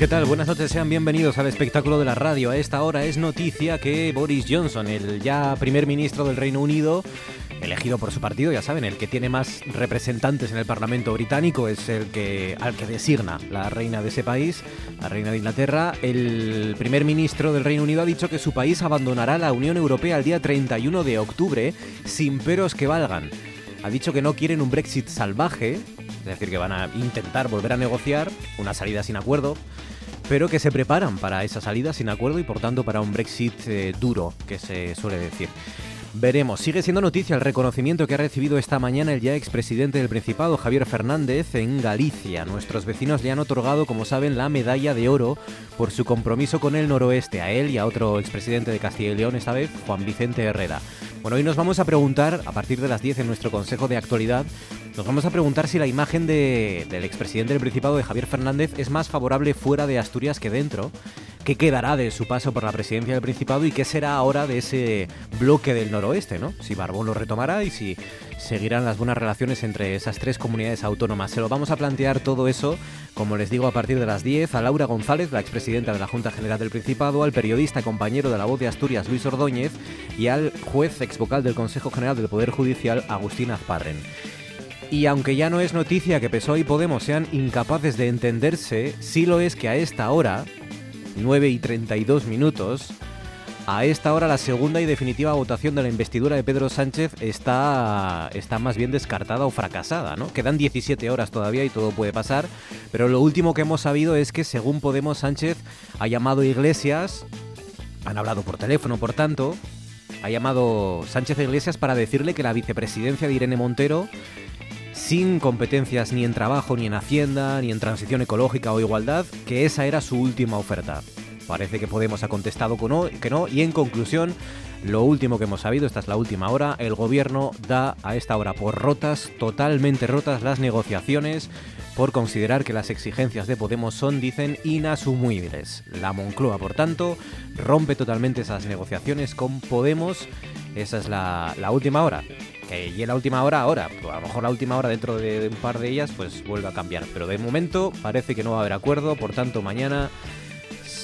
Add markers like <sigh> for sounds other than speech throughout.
¿Qué tal? Buenas noches, sean bienvenidos al espectáculo de la radio. A esta hora es noticia que Boris Johnson, el ya primer ministro del Reino Unido, elegido por su partido, ya saben, el que tiene más representantes en el Parlamento británico, es el que al que designa la reina de ese país, la reina de Inglaterra. El primer ministro del Reino Unido ha dicho que su país abandonará la Unión Europea el día 31 de octubre sin peros que valgan. Ha dicho que no quieren un Brexit salvaje, es decir, que van a intentar volver a negociar una salida sin acuerdo, pero que se preparan para esa salida sin acuerdo y por tanto para un Brexit eh, duro, que se suele decir. Veremos. Sigue siendo noticia el reconocimiento que ha recibido esta mañana el ya expresidente del Principado, Javier Fernández, en Galicia. Nuestros vecinos le han otorgado, como saben, la medalla de oro por su compromiso con el noroeste, a él y a otro expresidente de Castilla y León, esta vez, Juan Vicente Herrera. Bueno, hoy nos vamos a preguntar, a partir de las 10 en nuestro Consejo de Actualidad, nos vamos a preguntar si la imagen de, del expresidente del Principado de Javier Fernández es más favorable fuera de Asturias que dentro. ¿Qué quedará de su paso por la presidencia del Principado y qué será ahora de ese bloque del noroeste? ¿no? Si Barbón lo retomará y si seguirán las buenas relaciones entre esas tres comunidades autónomas. Se lo vamos a plantear todo eso, como les digo, a partir de las 10 a Laura González, la expresidenta de la Junta General del Principado, al periodista compañero de la voz de Asturias, Luis Ordóñez, y al juez exvocal del Consejo General del Poder Judicial, Agustín Azparren. Y aunque ya no es noticia que PSOE y Podemos sean incapaces de entenderse, sí lo es que a esta hora, 9 y 32 minutos, a esta hora la segunda y definitiva votación de la investidura de Pedro Sánchez está, está más bien descartada o fracasada, ¿no? Quedan 17 horas todavía y todo puede pasar, pero lo último que hemos sabido es que según Podemos Sánchez ha llamado a Iglesias, han hablado por teléfono por tanto, ha llamado Sánchez a Iglesias para decirle que la vicepresidencia de Irene Montero sin competencias ni en trabajo, ni en hacienda, ni en transición ecológica o igualdad, que esa era su última oferta. Parece que Podemos ha contestado que no, y en conclusión, lo último que hemos sabido, esta es la última hora, el gobierno da a esta hora por rotas, totalmente rotas las negociaciones, por considerar que las exigencias de Podemos son, dicen, inasumibles. La Moncloa, por tanto, rompe totalmente esas negociaciones con Podemos. Esa es la, la última hora que y en la última hora ahora, pues a lo mejor la última hora dentro de, un par de ellas pues vuelve a cambiar, pero de momento parece que no va a haber acuerdo, por tanto mañana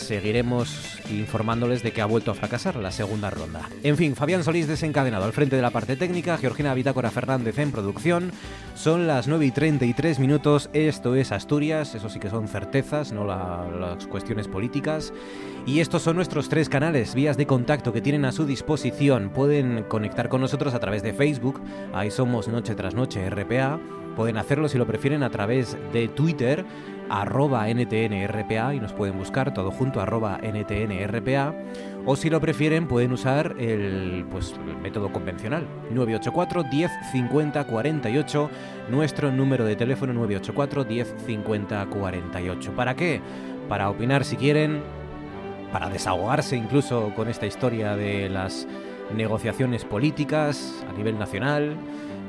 seguiremos informándoles de que ha vuelto a fracasar la segunda ronda. En fin, Fabián Solís desencadenado al frente de la parte técnica, Georgina Bitácora Fernández en producción. Son las 9 y 33 minutos, esto es Asturias, eso sí que son certezas, no las cuestiones políticas. Y estos son nuestros tres canales, vías de contacto que tienen a su disposición. Pueden conectar con nosotros a través de Facebook, ahí somos Noche tras Noche RPA. Pueden hacerlo si lo prefieren a través de Twitter, arroba NTNRPA y nos pueden buscar todo junto arroba NTNRPA o si lo prefieren pueden usar el, pues, el método convencional 984 10 50 48 nuestro número de teléfono 984 10 50 48 ¿para qué? para opinar si quieren para desahogarse incluso con esta historia de las negociaciones políticas a nivel nacional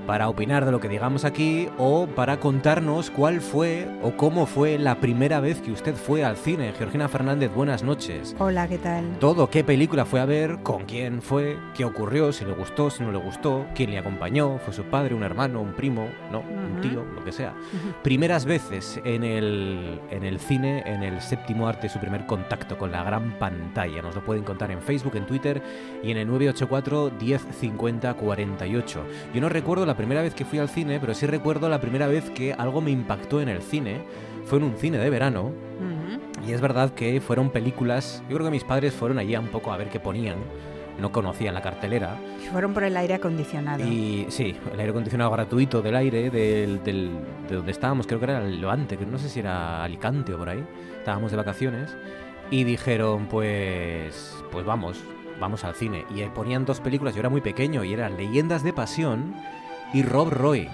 para opinar de lo que digamos aquí o para contarnos cuál fue o cómo fue la primera vez que usted fue al cine. Georgina Fernández, buenas noches. Hola, ¿qué tal? Todo, qué película fue a ver, con quién fue, qué ocurrió, si le gustó, si no le gustó, quién le acompañó, fue su padre, un hermano, un primo, no, un tío, lo que sea. Primeras veces en el, en el cine, en el séptimo arte, su primer contacto con la gran pantalla. Nos lo pueden contar en Facebook, en Twitter y en el 984 1050 48. Yo no recuerdo la primera vez que fui al cine, pero sí recuerdo la primera vez que algo me impactó en el cine. Fue en un cine de verano. Y es verdad que fueron películas. Yo creo que mis padres fueron allí un poco a ver qué ponían. No conocían la cartelera. Fueron por el aire acondicionado. Y sí, el aire acondicionado gratuito del aire, del, del, de donde estábamos, creo que era el Levante, que no sé si era Alicante o por ahí. Estábamos de vacaciones. Y dijeron, pues, pues vamos, vamos al cine. Y ponían dos películas, yo era muy pequeño, y eran Leyendas de Pasión y Rob Roy.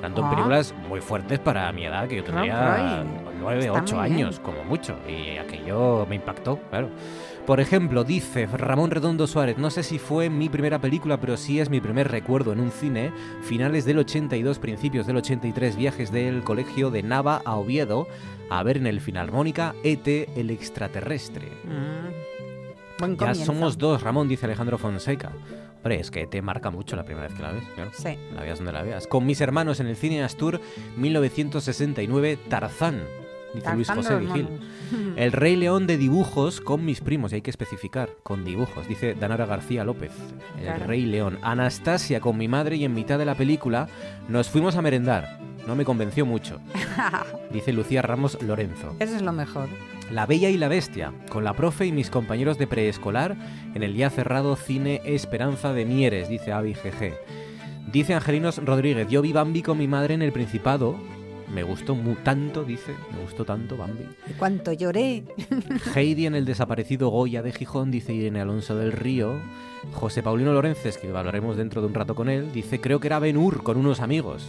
Tanto en Ah. películas muy fuertes para mi edad, que yo tendría claro. 9, Está 8 muy bien. años, como mucho. Y aquello me impactó, claro. Por ejemplo, dice Ramón Redondo Suárez, no sé si fue mi primera película, pero sí es mi primer recuerdo en un cine, finales del 82, principios del 83, viajes del colegio de Nava a Oviedo, a ver en el Filarmónica ET el extraterrestre. Mm. Buen Ya somos dos, Ramón, dice Alejandro Fonseca. Hombre, es que te marca mucho la primera vez que la ves, claro. Sí. La veas donde la veas. Con mis hermanos en el cine Astur, 1969, Tarzán, dice Luis José Vigil. <laughs> El Rey León de dibujos con mis primos, y hay que especificar, con dibujos, dice Danara García López. El Claro. Rey León. Anastasia con mi madre y en mitad de la película nos fuimos a merendar. No me convenció mucho, <laughs> dice Lucía Ramos Lorenzo. Eso es lo mejor. La Bella y la Bestia, con la profe y mis compañeros de preescolar en el ya cerrado Cine Esperanza de Mieres, dice Avi GG. Dice Angelinos Rodríguez, yo vi Bambi con mi madre en el Principado. Me gustó mu- tanto, dice, me gustó tanto Bambi. Y cuánto lloré. <laughs> Heidi en el desaparecido Goya de Gijón, dice Irene Alonso del Río. José Paulino Lorences, que hablaremos dentro de un rato con él, dice, creo que era Ben Hur con unos amigos.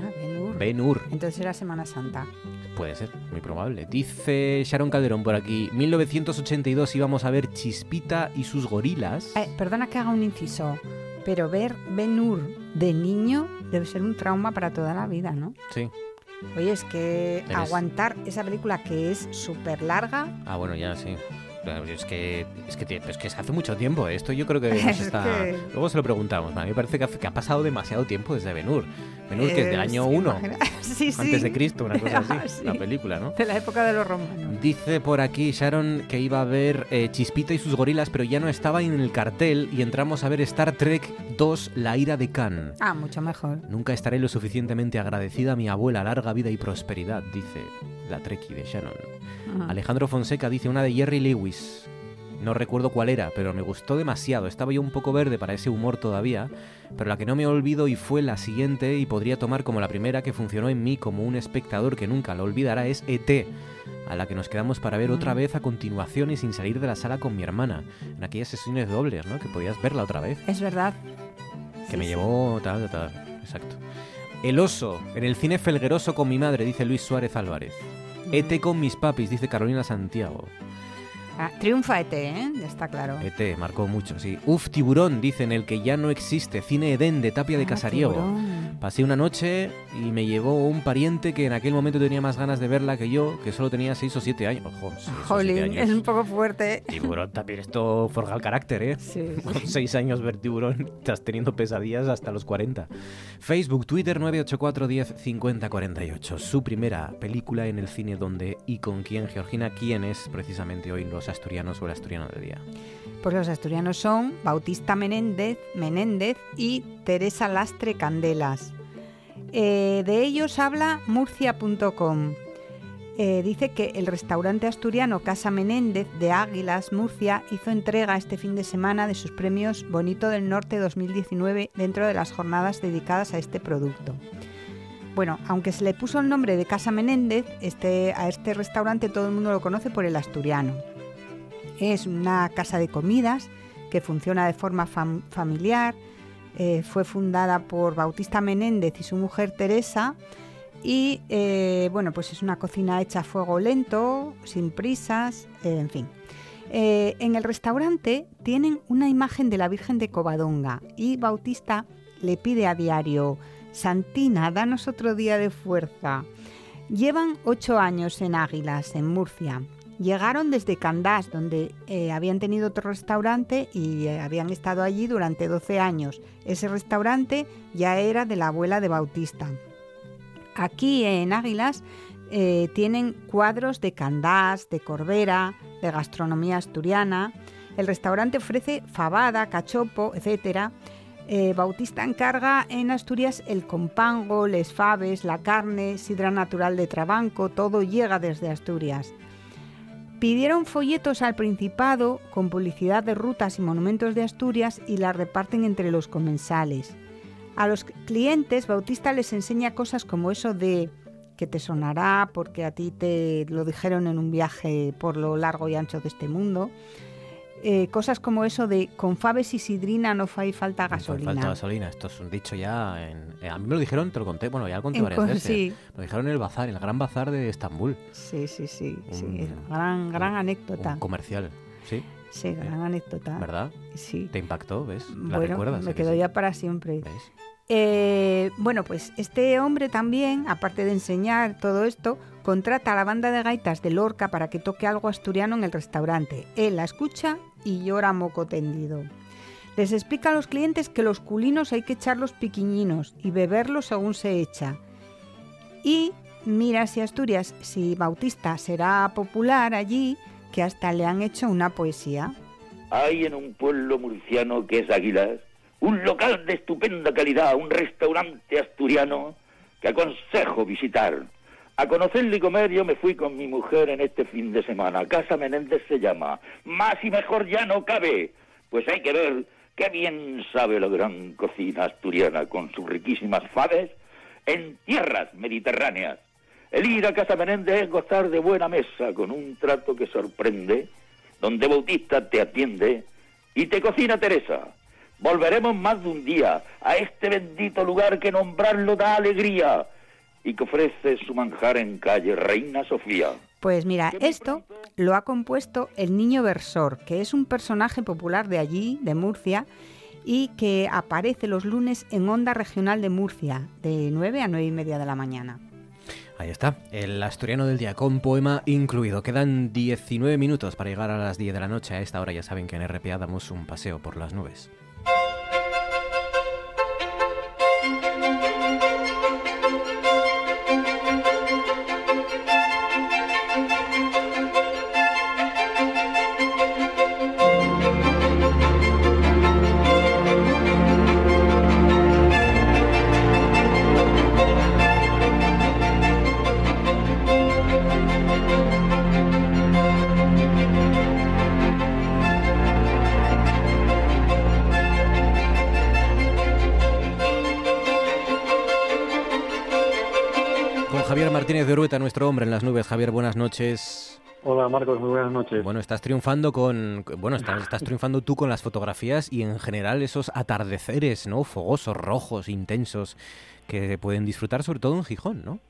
Ah. Ben Hur. Entonces era Semana Santa. Puede ser, muy probable. Dice Sharon Calderón por aquí, 1982 íbamos a ver Chispita y sus gorilas. Eh, perdona que haga un inciso, pero ver Ben-Hur de niño debe ser un trauma para toda la vida, ¿no? Sí. Oye, es que Eres- aguantar esa película que es súper larga. Ah, bueno, ya sí. Claro, Es que, es que, es que hace mucho tiempo. Esto yo creo que <laughs> nos Es está... que- Luego se lo preguntamos. A mí me parece que, ha pasado demasiado tiempo desde Ben-Hur. Ben-Hur que es del Eh, año sí, 1, imagina- <laughs> sí, sí. antes de Cristo, una cosa así, <laughs> Ah, sí. la película, ¿no? De la época de los romanos. Dice por aquí Sharon que iba a ver eh, Chispita y sus gorilas, pero ya no estaba en el cartel y entramos a ver Star Trek 2, La ira de Khan. Ah, mucho mejor. Nunca estaré lo suficientemente agradecida a mi abuela, larga vida y prosperidad, dice la Trekkie de Shannon. Ajá. Alejandro Fonseca dice una de Jerry Lewis. No recuerdo cuál era, pero me gustó demasiado. Estaba yo un poco verde para ese humor todavía, pero la que no me olvido y fue la siguiente y podría tomar como la primera que funcionó en mí como un espectador que nunca lo olvidará es ET, a la que nos quedamos para ver otra Mm. vez a continuación y sin salir de la sala con mi hermana, en aquellas sesiones dobles, ¿no? Que podías verla otra vez. Es verdad. Que Sí, me sí. llevó tal, tal, exacto. El oso, en el cine felgueroso con mi madre, dice Luis Suárez Álvarez. ET con mis papis, dice Carolina Santiago. Ah, triunfa ET, ¿eh? Está claro. ET, marcó mucho, sí. Uf, tiburón, dice en el que ya no existe. Cine Edén de Tapia de Ah, Casariego. tiburón. Pasé una noche y me llevó un pariente que en aquel momento tenía más ganas de verla que yo, que solo tenía 6 o 7 años. Ojo, 6 o 7 Jolín, años. es un poco fuerte. Tiburón también, esto forja el carácter, ¿eh? Sí. <laughs> Con 6 años ver tiburón, estás teniendo pesadillas hasta los 40. Facebook, Twitter 984 10 50 48. Su primera película en el cine donde y con quién, Georgina, quién es precisamente hoy los asturianos o el asturiano del día. Pues los asturianos son Bautista Menéndez, Menéndez y Teresa Lastre Candelas. Eh, de ellos habla murcia.com. Eh, dice que el restaurante asturiano Casa Menéndez de Águilas, Murcia, hizo entrega este fin de semana de sus premios Bonito del Norte 2019 dentro de las jornadas dedicadas a este producto. Bueno, aunque se le puso el nombre de Casa Menéndez, este, a este restaurante todo el mundo lo conoce por el asturiano. Es una casa de comidas que funciona de forma fam- familiar. eh, fue fundada por Bautista Menéndez y su mujer Teresa. Y eh, bueno, pues es una cocina hecha a fuego lento, sin prisas, eh, en fin. En el restaurante tienen una imagen de la Virgen de Covadonga y Bautista le pide a diario, Santina, danos otro día de fuerza. Llevan ocho años en Águilas, en Murcia. Llegaron desde Candás, donde eh, habían tenido otro restaurante y eh, habían estado allí durante 12 años. Ese restaurante ya era de la abuela de Bautista. Aquí en Águilas eh, tienen cuadros de Candás, de Corbera, de gastronomía asturiana. El restaurante ofrece fabada, cachopo, etc. Bautista encarga en Asturias el compango, les faves, la carne, sidra natural de Trabanco, todo llega desde Asturias. Pidieron folletos al Principado con publicidad de rutas y monumentos de Asturias y las reparten entre los comensales. A los clientes Bautista les enseña cosas como eso de que te sonará porque a ti te lo dijeron en un viaje por lo largo y ancho de este mundo. Eh, cosas como eso de con faves y sidrina no hay falta gasolina. falta gasolina, esto es un dicho ya. En, eh, a mí me lo dijeron, te lo conté, bueno, ya lo conté varias veces. Sí. Lo dijeron en el bazar, en el gran bazar de Estambul. Sí, sí, sí. sí gran, gran anécdota. comercial, sí. Sí, gran anécdota. ¿Verdad? Sí. ¿Te impactó? ¿Ves? ¿La bueno, recuerdas? Me quedó ya para siempre. Eh, bueno, pues este hombre también, aparte de enseñar todo esto, contrata a la banda de gaitas de Lorca para que toque algo asturiano en el restaurante. Él la escucha y llora moco tendido. Les explica a los clientes que los culinos hay que echarlos piquiñinos y beberlos según se echa. Y mira si Asturias, si Bautista será popular allí, que hasta le han hecho una poesía. Hay en un pueblo murciano que es Águilas un local de estupenda calidad, un restaurante asturiano que aconsejo visitar. A conocerlo y comer yo me fui con mi mujer en este fin de semana. Casa Menéndez se llama. Más y mejor ya no cabe. Pues hay que ver qué bien sabe la gran cocina asturiana con sus riquísimas faves en tierras mediterráneas. El ir a Casa Menéndez es gozar de buena mesa con un trato que sorprende, donde Bautista te atiende y te cocina Teresa. Volveremos más de un día a este bendito lugar que nombrarlo da alegría y que ofrece su manjar en calle Reina Sofía. Pues mira, esto lo ha compuesto el Niño Versor, que es un personaje popular de allí, de Murcia, y que aparece los lunes en Onda Regional de Murcia, de 9 a 9 y media de la mañana. Ahí está, el asturiano del día con poema incluido. Quedan 19 minutos para llegar a las 10 de la noche. A esta hora ya saben que en RPA damos un paseo por las nubes. Noches. Hola Marcos, muy buenas noches. Bueno, estás triunfando con, bueno, estás, triunfando tú con las fotografías y en general esos atardeceres, ¿no? Fogosos, rojos, intensos, que pueden disfrutar sobre todo en Gijón, ¿no?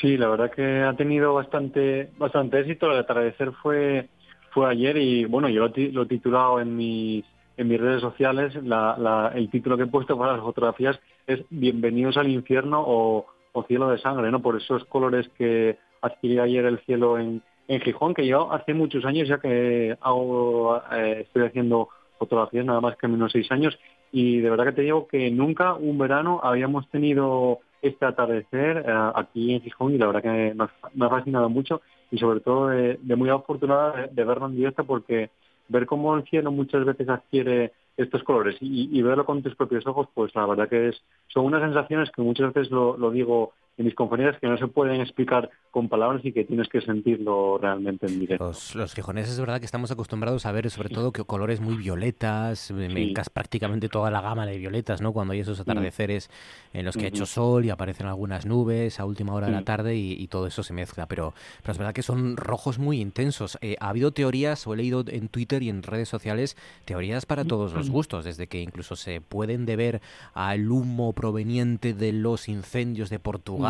Sí, la verdad que ha tenido bastante, bastante éxito. El atardecer fue, fue ayer y bueno, yo lo, he titulado en mis, en mis redes sociales. el título que he puesto para las fotografías es Bienvenidos al infierno o o cielo de sangre, ¿no? Por esos colores que adquirí ayer el cielo en, en Gijón, que yo hace muchos años ya que eh, estoy haciendo fotografías nada más que menos seis años y de verdad que te digo que nunca un verano habíamos tenido este atardecer eh, aquí en Gijón y la verdad que me, ha fascinado mucho y sobre todo de, muy afortunada de, verlo en directo porque ver cómo el cielo muchas veces adquiere estos colores y, verlo con tus propios ojos, pues la verdad que es son unas sensaciones que muchas veces lo digo en mis compañeras que no se pueden explicar con palabras y que tienes que sentirlo realmente en directo. Los, los gijoneses es verdad que estamos acostumbrados a ver sobre todo que colores muy violetas, me prácticamente toda la gama de violetas, ¿no? Cuando hay esos atardeceres en los que ha hecho sol y aparecen algunas nubes a última hora de la tarde y, todo eso se mezcla, pero, pero es verdad que son rojos muy intensos. Eh, ha habido teorías, o he leído en Twitter y en redes sociales, teorías para todos los gustos, desde que incluso se pueden deber al humo proveniente de los incendios de Portugal,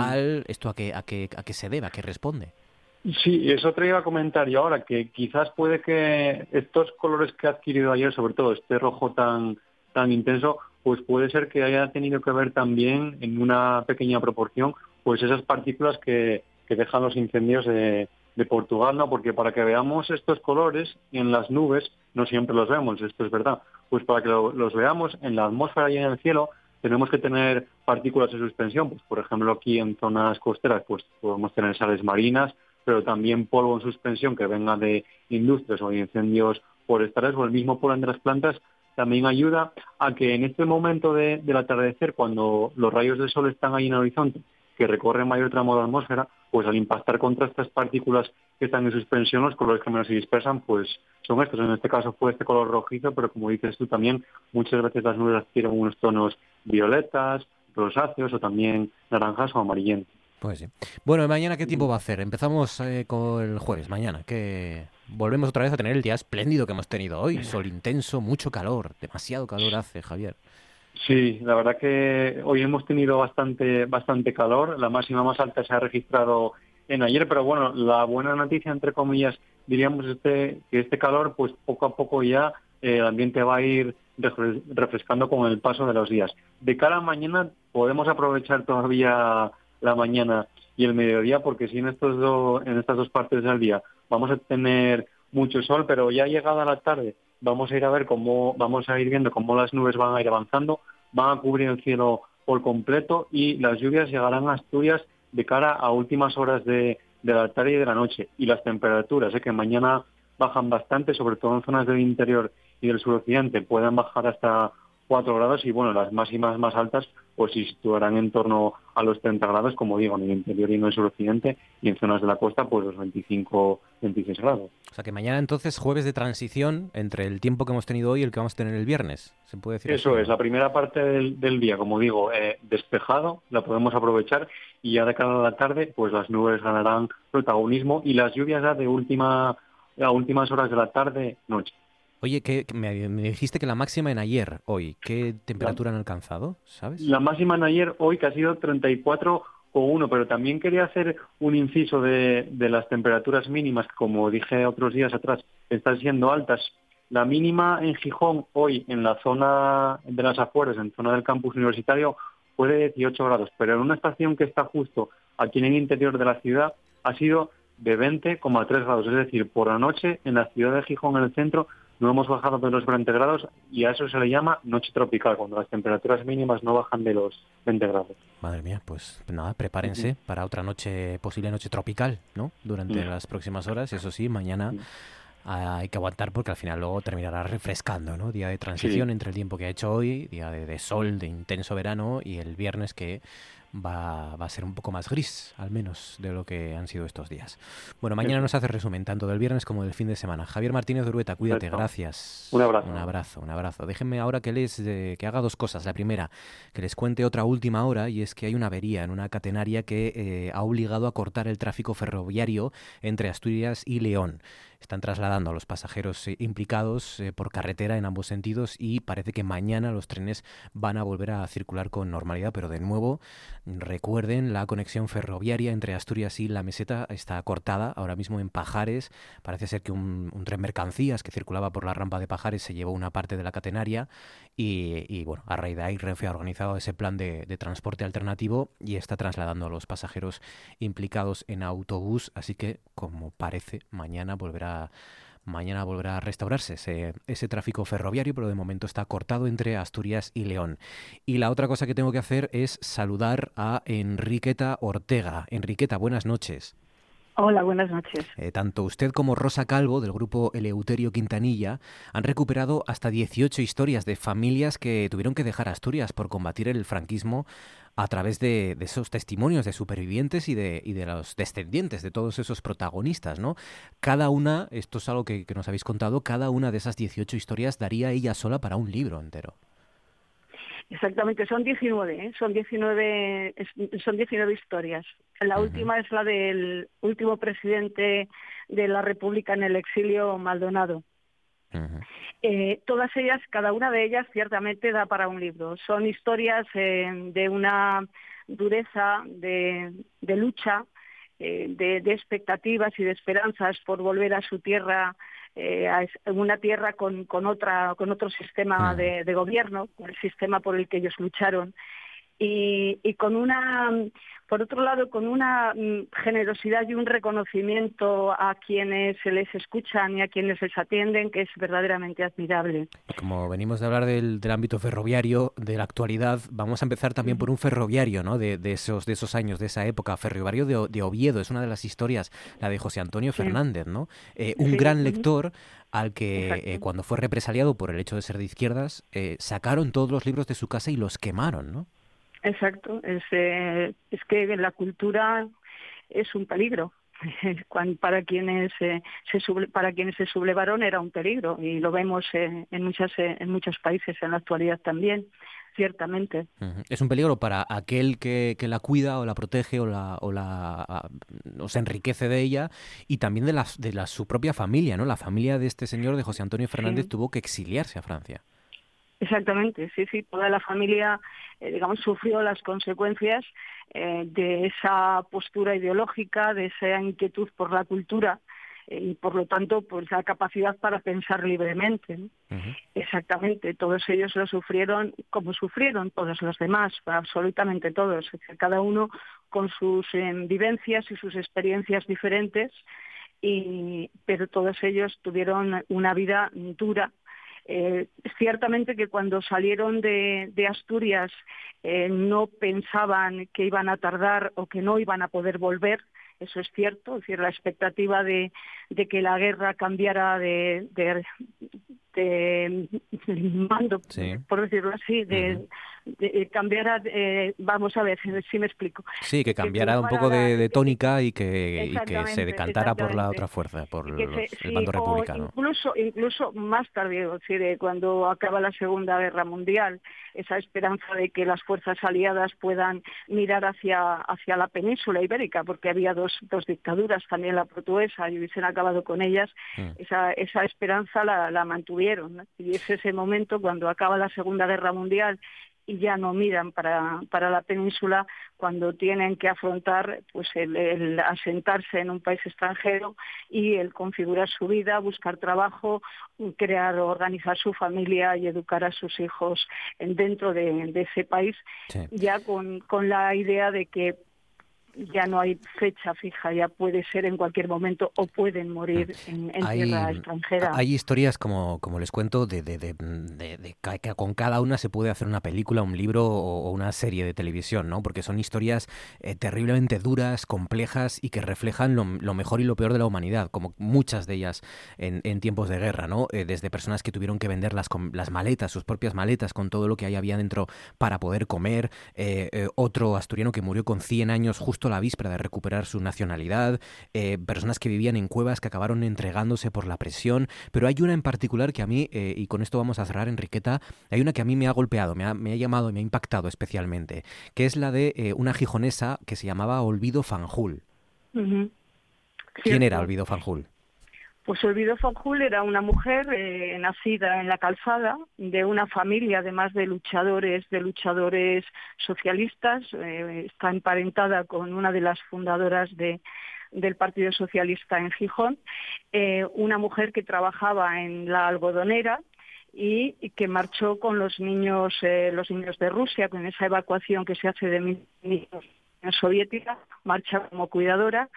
¿esto a qué, a, qué, a qué se debe? que responde. Sí, eso te iba a comentar yo ahora, que quizás puede que estos colores que ha adquirido ayer, sobre todo este rojo tan, tan intenso, pues puede ser que haya tenido que ver también en una pequeña proporción, pues esas partículas que, que dejan los incendios de, de Portugal, ¿no? Porque para que veamos estos colores en las nubes, no siempre los vemos, esto es verdad, pues para que los veamos en la atmósfera y en el cielo, tenemos que tener partículas de suspensión, pues por ejemplo aquí en zonas costeras pues podemos tener sales marinas, pero también polvo en suspensión que venga de industrias o de incendios forestales o el mismo polen de las plantas también ayuda a que en este momento del atardecer, cuando los rayos del sol están ahí en el horizonte, que recorren mayor tramo de atmósfera, pues al impactar contra estas partículas que están en suspensión, los colores que menos se dispersan, pues son estos. En este caso fue este color rojizo, pero como dices tú también, muchas veces las nubes adquieren unos tonos violetas, rosáceos o también naranjas o amarillentos. Pues sí. Bueno, mañana qué tiempo va a hacer? Empezamos eh, con el jueves, mañana, que volvemos otra vez a tener el día espléndido que hemos tenido hoy. Sol intenso, mucho calor, demasiado calor hace, Javier. Sí, la verdad que hoy hemos tenido bastante, bastante calor. La máxima más alta se ha registrado en ayer, pero bueno, la buena noticia, entre comillas, diríamos este, que este calor, pues poco a poco ya eh, el ambiente va a ir refrescando con el paso de los días. De cara a mañana podemos aprovechar todavía la mañana y el mediodía, porque si en, estos dos, en estas dos partes del día vamos a tener mucho sol, pero ya llegada la tarde vamos a ir a ver cómo, vamos a ir viendo cómo las nubes van a ir avanzando, van a cubrir el cielo por completo y las lluvias llegarán a Asturias de cara a últimas horas de, la tarde y de la noche. Y las temperaturas, ¿eh? que mañana bajan bastante, sobre todo en zonas del interior y del suroccidente, pueden bajar hasta 4 grados y bueno, las máximas más altas pues se situarán en torno a los 30 grados, como digo, en el interior y en el suroccidente y en zonas de la costa pues los 25, 26 grados. O sea que mañana entonces jueves de transición entre el tiempo que hemos tenido hoy y el que vamos a tener el viernes, ¿se puede decir Eso es, la primera parte del, día, como digo, eh, despejado, la podemos aprovechar y ya de cara a la tarde pues las nubes ganarán protagonismo y las lluvias ya de última a últimas horas de la tarde, noche. Oye, que, me, dijiste que la máxima en ayer, hoy, ¿qué temperatura han alcanzado? ¿Sabes? La máxima en ayer, hoy, que ha sido 34,1, pero también quería hacer un inciso de, las temperaturas mínimas, que como dije otros días atrás, están siendo altas. La mínima en Gijón, hoy, en la zona de las afueras, en zona del campus universitario, fue de 18 grados, pero en una estación que está justo aquí en el interior de la ciudad, ha sido de 20,3 grados. Es decir, por la noche, en la ciudad de Gijón, en el centro, no hemos bajado de los 20 grados y a eso se le llama noche tropical, cuando las temperaturas mínimas no bajan de los 20 grados. Madre mía, pues nada, prepárense para otra noche, posible noche tropical, ¿no? Durante las próximas horas, eso sí, mañana hay que aguantar porque al final luego terminará refrescando, ¿no? Día de transición entre el tiempo que ha hecho hoy, día de sol, de intenso verano y el viernes que va, va, a ser un poco más gris, al menos, de lo que han sido estos días. Bueno, mañana nos hace resumen, tanto del viernes como del fin de semana. Javier Martínez de Urueta, cuídate, gracias. Un abrazo. Un abrazo, un abrazo. Déjenme ahora que les que haga dos cosas. La primera, que les cuente otra última hora, y es que hay una avería en una catenaria que eh, ha obligado a cortar el tráfico ferroviario entre Asturias y León. Están trasladando a los pasajeros eh, implicados eh, por carretera en ambos sentidos y parece que mañana los trenes van a volver a circular con normalidad, pero de nuevo recuerden la conexión ferroviaria entre Asturias y la meseta está cortada ahora mismo en Pajares. Parece ser que un, tren mercancías que circulaba por la rampa de Pajares se llevó una parte de la catenaria y, bueno, a raíz de ahí Renfe ha organizado ese plan de, transporte alternativo y está trasladando a los pasajeros implicados en autobús, así que como parece mañana volverá mañana volverá a restaurarse ese, ese, tráfico ferroviario, pero de momento está cortado entre Asturias y León. Y la otra cosa que tengo que hacer es saludar a Enriqueta Ortega. Enriqueta, buenas noches. Hola, buenas noches. Eh, tanto usted como Rosa Calvo, del grupo Eleuterio Quintanilla, han recuperado hasta 18 historias de familias que tuvieron que dejar Asturias por combatir el franquismo a través de, esos testimonios de supervivientes y de, y de los descendientes de todos esos protagonistas, ¿no? Cada una, esto es algo que, nos habéis contado, cada una de esas 18 historias daría ella sola para un libro entero. Exactamente, son 19, ¿eh? son 19, son 19 historias. La última es la del último presidente de la República en el exilio, Maldonado. Eh, todas ellas, cada una de ellas ciertamente da para un libro. Son historias eh, de una dureza, de, lucha, eh, de, expectativas y de esperanzas por volver a su tierra, a una tierra con, con, otra, con otro sistema de, de gobierno, el sistema por el que ellos lucharon. Y, y, con una por otro lado, con una mm, generosidad y un reconocimiento a quienes se les escuchan y a quienes les atienden que es verdaderamente admirable. Como venimos de hablar del, ámbito ferroviario, de la actualidad, vamos a empezar también por un ferroviario ¿no? de, esos, de esos años, de esa época, ferroviario de, Oviedo, es una de las historias, la de José Antonio Fernández, ¿no? Eh, un gran lector al que eh, cuando fue represaliado por el hecho de ser de izquierdas, eh, sacaron todos los libros de su casa y los quemaron, ¿no? Exacto, es, eh, es que la cultura es un peligro <laughs> para quienes eh, se para quienes se sublevaron era un peligro y lo vemos en muchas en muchos países en la actualidad también ciertamente. Es un peligro para aquel que, la cuida o la protege o la, o la se enriquece de ella y también de, la, de la, su propia familia, ¿no? La familia de este señor, de José Antonio Fernández, tuvo que exiliarse a Francia. Exactamente, sí, sí, toda la familia, eh, digamos, sufrió las consecuencias eh, de esa postura ideológica, de esa inquietud por la cultura y por lo tanto pues la capacidad para pensar libremente. Exactamente, todos ellos lo sufrieron como sufrieron todos los demás, absolutamente todos, cada uno con sus vivencias y sus experiencias diferentes, y, pero todos ellos tuvieron una vida dura eh, ciertamente que cuando salieron de, Asturias eh, no pensaban que iban a tardar o que no iban a poder volver, eso es cierto, es decir, la expectativa de, que la guerra cambiara de, de, <laughs> mando, por decirlo así, de, cambiara, vamos a ver <laughs> si me explico. Sí, que cambiara un poco de, tónica y que, que se decantara por la otra fuerza, por el bando republicano. Incluso, incluso más tarde, es decir, cuando acaba la Segunda Guerra Mundial, esa esperanza de que las fuerzas aliadas puedan mirar hacia, hacia la península ibérica, porque había dos, dos dictaduras, también la portuguesa, y hubiesen acabado con ellas, mm. esa, esa esperanza la, la mantuvieron. Y es ese momento cuando acaba la Segunda Guerra Mundial y ya no miran para, para la península cuando tienen que afrontar pues el, asentarse en un país extranjero y el configurar su vida, buscar trabajo, crear organizar su familia y educar a sus hijos dentro de, ese país, ya con, con la idea de que ya no hay fecha fija, ya puede ser en cualquier momento o pueden morir mm. en, tierra extranjera. Hay historias, como, como les cuento, de, de, de, que con cada una se puede hacer una película, un libro o, una serie de televisión, ¿no? Porque son historias eh, terriblemente duras, complejas y que reflejan lo, mejor y lo peor de la humanidad, como muchas de ellas en, en tiempos de guerra, ¿no? Eh, desde personas que tuvieron que vender las, las maletas, sus propias maletas, con todo lo que ahí había dentro para poder comer, eh, otro asturiano que murió con 100 años justo la víspera de recuperar su nacionalidad, eh, personas que vivían en cuevas que acabaron entregándose por la presión, pero hay una en particular que a mí, eh, y con esto vamos a cerrar, Enriqueta, hay una que a mí me ha golpeado, me ha, llamado y me ha impactado especialmente, que es la de eh, una gijonesa que se llamaba Olvido Fanjul. ¿Quién era Olvido Fanjul? Pues Olvido Fanjul era una mujer eh, nacida en la calzada de una familia, además de luchadores, de luchadores socialistas. Eh, está emparentada con una de las fundadoras del Partido Socialista en Gijón. Eh, una mujer que trabajaba en la algodonera y, que marchó con los niños, los niños de Rusia, con esa evacuación que se hace de niños soviética, marcha como cuidadora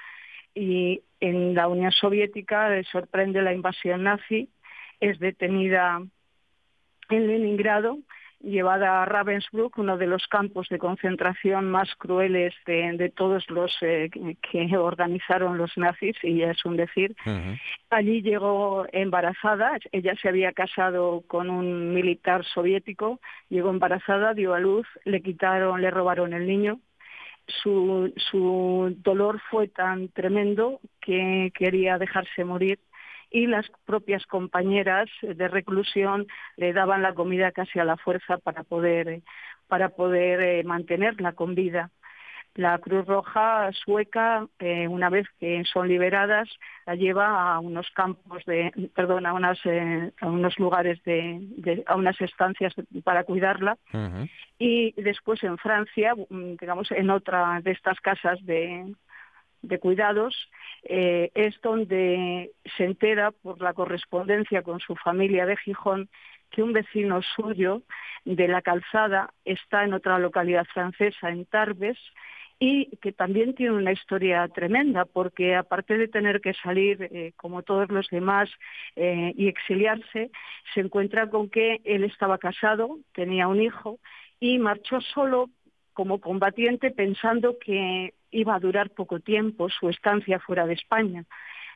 y en la Unión Soviética le sorprende la invasión nazi, es detenida en Leningrado, llevada a Ravensbrück, uno de los campos de concentración más crueles de, todos los eh, que organizaron los nazis, y es un decir. Allí llegó embarazada, ella se había casado con un militar soviético, llegó embarazada, dio a luz, le quitaron, le robaron el niño, su, su dolor fue tan tremendo que quería dejarse morir y las propias compañeras de reclusión le daban la comida casi a la fuerza para poder para poder eh, mantenerla con vida. La Cruz Roja sueca, eh, una vez que son liberadas, la lleva a unos campos de, perdón, a, unas, eh, a unos lugares de, a unas estancias para cuidarla. Y después en Francia, mm, digamos, en otra de estas casas de, de cuidados, eh, es donde se entera por la correspondencia con su familia de Gijón que un vecino suyo de la calzada está en otra localidad francesa, en Tarbes, y que también tiene una historia tremenda, porque aparte de tener que salir eh, como todos los demás eh, y exiliarse, se encuentra con que él estaba casado, tenía un hijo y marchó solo como combatiente pensando que iba a durar poco tiempo su estancia fuera de España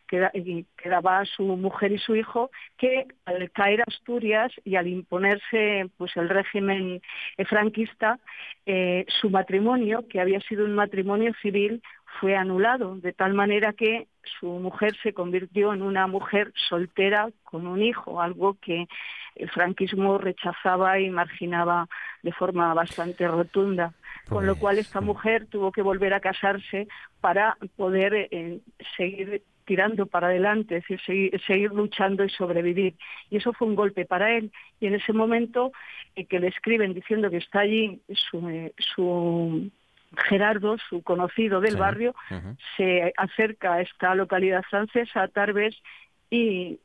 quedaba su mujer y su hijo que al caer a Asturias y al imponerse pues el régimen franquista eh, su matrimonio que había sido un matrimonio civil fue anulado, de tal manera que su mujer se convirtió en una mujer soltera con un hijo, algo que el franquismo rechazaba y marginaba de forma bastante rotunda. Con lo cual esta mujer tuvo que volver a casarse para poder eh, seguir tirando para adelante, es decir, seguir, luchando y sobrevivir. Y eso fue un golpe para él. Y en ese momento eh, que le escriben diciendo que está allí su, eh, su Gerardo, su conocido del barrio, se acerca a esta localidad francesa, a Tarbes, y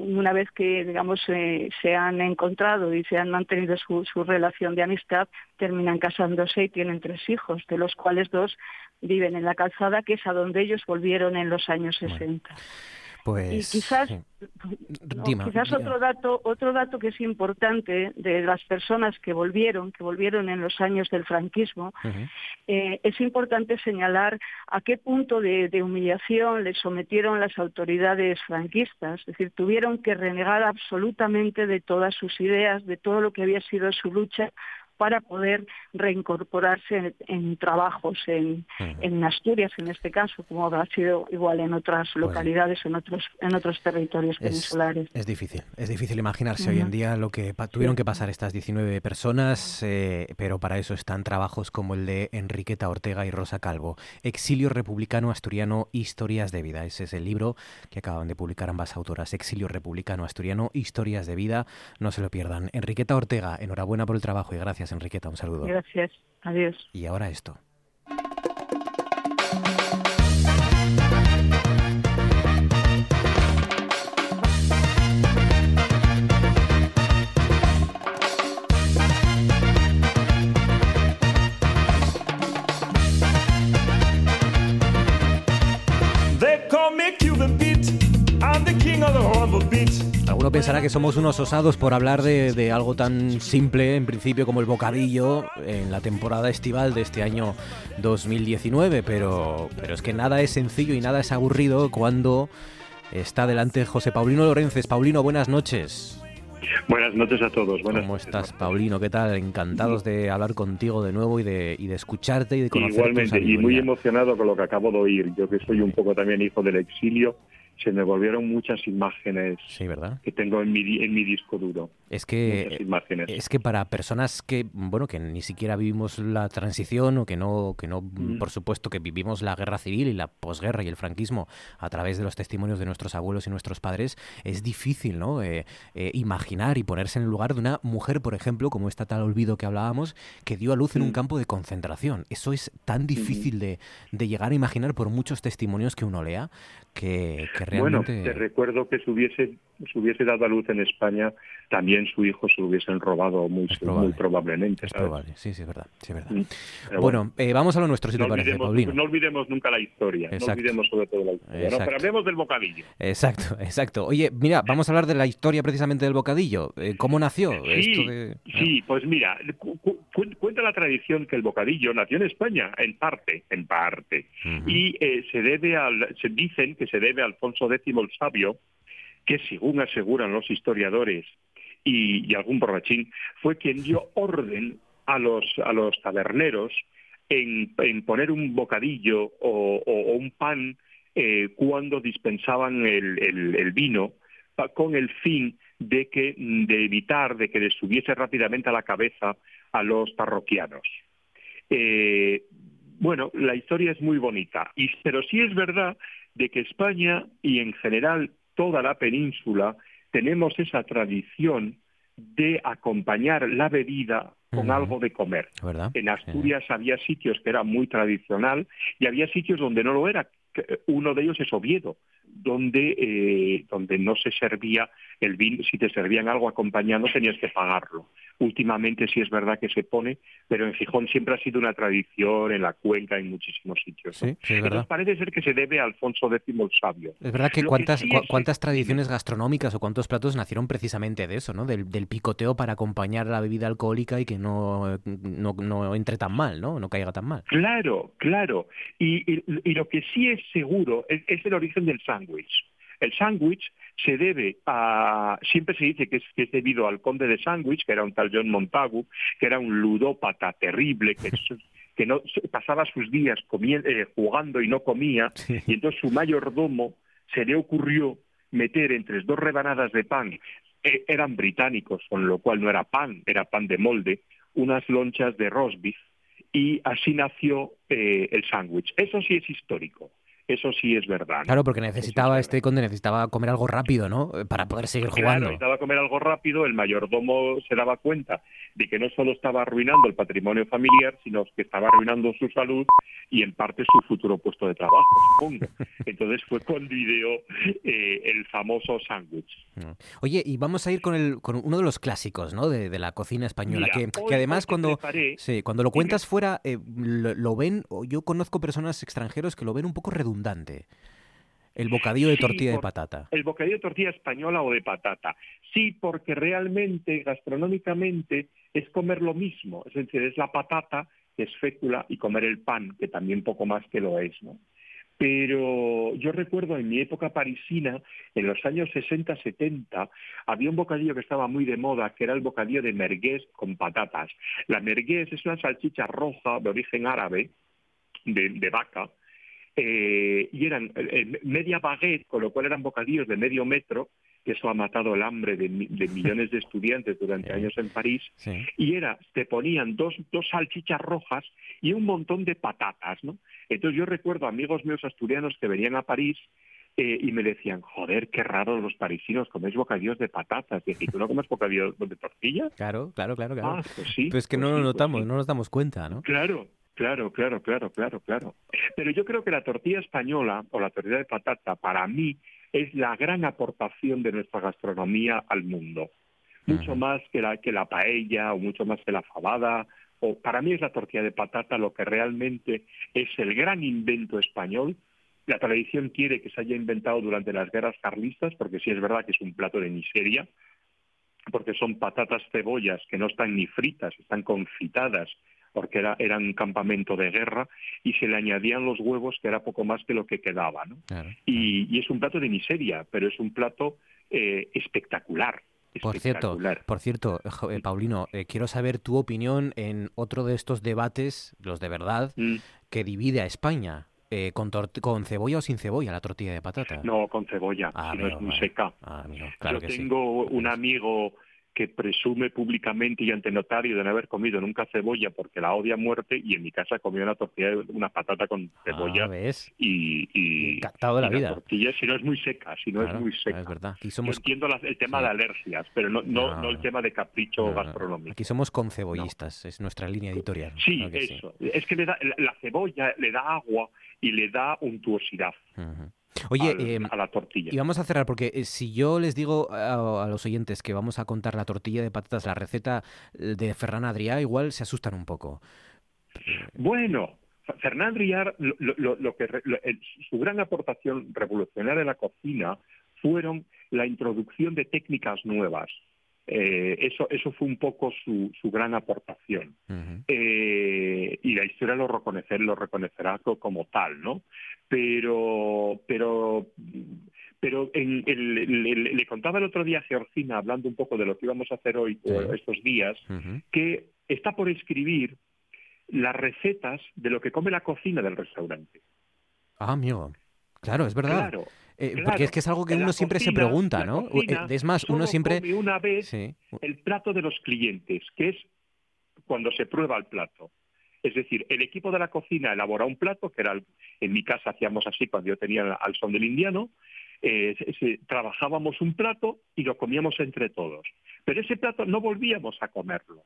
una vez que digamos eh, se han encontrado y se han mantenido su, relación de amistad, terminan casándose y tienen tres hijos, de los cuales dos viven en la calzada, que es a donde ellos volvieron en los años 60. Pues, y quizás, quizás otro dato, otro dato que es importante de las personas que volvieron, que volvieron en los años del franquismo, eh, es importante señalar a qué punto de, de, humillación les sometieron las autoridades franquistas, es decir, tuvieron que renegar absolutamente de todas sus ideas, de todo lo que había sido su lucha para poder reincorporarse en, trabajos en, Asturias, en este caso, como ha sido igual en otras localidades, en otros en otros territorios peninsulares. Es difícil, es difícil imaginarse hoy en día lo que tuvieron que pasar estas 19 personas, eh, pero para eso están trabajos como el de Enriqueta Ortega y Rosa Calvo, Exilio Republicano Asturiano, Historias de Vida. Ese es el libro que acaban de publicar ambas autoras, Exilio Republicano Asturiano, Historias de Vida. No se lo pierdan. Enriqueta Ortega, enhorabuena por el trabajo y gracias Enriqueta, un saludo. Gracias, adiós. Y ahora esto. Pensará que somos unos osados por hablar de, algo tan simple, en principio, como el bocadillo en la temporada estival de este año 2019, pero, pero es que nada es sencillo y nada es aburrido cuando está delante José Paulino Lorences. Paulino, buenas noches. Buenas noches a todos. Buenas ¿Cómo estás, Paulino? ¿Qué tal? Encantados de hablar contigo de nuevo y de, y de escucharte y de conocerte. Igualmente, y muy emocionado con lo que acabo de oír. Yo que soy un poco también hijo del exilio se me volvieron muchas imágenes sí, ¿verdad? que tengo en mi, en mi disco duro. Es que, es que para personas que, bueno, que ni siquiera vivimos la transición o que no, que no mm. por supuesto, que vivimos la guerra civil y la posguerra y el franquismo a través de los testimonios de nuestros abuelos y nuestros padres, es difícil, ¿no? Eh, eh, imaginar y ponerse en el lugar de una mujer, por ejemplo, como esta tal olvido que hablábamos, que dio a luz en un mm. campo de concentración. Eso es tan difícil de, de llegar a imaginar por muchos testimonios que uno lea que, bueno, te recuerdo que se hubiese, se hubiese dado a luz en España, también su hijo se lo hubiesen robado muy, muy probablemente. Es probable, sí, sí, es verdad. Sí, verdad. Mm, bueno, eh, vamos a lo nuestro, si no te parece, Paulino. No olvidemos nunca la historia, no olvidemos sobre todo la historia. pero hablemos del bocadillo. Exacto, <laughs> exacto. Oye, mira, vamos a hablar de la historia precisamente del bocadillo. Eh, ¿Cómo nació sí, esto de...? Sí, pues mira, cuenta la tradición que el bocadillo nació en España, en parte, en parte. Y eh, se debe al... Se dicen que se debe a Alfonso X el Sabio, que según aseguran los historiadores y, algún borrachín, fue quien dio orden a los, a los taberneros en, poner un bocadillo o, un pan eh, cuando dispensaban el, vino con el fin de que de evitar de que les subiese rápidamente a la cabeza a los parroquianos. Eh, bueno, la historia es muy bonita, y, pero sí es verdad de que España y en general toda la península tenemos esa tradición de acompañar la bebida con algo de comer. En Asturias había sitios que era muy tradicional y había sitios donde no lo era. Uno de ellos es Oviedo, donde, eh, donde no se servía el vino, si te servían algo acompañado tenías que pagarlo. Últimamente sí es verdad que se pone, pero en Gijón siempre ha sido una tradición, en la cuenca, en muchísimos sitios. Sí, parece ser que se debe a Alfonso X el Sabio. Es verdad que cuántas, cuántas tradiciones gastronómicas o cuántos platos nacieron precisamente de eso, ¿no? Del, picoteo para acompañar la bebida alcohólica y que no, no, entre tan mal, ¿no? No caiga tan mal. Claro, claro. Y, lo que sí es seguro es, es el origen del sándwich. El sándwich se debe a, siempre se dice que es, que es debido al conde de Sandwich, que era un tal John Montagu, que era un ludópata terrible, que <laughs> que no pasaba sus días eh, jugando y no comía, y entonces su mayordomo se le ocurrió meter entre dos rebanadas de pan, eh, eran británicos, con lo cual no era pan, era pan de molde, unas lonchas de rosbif, y así nació eh, el sándwich. Eso sí es histórico. Eso sí es verdad. Claro, porque necesitaba este conde necesitaba comer algo rápido, ¿no? Para poder seguir jugando. necesitaba comer algo rápido. El mayordomo se daba cuenta de que no solo estaba arruinando el patrimonio familiar, sino que estaba arruinando su salud y en parte su futuro puesto de trabajo, supongo. <laughs> Entonces fue cuando ideó eh, el famoso sándwich. Oye, y vamos a ir con, el, con uno de los clásicos, ¿no? De, la cocina española, que, además cuando, sí, cuando lo cuentas fuera eh, lo, lo, ven, yo conozco personas extranjeros que lo ven un poco redundante. El bocadillo de tortilla de patata. El bocadillo de tortilla española o de patata. Sí, porque realmente, gastronómicamente, es comer lo mismo. Es decir, es la patata, que es fécula, y comer el pan, que también poco más que lo es, ¿no? Pero yo recuerdo en mi época parisina, en los años 60-70, había un bocadillo que estaba muy de moda, que era el bocadillo de merguez con patatas. La merguez es una salchicha roja de origen árabe, de vaca, eh, y eran eh, media baguette, con lo cual eran bocadillos de medio metro, que eso ha matado el hambre de, millones de estudiantes durante años en París, y era, te ponían dos, dos salchichas rojas y un montón de patatas, ¿no? Entonces yo recuerdo amigos míos asturianos que venían a París eh, y me decían, joder, qué raro los parisinos, coméis bocadillos de patatas. Y ¿tú no comes bocadillos de tortilla? Claro, claro, claro. claro. Ah, pues sí. Pues que no pues lo notamos, pues no nos damos cuenta, ¿no? Claro, Claro, claro, claro, claro, claro. Pero yo creo que la tortilla española o la tortilla de patata para mí es la gran aportación de nuestra gastronomía al mundo. Mucho más que la, que la paella o mucho más que la fabada. O, para mí es la tortilla de patata lo que realmente es el gran invento español. La tradición quiere que se haya inventado durante las guerras carlistas, porque sí es verdad que es un plato de miseria, porque son patatas cebollas que no están ni fritas, están confitadas porque era, era un campamento de guerra, y se le añadían los huevos, que era poco más que lo que quedaba. ¿no? Y, es un plato de miseria, pero es un plato eh, espectacular. Por cierto, por cierto, eh, Paulino, eh, quiero saber tu opinión en otro de estos debates, los de verdad, mm. que divide a España. con, con, cebolla o sin cebolla la tortilla de patata? No, con cebolla, ah, si no es muy seca. Ah, claro Yo tengo un amigo que presume públicamente y ante notario de no haber comido nunca cebolla porque la odia a muerte y en mi casa comió una tortilla, una patata con cebolla ah, y, y encantado de la, vida. tortilla si no es muy seca, si no es muy seca. Es verdad. Aquí somos... entiendo el tema de alergias, pero no, no, el tema de capricho gastronómico. Aquí somos concebollistas, es nuestra línea editorial. Sí, eso. Es que le da, la cebolla le da agua y le da untuosidad. Oye, em, a la tortilla. Y vamos a cerrar, porque eh, si yo les digo a, los oyentes que vamos a contar la tortilla de patatas, la receta eh, de Ferran Adrià, igual se asustan un poco. Bueno, Ferran Adrià, lo, que, su gran aportación revolucionaria en la cocina fueron la introducción de técnicas nuevas. Eh, eso, eso fue un poco su, su gran aportación. y la historia lo, reconocer, lo reconocerá como tal, ¿no? pero pero pero en, le contaba el otro día a Georgina, hablando un poco de lo que íbamos a hacer hoy, estos días, que está por escribir las recetas de lo que come la cocina del restaurante. Ah, amigo. Claro, es verdad. Eh, porque es que es algo que uno siempre se pregunta, ¿no? Eh, es más, uno siempre... Come una vez el plato de los clientes, que es cuando se prueba el plato. Es decir, el equipo de la cocina elabora un plato, que era en mi casa hacíamos así cuando yo tenía al son del indiano, eh, trabajábamos un plato y lo comíamos entre todos. Pero ese plato no volvíamos a comerlo.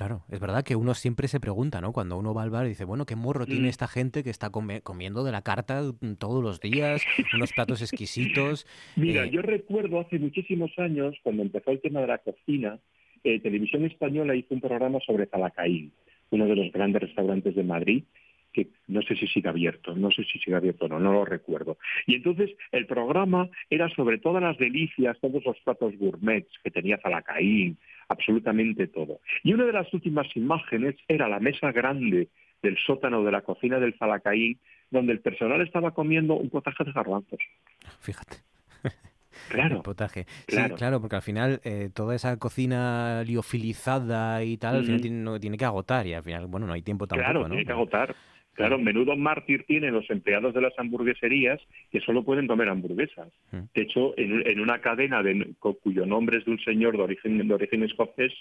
Claro, es verdad que uno siempre se pregunta, ¿no? Cuando uno va al bar y dice, bueno, ¿qué morro tiene mm. esta gente que está comiendo de la carta todos los días, unos <laughs> platos exquisitos? Mira, eh, yo recuerdo hace muchísimos años, cuando empezó el tema de la cocina, eh, Televisión Española hizo un programa sobre Zalacaín, uno de los grandes restaurantes de Madrid, que no sé si sigue abierto, no sé si sigue abierto o no, no lo recuerdo. Y entonces el programa era sobre todas las delicias, todos los platos gourmets que tenía Zalacaín, absolutamente todo. Y una de las últimas imágenes era la mesa grande del sótano de la cocina del Zalacaín, donde el personal estaba comiendo un potaje de garbanzos. Fíjate. <laughs> Claro. potaje. Sí, claro, porque al final eh, toda esa cocina liofilizada y tal, al final tiene, tiene, que agotar y al final, bueno, no hay tiempo tampoco, Claro, tiene que agotar. Claro, menudo mártir tienen los empleados de las hamburgueserías que solo pueden comer hamburguesas. Mm. De hecho, en, una cadena de, cuyo nombre es de un señor de origen, de origen escocés,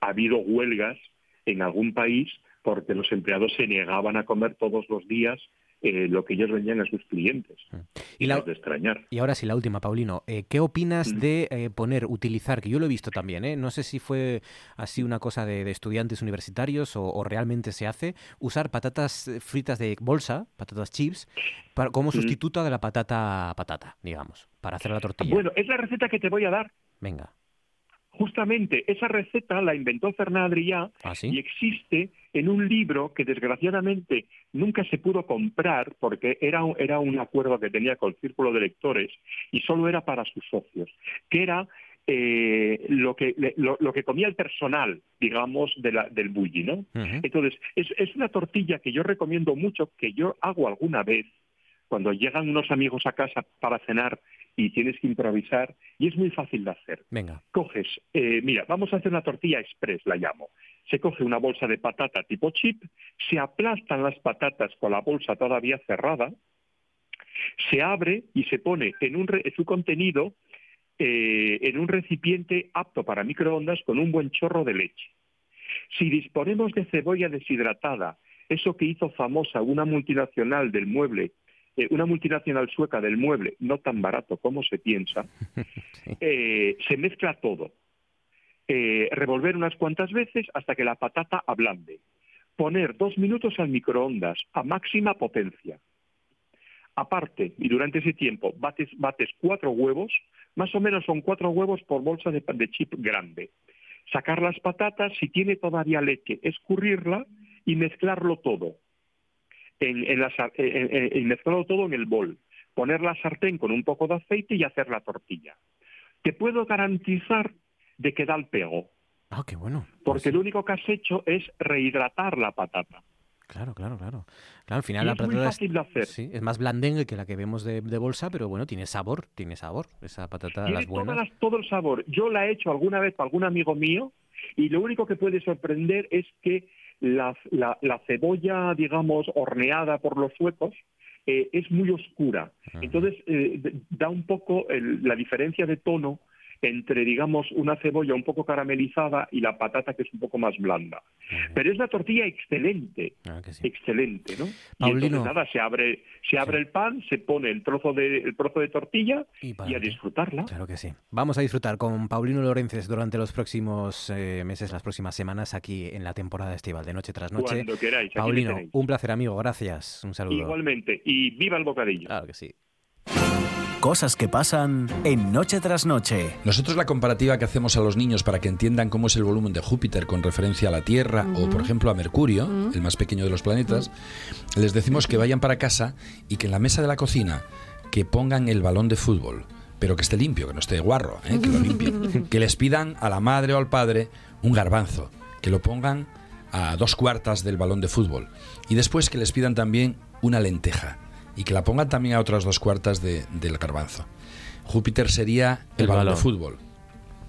ha habido huelgas en algún país porque los empleados se negaban a comer todos los días eh, lo que ellos vendían a sus clientes. Mm. Y la, de extrañar. Y ahora sí, la última, Paulino. Eh, ¿Qué opinas mm. de eh, poner, utilizar, que yo lo he visto también, ¿eh? no sé si fue así una cosa de, estudiantes universitarios o, realmente se hace, usar patatas fritas de bolsa, patatas chips, para, como mm. sustituto de la patata patata, digamos, para hacer la tortilla? Bueno, es la receta que te voy a dar. Venga. Justamente esa receta la inventó Fernand ¿Ah, y existe en un libro que desgraciadamente nunca se pudo comprar porque era, era un acuerdo que tenía con el círculo de lectores y solo era para sus socios, que era eh, lo, que, lo, que comía el personal, digamos, de la, del bully, ¿no? Entonces, es, es una tortilla que yo recomiendo mucho, que yo hago alguna vez, cuando llegan unos amigos a casa para cenar y tienes que improvisar y es muy fácil de hacer. Venga. Coges, eh, mira, vamos a hacer una tortilla express, la llamo. Se coge una bolsa de patata tipo chip, se aplastan las patatas con la bolsa todavía cerrada, se abre y se pone en un su contenido eh, en un recipiente apto para microondas con un buen chorro de leche. Si disponemos de cebolla deshidratada, eso que hizo famosa una multinacional del mueble eh, una multinacional sueca del mueble, no tan barato como se piensa, <laughs> eh, se mezcla todo. Eh, revolver unas cuantas veces hasta que la patata ablande. Poner dos minutos al microondas a máxima potencia. Aparte, y durante ese tiempo, bates, bates cuatro huevos, más o menos son cuatro huevos por bolsa de, de chip grande. Sacar las patatas, si tiene todavía leche, escurrirla y mezclarlo todo en, en, mezclarlo todo en el bol, poner la sartén con un poco de aceite y hacer la tortilla. Te puedo garantizar de que da el pego. Ah, qué bueno. Porque pues lo único que has hecho es rehidratar la patata. Claro, claro, claro. Claro, al final la es muy fácil de hacer. Sí, es más blandengue que la que vemos de, bolsa, pero bueno, tiene sabor, tiene sabor. Esa patata tiene las buenas. todo el sabor. Yo la he hecho alguna vez para algún amigo mío y lo único que puede sorprender es que la, la, cebolla, digamos, horneada por los suecos, eh, es muy oscura. Entonces, eh, da un poco la diferencia de tono entre, digamos, una cebolla un poco caramelizada y la patata que es un poco más blanda. Pero es la tortilla excelente, ah, excelente, ¿no? Y entonces nada, se abre, se abre el pan, se pone el trozo de, el trozo de tortilla y, a disfrutarla. Claro que sí. Vamos a disfrutar con Paulino Lorences durante los próximos eh, meses, las próximas semanas aquí en la temporada estival de Noche tras Noche. Cuando queráis. Paulino, un placer amigo, gracias. Un saludo. Igualmente, y viva el bocadillo. Claro que sí. Cosas que pasan en Noche tras Noche. Nosotros la comparativa que hacemos a los niños para que entiendan cómo es el volumen de Júpiter con referencia a la Tierra o, por ejemplo, a Mercurio, el más pequeño de los planetas, les decimos que vayan para casa y que en la mesa de la cocina que pongan el balón de fútbol, pero que esté limpio, que no esté guarro, ¿eh? que lo limpien. <laughs> que les pidan a la madre o al padre un garbanzo, que lo pongan a dos cuartas del balón de fútbol. Y después que les pidan también una lenteja y que la pongan también a otras dos cuartas de, del garbanzo. Júpiter sería el, balón, de fútbol,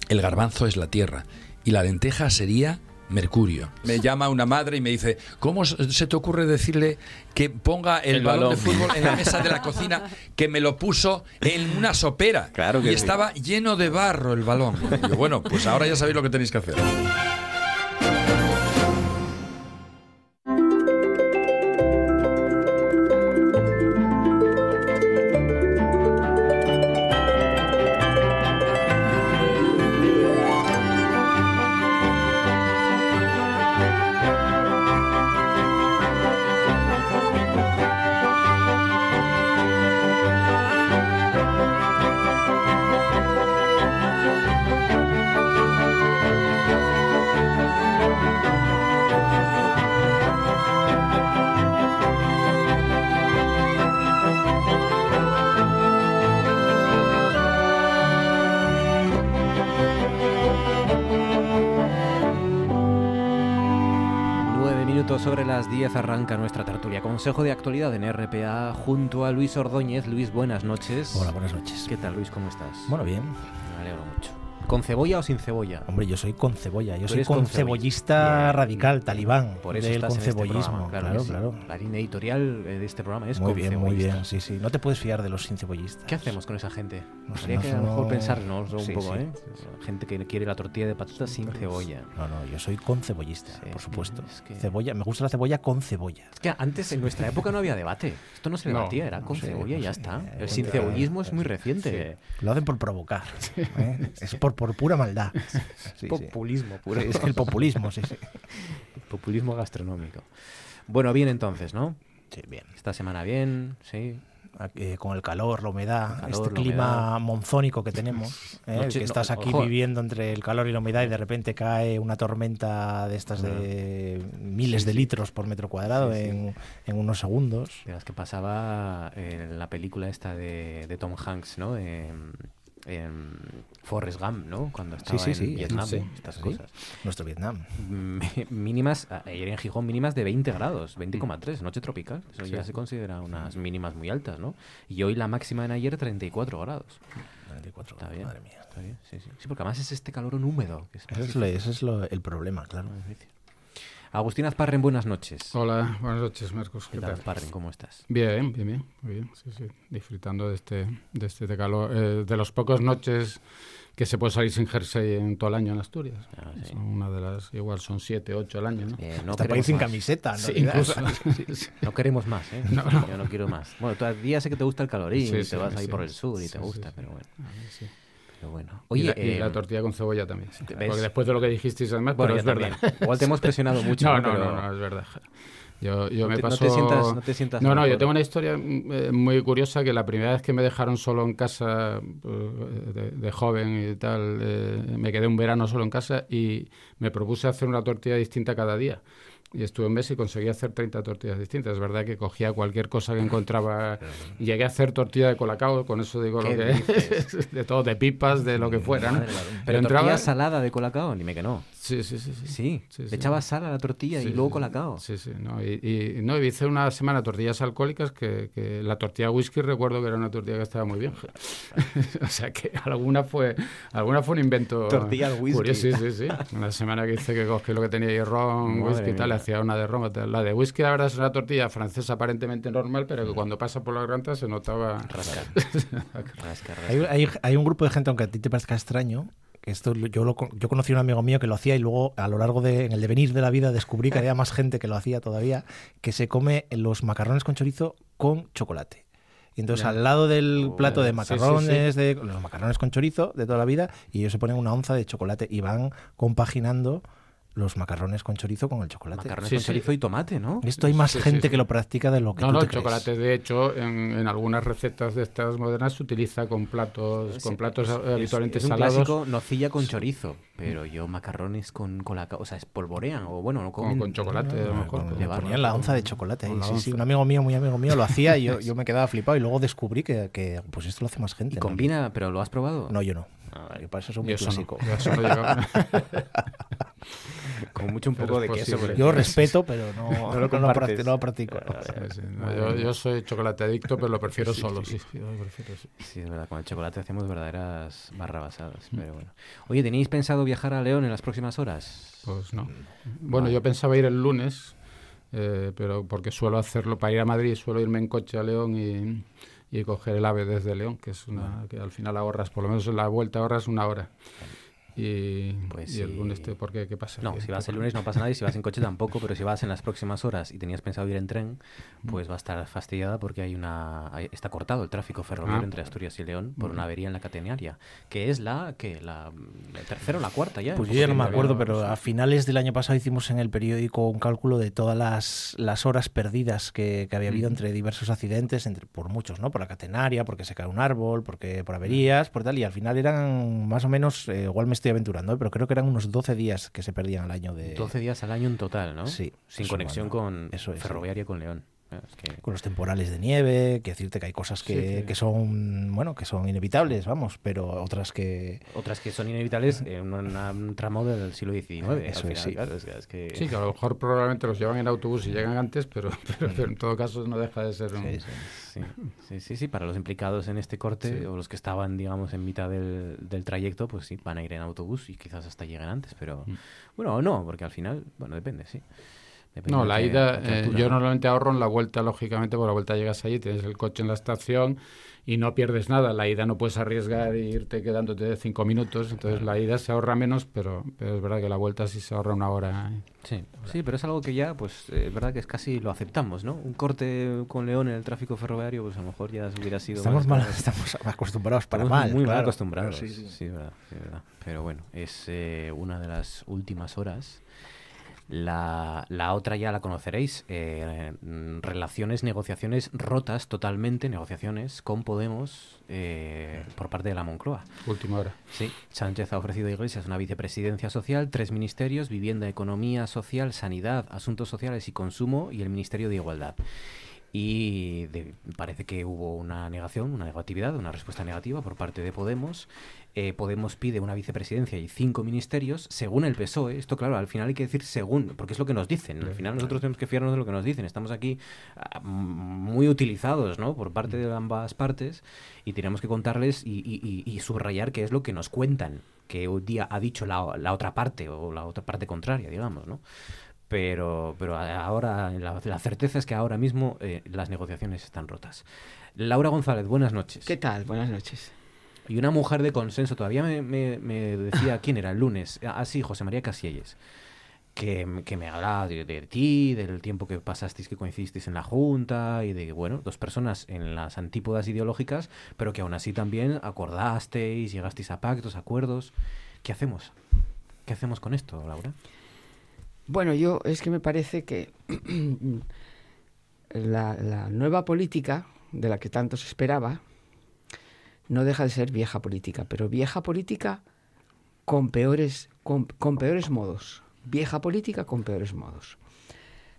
el garbanzo es la Tierra y la lenteja sería Mercurio. Me llama una madre y me dice, ¿cómo se te ocurre decirle que ponga el, balón, de fútbol en la <laughs> mesa de la cocina que me lo puso en una sopera? Claro y estaba lleno de barro el balón. bueno, pues ahora ya sabéis lo que tenéis que hacer. Arranca nuestra tertulia. Consejo de actualidad en RPA junto a Luis Ordóñez. Luis, buenas noches. Hola, buenas noches. ¿Qué tal, Luis? ¿Cómo estás? Bueno, bien. Me alegro mucho. ¿Con cebolla o sin cebolla? Hombre, yo soy con cebolla. Yo soy con concebollista. cebollista radical, talibán. Por eso del estás en este concebollismo. programa, claro, sí. claro. La línea editorial eh, de este programa es Muy bien, muy bien. Sí, sí. No te puedes fiar de los sin cebollistas. ¿Qué hacemos con esa gente? No sé, Habría no que a lo mejor pensarnos un Sí, poco, sí. ¿eh? Gente que quiere la tortilla de patatas sin cebolla. No, no, yo soy con cebollista, Sí, por supuesto. es que- Cebolla, me gusta la cebolla con cebolla. Es que antes, en nuestra época, no había debate. Esto no se No, debatía, era con sé, cebolla y no ya sé. está. El sin cebollismo es muy reciente. Lo hacen por provocar. ¿eh? Es por, por pura maldad. <laughs> Sí, sí. Populismo puro. Sí, es el populismo, sí, sí. <laughs> Populismo gastronómico. Bueno, bien entonces, ¿no? Sí, bien. Esta semana bien, sí. Aquí, eh, con el calor, la humedad, calor, este la clima humedad. monzónico que tenemos, <laughs> ¿eh? Noche- que estás no, aquí ojo. viviendo entre el calor y la humedad y de repente cae una tormenta de estas de miles de litros por metro cuadrado Sí, sí. En, en unos segundos. De las que pasaba en la película esta de, de Tom Hanks, ¿no? En, en Forrest Gump, ¿no? Cuando estaba sí, en sí, Vietnam, sí, estas sí. cosas. Nuestro Vietnam. Mm, <laughs> Mínimas, ayer en Gijón, mínimas de 20 grados, 20,3, noche tropical. Eso ya se considera unas mínimas muy altas, ¿no? Y hoy la máxima en ayer 34 grados. 94, Está bien. madre mía. Está bien, sí, sí. Sí, porque además es este calor húmedo. Que es Ese es, lo- ese es lo- el problema, claro. Agustín Azparren, buenas noches. Hola, buenas noches, Marcos. ¿Qué ¿Qué tal? Azparren? ¿Cómo estás? Bien, bien, bien, muy bien. Sí, sí. Disfrutando de este, de este de calor, eh, de las pocas noches que se puede salir sin jersey en todo el año en Asturias. Ah, sí. Son una de las, igual son siete, ocho al año, ¿no? Eh, no Hasta para ir queremos sin más. camiseta, ¿no? Sí, incluso. <laughs> Sí. No queremos más, ¿eh? No, no. Yo no quiero más. Bueno, todavía sé que te gusta el calorín Sí, y te sí, vas ahí sí, por el sur y sí, te gusta, sí. pero bueno. Sí. Pero bueno. Y la, y la tortilla con cebolla también. Porque después de lo que dijisteis además, bueno, pero es verdad. Igual te hemos presionado mucho. No, No, no, Pero no, no, es verdad. Yo, yo No me te- no paso... te sientas- no te sientas No, no, yo tengo una historia mm, eh, muy curiosa que la primera vez que me dejaron solo en casa eh, de, de joven y tal, eh, me quedé un verano solo en casa y me propuse hacer una tortilla distinta cada día. Y estuve un mes y conseguí hacer 30 tortillas distintas. Es verdad que cogía cualquier cosa que encontraba. <laughs> Llegué a hacer tortilla de colacao, con eso digo lo ¿Qué que dices? <laughs> de todo, de pipas, de lo que fuera. ¿no? Madre. Pero entraba- tortilla salada de colacao, dime que no. Sí, sí, sí. sí. Sí, Sí, le sí. echabas sal a la tortilla y luego colacao. Sí, sí. No, y, y- no, hice una semana tortillas alcohólicas que, que la tortilla whisky recuerdo que era una tortilla que estaba muy bien. <laughs> o sea que alguna fue alguna fue un invento. Tortilla al whisky. curioso, sí, sí, sí. Una semana que hice que cogí lo que tenía y ron, Madre whisky y tal, hacía una de ron. La de whisky, la verdad, es una tortilla francesa aparentemente normal, pero que cuando pasa por la garganta se notaba. Rasca. <laughs> Rasca, rasca. Hay, hay- hay un grupo de gente, aunque a ti te parezca extraño, que esto yo, lo, yo conocí a un amigo mío que lo hacía y luego a lo largo de, en el devenir de la vida descubrí que había más gente que lo hacía todavía, que se come los macarrones con chorizo con chocolate. Y entonces al lado del Oh, plato de sí, sí, sí. macarrones, de los macarrones con chorizo de toda la vida, y ellos se ponen una onza de chocolate y van compaginando los macarrones con chorizo con el chocolate. Macarrones Sí, con sí. chorizo y tomate, ¿no? Esto hay más Sí, gente sí. que lo practica de lo que No, tú no, te el crees. chocolate de hecho en, en algunas recetas de estas modernas se utiliza con platos, con Sí, platos es- habitualmente es, un salados. clásico nocilla con chorizo, pero yo macarrones con colacao, o sea, espolvorean o bueno, no Con, comen. con chocolate, a lo mejor. Con- con- le ponían la onza de chocolate ahí, con sí. Un amigo mío, muy amigo mío, lo hacía y yo, <laughs> yo me quedaba flipado. Y luego descubrí que, que, pues esto lo hace más gente. Y ¿no? combina, pero ¿lo has probado? No, yo no. Ah, vale. Para eso eso no, clásico. yo eso no. <laughs> Con mucho un Pero poco es de queso. posible. Yo respeto, pero no, No lo no, practico. Sí, sí, no, yo, yo soy chocolate adicto, pero lo prefiero solo. Sí, yo lo prefiero, sí. Sí, es verdad, con el chocolate hacemos verdaderas barrabasadas, pero bueno. Oye, ¿tenéis pensado viajar a León en las próximas horas? Pues no. Bueno, yo pensaba ir el lunes, eh, pero porque suelo hacerlo para ir a Madrid, suelo irme en coche a León y, y coger el AVE desde León, que es una que al final ahorras, por lo menos en la vuelta ahorras una hora. Y, Pues y el sí. lunes, te, ¿por qué? ¿Qué pasa? No, ¿Qué- si vas el lunes no pasa nada y si vas en coche tampoco, pero si vas en las próximas horas y tenías pensado ir en tren, pues va a estar fastidiada porque hay una hay- está cortado el tráfico ferroviario Ah. entre Asturias y León por una avería en la catenaria, que es la que la, la tercera o la cuarta ya. Pues yo ya no me acuerdo, pero a finales del año pasado hicimos en el periódico un cálculo de todas las, las horas perdidas que, que había habido entre diversos accidentes, entre, por muchos, ¿no? Por la catenaria, porque se cae un árbol, porque por averías, por tal, y al final eran más o menos, eh, igual me estoy aventurando, ¿eh? pero creo que eran unos 12 días que se perdían al año de... 12 días al año en total, ¿no? Sí, Sin conexión con Eso es, sí. ferroviaria con León. Con los temporales de nieve, que decirte que hay cosas que, que, son, bueno, que son inevitables, vamos, pero otras que... Otras que son inevitables en un, tramo del siglo XIX. Eso es, sí. es que... Sí, que a lo mejor probablemente los llevan en autobús y llegan antes, pero, <laughs> pero, en todo caso no deja de ser un... Sí, sí, sí, para los implicados en este corte o los que estaban, digamos, en mitad del, del, trayecto, pues sí, van a ir en autobús y quizás hasta lleguen antes, pero... Mm. Bueno, o no, porque al final, bueno, depende, sí no, la ida, eh, yo normalmente ahorro en la vuelta, lógicamente, por la vuelta llegas allí, tienes el coche en la estación y no pierdes nada. La ida no puedes arriesgar e irte quedándote cinco minutos, entonces la ida se ahorra menos, pero, pero es verdad que la vuelta sí se ahorra una hora. ¿eh? Sí, sí, pero es algo que ya, pues, eh, es verdad que es casi lo aceptamos, ¿no? Un corte con León en el tráfico ferroviario, pues a lo mejor ya hubiera sido. Estamos, mal, estamos acostumbrados para mal. Muy mal acostumbrados, sí, sí. verdad, verdad. Pero bueno, es una de las últimas horas la, la otra ya la conoceréis, eh, relaciones, negociaciones rotas totalmente, negociaciones con Podemos eh, por parte de la Moncloa. Última hora. Sí, Sánchez ha ofrecido a Iglesias una vicepresidencia social, tres ministerios, vivienda, economía social, sanidad, asuntos sociales y consumo y el Ministerio de Igualdad y parece que hubo una negación, una negatividad, una respuesta negativa por parte de Podemos. Eh, Podemos pide una vicepresidencia y cinco ministerios, según el PSOE. Esto, claro, al final hay que decir según, porque es lo que nos dicen. Al final nosotros tenemos que fiarnos de lo que nos dicen. Estamos aquí ah, muy utilizados ¿no? por parte de ambas partes y tenemos que contarles y, subrayar qué es lo que nos cuentan, que un día ha dicho la, la otra parte o la otra parte contraria, digamos, ¿no? Pero, pero ahora la, certeza es que ahora mismo eh, las negociaciones están rotas. Laura González, buenas noches. ¿Qué tal? Buenas noches. Y una mujer de consenso, todavía me, decía <laughs> quién era el lunes, ah, sí, José María Casielles, que, que me hablaba de, ti, del tiempo que pasasteis, que coincidisteis en la Junta y de, bueno, dos personas en las antípodas ideológicas, pero que aún así también acordasteis, llegasteis a pactos, acuerdos. ¿Qué hacemos? ¿Qué hacemos con esto, Laura? Bueno, yo es que me parece que <clears throat> la, nueva política de la que tanto se esperaba no deja de ser vieja política, pero vieja política con peores, con, peores modos. Vieja política con peores modos.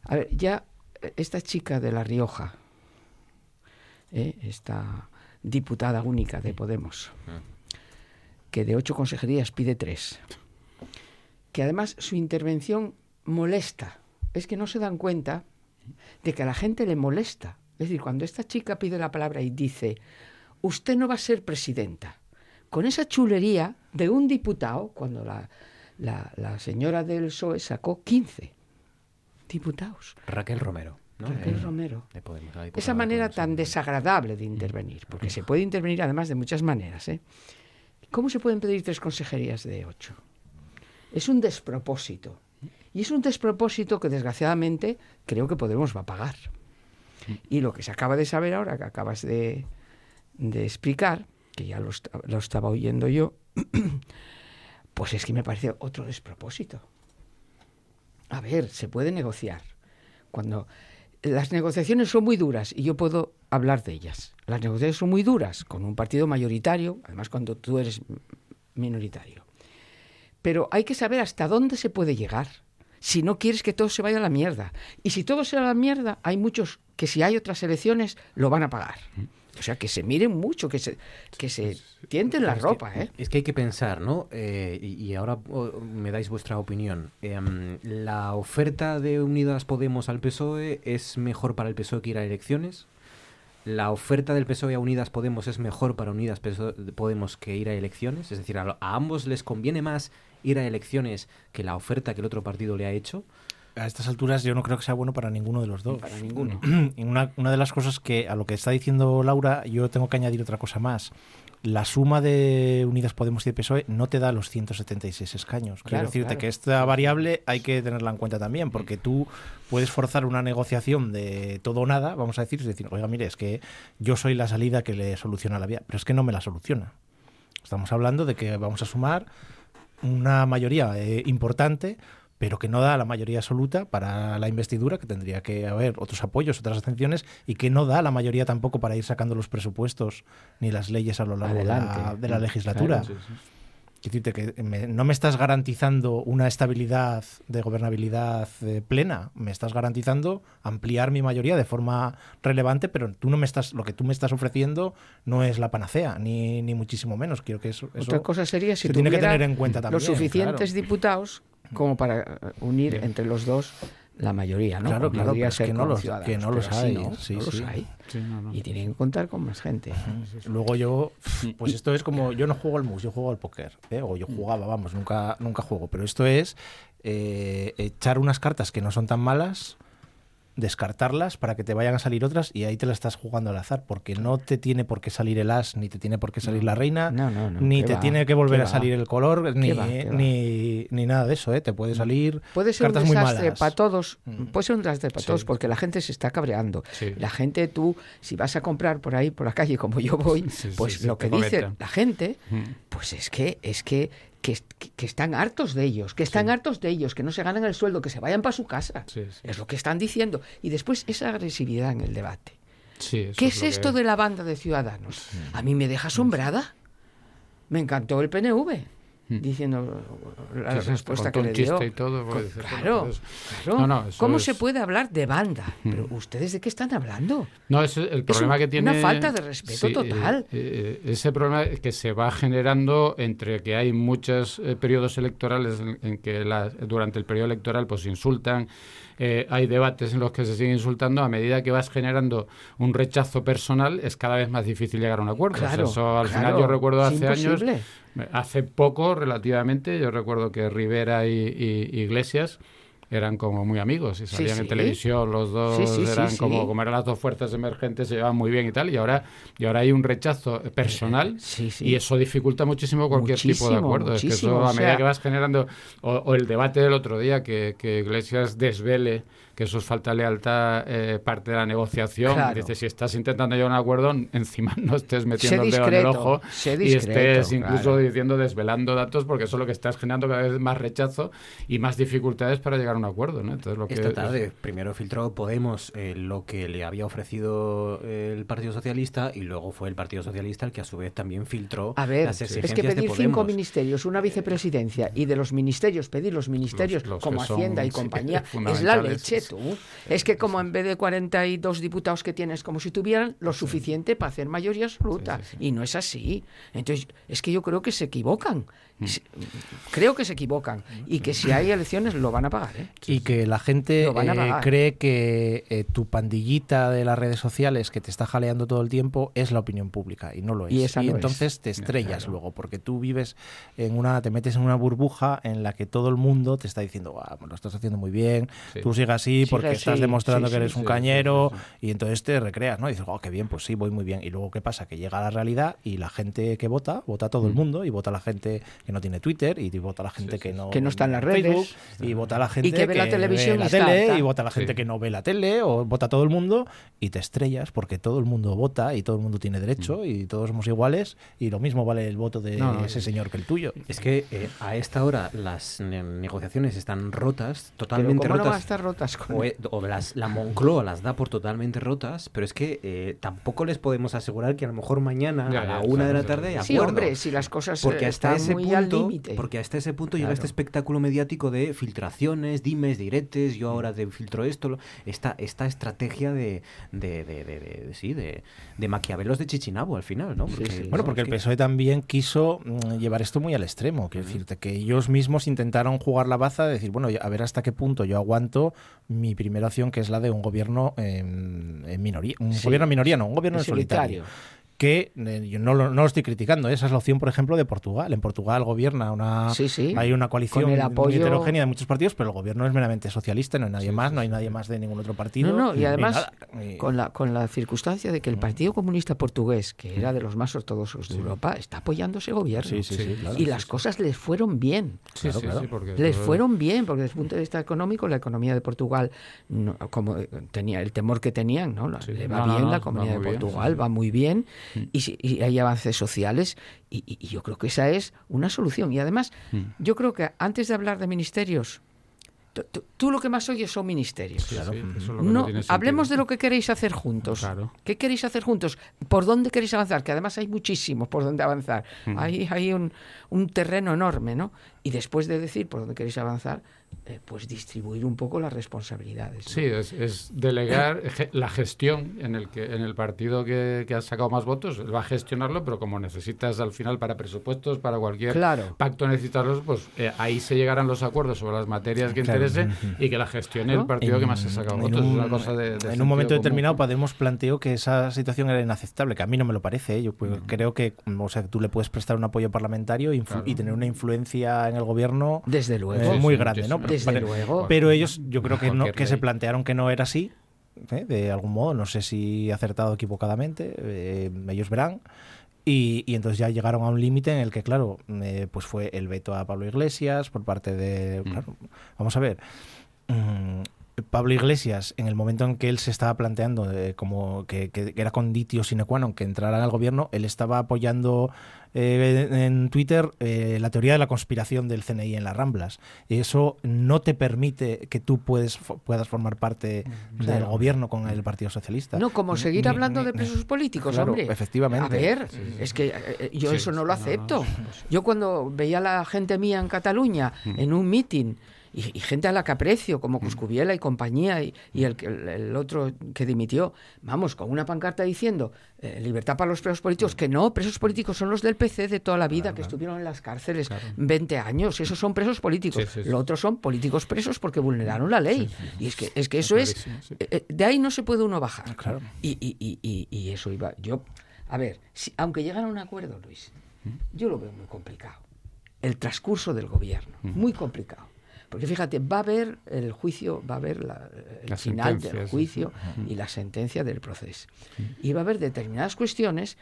A ver, ya esta chica de La Rioja, ¿eh? esta diputada única de Podemos, ah. que de ocho consejerías pide tres, que además su intervención molesta. Es que no se dan cuenta de que a la gente le molesta. Es decir, cuando esta chica pide la palabra y dice, usted no va a ser presidenta, con esa chulería de un diputado, cuando la, la, señora del PSOE sacó 15 diputados. Raquel Romero. Raquel Romero. Esa manera tan desagradable de intervenir, porque se puede intervenir además de muchas maneras. ¿eh? ¿Cómo se pueden pedir tres consejerías de ocho? Es un despropósito. Y es un despropósito que desgraciadamente creo que Podemos va a pagar. Y lo que se acaba de saber ahora, que acabas de, explicar, que ya lo, lo, estaba oyendo yo, <clears throat> pues es que me parece otro despropósito. A ver, se puede negociar. Cuando las negociaciones son muy duras y yo puedo hablar de ellas. Las negociaciones son muy duras con un partido mayoritario, además cuando tú eres minoritario. Pero hay que saber hasta dónde se puede llegar si no quieres que todo se vaya a la mierda. Y si todo se va a la mierda, hay muchos que si hay otras elecciones lo van a pagar. O sea, que se miren mucho, que se, que se tienten la ropa. ¿eh? Es que hay que pensar, ¿no? Eh, y, ahora oh, me dais vuestra opinión. Em, ¿La oferta de Unidas Podemos al PSOE es mejor para el PSOE que ir a elecciones? ¿La oferta del PSOE a Unidas Podemos es mejor para Unidas Podemos que ir a elecciones? Es decir, ¿a, ¿a ambos les conviene más ir a elecciones que la oferta que el otro partido le ha hecho. A estas alturas yo no creo que sea bueno para ninguno de los dos. Para ninguno. <clears throat> una, una de las cosas que a lo que está diciendo Laura, yo tengo que añadir otra cosa más la suma de Unidas Podemos y de PSOE no te da los 176 escaños. Quiero decirte que esta variable hay que tenerla en cuenta también, porque tú puedes forzar una negociación de todo o nada, vamos a decir, es decir, oiga, mire, es que yo soy la salida que le soluciona la vía, pero es que no me la soluciona. Estamos hablando de que vamos a sumar una mayoría eh, importante, pero que no da la mayoría absoluta para la investidura, que tendría que haber otros apoyos, otras atenciones, y que no da la mayoría tampoco para ir sacando los presupuestos ni las leyes a lo largo de la, legislatura. Decirte que no me estás garantizando una estabilidad de gobernabilidad eh, plena, me estás garantizando ampliar mi mayoría de forma relevante, pero tú no me estás, lo que tú me estás ofreciendo no es la panacea, ni, ni muchísimo menos. Quiero que eso, Otra cosa sería si tiene que tener en cuenta también, los suficientes diputados como para eh, unir entre los dos la mayoría, ¿no? Claro, claro, es que no los, que no los hay. No, sí, los hay. y tienen que contar con más gente. Luego yo, <laughs> pues esto es como, yo no juego al mus, yo juego al póker. ¿eh? O yo jugaba, vamos, nunca, nunca juego. Pero esto es eh, echar unas cartas que no son tan malas descartarlas para que te vayan a salir otras y ahí te la estás jugando al azar, porque no te tiene por qué salir el as, ni te tiene por qué salir la reina, ni te tiene que volver a salir el color, ni, ni, nada de eso, ¿eh? te puede salir puede ser cartas un desastre para todos, mm. puede ser un desastre para todos, porque la gente se está cabreando. La gente, tú, si vas a comprar por ahí, por la calle, como yo voy, <laughs> pues lo que dice la gente, mm. pues es que, es que que, están hartos de ellos, que están hartos de ellos, que no se ganan el sueldo, que se vayan para su casa. es lo que están diciendo. Y después esa agresividad en el debate. ¿Qué es, esto de la banda de ciudadanos? A mí me deja asombrada. Me encantó el PNV. Diciendo la respuesta que le dio. Y todo, claro, claro. ¿Cómo se puede hablar de banda? ¿Pero ustedes de qué están hablando? No, es el problema que tiene... Una falta de respeto total. Eh, eh, ese problema que se va generando entre que hay muchos eh, periodos electorales en, que durante el periodo electoral pues insultan, hay debates en los que se sigue insultando, a medida que vas generando un rechazo personal, es cada vez más difícil llegar a un acuerdo. eso al final yo recuerdo hace años Hace poco, relativamente, yo recuerdo que Rivera y, Iglesias eran como muy amigos y salían en televisión los dos eran como como eran las dos fuerzas emergentes se llevaban muy bien y tal y ahora y ahora hay un rechazo personal <laughs> y eso dificulta muchísimo cualquier tipo de acuerdo. Es que eso a medida que vas generando o, el debate del otro día que, que Iglesias desvele que eso es falta de lealtad eh, parte de la negociación. Dice, si estás intentando llegar a un acuerdo, encima no estés metiendo el dedo en el ojo y estés incluso diciendo, desvelando datos, porque eso es lo que estás generando cada vez más rechazo y más dificultades para llegar a un acuerdo. ¿no? Entonces, lo que Esta tarde primero filtró Podemos eh, lo que le había ofrecido el Partido Socialista y luego fue el Partido Socialista el que a su vez también filtró a ver, las Es que pedir cinco ministerios, una vicepresidencia y de los ministerios pedir los ministerios como Hacienda y compañía es la leche es que como en vez de 42 diputados que tienes, como si tuvieran lo suficiente para hacer mayoría absoluta. Y no es así. Entonces, es que yo creo que se equivocan. Mm. Creo que se equivocan y que si hay elecciones lo van a pagar. ¿eh? Y que la gente eh, cree que eh, tu pandillita de las redes sociales que te está jaleando todo el tiempo es la opinión pública y no lo es. Y, entonces te estrellas luego porque tú vives en una, te metes en una burbuja en la que todo el mundo te está diciendo, ah, lo estás haciendo muy bien, tú sigas así porque estás demostrando que eres un cañero y entonces te recreas, ¿no? Y dices, oh, qué bien, pues sí, voy muy bien. Y luego, ¿qué pasa? Que llega la realidad y la gente que vota, vota todo el mm. mundo y vota la gente que no tiene Twitter y vota la gente que no que no está en las redes y vota la gente que ve la televisión la tele y vota la gente que no ve la tele o vota todo el mundo y te estrellas porque todo el mundo vota y todo el mundo tiene derecho mm. y todos somos iguales y lo mismo vale el voto de ese señor que el tuyo. Es que eh, a esta hora las negociaciones están rotas, totalmente ¿cómo rotas. No va a estar rotas o, e, o las, la Moncloa las da por totalmente rotas, pero es que eh, tampoco les podemos asegurar que a lo mejor mañana a la una de la tarde hay acuerdo. Sí, hombre, si las cosas porque hasta ese muy punto, porque hasta ese punto llega este espectáculo mediático de filtraciones, dimes, diretes, yo ahora te filtro esto, esta, esta estrategia de, de, de, de, sí, de, de maquiavelos de Chichinabo al final, ¿no? bueno, porque el PSOE también quiso mm, llevar esto muy al extremo, quiero decirte que ellos mismos intentaron jugar la baza de decir, bueno, a ver hasta qué punto yo aguanto mi primera opción, que es la de un gobierno en, minoría, un gobierno en minoría, no, un gobierno en solitario que eh, yo no lo, no lo, estoy criticando, ¿eh? esa es la opción, por ejemplo, de Portugal. En Portugal gobierna una hay una coalición heterogénea de muchos partidos, pero el gobierno es meramente socialista, no hay nadie más, no hay nadie más de ningún otro partido. No, no, y además con la con la circunstancia de que el mm. Partido Comunista Portugués, que era de los más ortodoxos de Europa, está apoyando ese gobierno. y las cosas les fueron bien. les fueron bien, porque desde el punto de vista económico, la economía de Portugal, como tenía el temor que tenían, ¿no? le va bien la economía de Portugal, va muy bien Mm. y, hay avances sociales y, yo creo que esa es una solución. Y además, mm. yo creo que antes de hablar de ministerios, Tú, lo que más oyes son ministerios. Claro. no, hablemos de lo que queréis hacer juntos. ¿Qué queréis hacer juntos? ¿Por dónde queréis avanzar? Que además hay muchísimos por dónde avanzar. Hay, hay un, un terreno enorme, ¿no? Y después de decir por dónde queréis avanzar, eh, pues distribuir un poco las responsabilidades. Sí, es, delegar la gestión en el que en el partido que, ha sacado más votos, va a gestionarlo, pero como necesitas al final para presupuestos, para cualquier pacto necesitarlos, pues eh, ahí se llegarán los acuerdos sobre las materias que interesen y que la gestione el partido que más ha sacado votos. en un momento determinado Podemos planteó que esa situación era inaceptable, que a mí no me lo parece. ¿eh? Yo pues, creo que o sea, tú le puedes prestar un apoyo parlamentario y tener una influencia en el gobierno Desde luego. muy grande, ¿no? Pero ellos, yo creo que, no, que se plantearon que no era así, ¿eh? de algún modo, no sé si acertado o equivocadamente, eh, ellos verán. Y, entonces ya llegaron a un límite en el que, claro, eh, pues fue el veto a Pablo Iglesias por parte de... Mm. vamos a ver. Mm, Pablo Iglesias, en el momento en que él se estaba planteando como que, que, era conditio sine qua non que entrara al gobierno, él estaba apoyando eh, en Twitter eh, la teoría de la conspiración del CNI en las Ramblas. Y eso no te permite que tú puedes, puedas formar parte mm, del gobierno con el Partido Socialista. No, como seguir hablando de presos políticos, hombre. Efectivamente. A ver, es que eh, yo eso no lo acepto. Yo cuando veía a la gente mía en Cataluña mm. en un mitin y, gente a la que aprecio, como mm. Cuscubiela y compañía, y, el, el, otro que dimitió, vamos, con una pancarta diciendo eh, libertad para los presos políticos, que no, presos políticos son los del PC de toda la vida, que estuvieron en las cárceles 20 años, esos son presos políticos. Los otros son políticos presos porque vulneraron la ley. Y es que, es que eso es, eh, eh, de ahí no se puede uno bajar. Y, y, eso iba, yo, a ver, si, aunque llegan a un acuerdo, Luis, ¿Mm? yo lo veo muy complicado. El transcurso del gobierno, muy complicado porque fíjate, va a haber el juicio, va a haber el final del juicio y la sentencia del proceso. Y va a haber determinadas cuestiones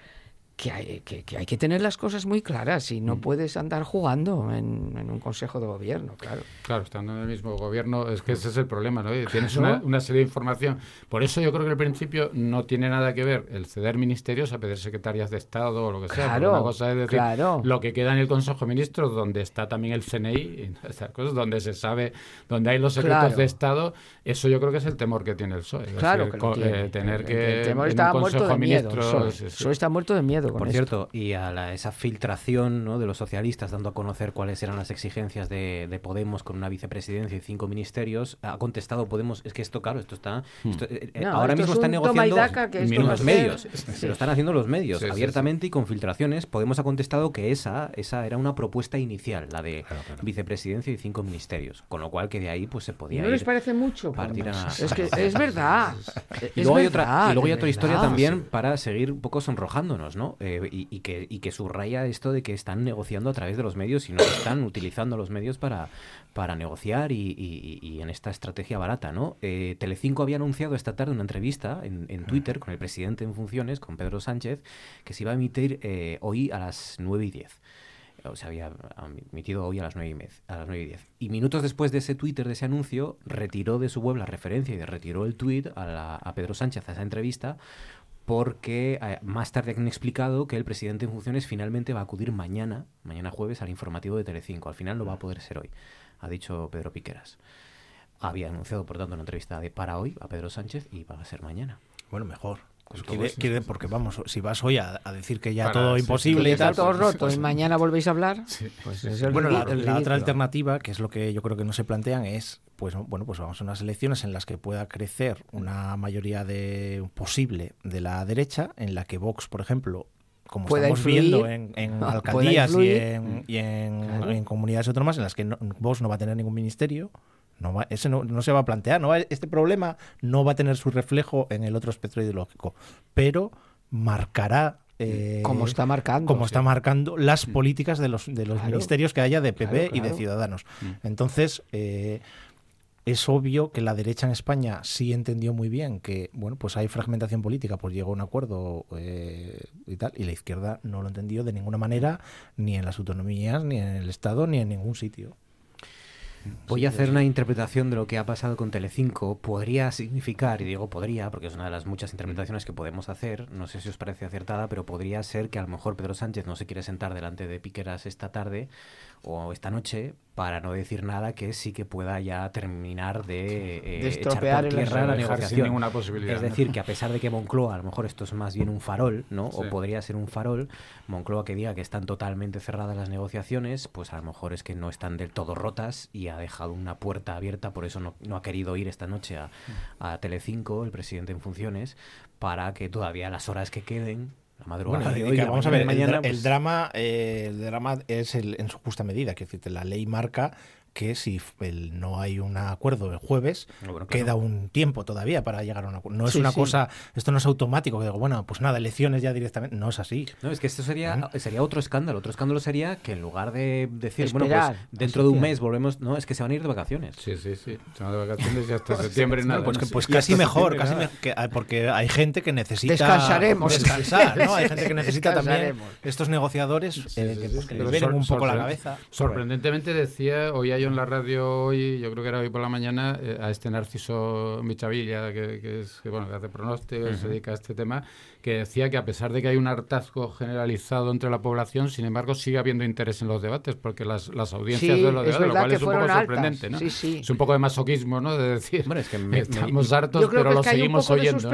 que hay que, hay que tener las cosas muy claras y no mm. puedes andar jugando en, un consejo de gobierno, claro. Claro, estando en el mismo gobierno, es que ese es el problema, ¿no? Tienes una, serie de información. Por eso yo creo que al principio no tiene nada que ver el ceder ministerios a pedir secretarias de Estado o lo que sea. Claro, una cosa es decir, lo que queda en el Consejo de Ministros, donde está también el CNI, y <laughs> esas cosas, donde se sabe, donde hay los secretos de Estado, eso yo creo que es el temor que tiene el PSOE. Claro, que tener que... El temor está muerto de miedo. El está muerto de miedo por cierto, y a esa filtración ¿no? de los socialistas dando a conocer cuáles eran las exigencias de, Podemos con una vicepresidencia y cinco ministerios, ha contestado Podemos, es que esto, claro, esto está... Hmm. Eh, eh, ahora mismo están negociando los medios, <laughs> se lo están haciendo los medios, abiertamente y con filtraciones. Podemos ha contestado que esa, esa era una propuesta inicial, la de vicepresidencia y cinco ministerios, con lo cual que de ahí pues se podía... ¿No les parece mucho? Es que <laughs> es verdad. y luego hay otra, y luego hay otra historia también para seguir un poco sonrojándonos, ¿no? Eh, y, que, y que subraya esto de que están negociando a través de los medios y no están utilizando los medios para, para negociar y, en esta estrategia barata, ¿no? Eh, Telecinco había anunciado esta tarde una entrevista en, en, Twitter con el presidente en funciones, con Pedro Sánchez, que se iba a emitir eh, hoy a las 9 y 10 o se había emitido hoy a las 9 y, a las 9 y 10. Y minutos después de ese Twitter, de ese anuncio, retiró de su web la referencia y retiró el tweet a, a Pedro Sánchez a esa entrevista porque eh, más tarde han explicado que el presidente en funciones finalmente va a acudir mañana, mañana jueves, al informativo de Telecinco. Al final no va a poder ser hoy, ha dicho Pedro Piqueras. Había anunciado, por tanto, una entrevista de para hoy a Pedro Sánchez y va a ser mañana. Bueno, mejor. Pues quiere, porque vamos, si vas hoy a, decir que ya todo imposible y tal, todo pues, roto y mañana volvéis a hablar, pues bueno, la, otra alternativa, que es lo que yo creo que no se plantean, es pues bueno, pues vamos a unas elecciones en las que pueda crecer una mayoría de posible de la derecha, en la que Vox, por ejemplo, como estamos viendo en, <laughs> alcaldías y, en, comunidades autónomas en las que Vox no va a tener ningún ministerio, no va, ese no, no, se va a plantear, no este problema no va a tener su reflejo en el otro espectro ideológico, pero marcará eh, como está marcando como está marcando las mm. políticas de los de los ministerios que haya de PP y de Ciudadanos mm. entonces eh, es obvio que la derecha en España sí entendió muy bien que, bueno, pues hay fragmentación política, pues llegó a un acuerdo eh, y tal, y la izquierda no lo entendió de ninguna manera, ni en las autonomías, ni en el Estado, ni en ningún sitio. Voy a hacer una interpretación de lo que ha pasado con Telecinco. Podría significar, y digo podría, porque es una de las muchas interpretaciones que podemos hacer, no sé si os parece acertada, pero podría ser que a lo mejor Pedro Sánchez no se quiere sentar delante de Piqueras esta tarde o esta noche para no decir nada que sí que pueda ya terminar de, eh, echar por tierra la negociación. posibilidad, es decir, que a pesar de que Moncloa, a lo mejor esto es más bien un farol, ¿no? O podría ser un farol, Moncloa que diga que están totalmente cerradas las negociaciones, pues a lo mejor es que no están del todo rotas y ha dejado una puerta abierta, por eso no, no ha querido ir esta noche a, a Telecinco, el presidente en funciones, para que todavía las horas que queden la madrugada. De hoy, vamos a ver, mañana, el, pues drama, eh, el drama es el, en su justa medida, que decir, la ley marca que si el, no hay un acuerdo el jueves, queda un tiempo todavía para llegar a un acuerdo. No es una cosa, esto no es automático, que digo, bueno, pues nada, elecciones ya directamente, no es así. No, es que esto sería, sería otro escándalo. Otro escándalo sería que en lugar de decir, bueno, pues dentro de un mes volvemos, no, es que se van a ir de vacaciones. Sí, sí, sí, se van de vacaciones y hasta <laughs> <laughs> septiembre nada. Pues, pues casi mejor, casi porque hay gente que necesita Descansaremos. descansar, ¿no? Hay gente que <laughs> necesita también estos negociadores eh, que, les un poco la cabeza. Sorprendentemente decía, hoy hay en la radio hoy, yo creo que era hoy por la mañana, eh, a este Narciso Michavilla, que, es, que, bueno, que hace pronóstico, se dedica a este tema, que decía que a pesar de que hay un hartazgo generalizado entre la población, sin embargo sigue habiendo interés en los debates, porque las, las audiencias de los debates, lo cual es un poco sorprendente, ¿no? Es un poco de masoquismo, ¿no? De decir, bueno, es que estamos hartos, pero lo seguimos oyendo.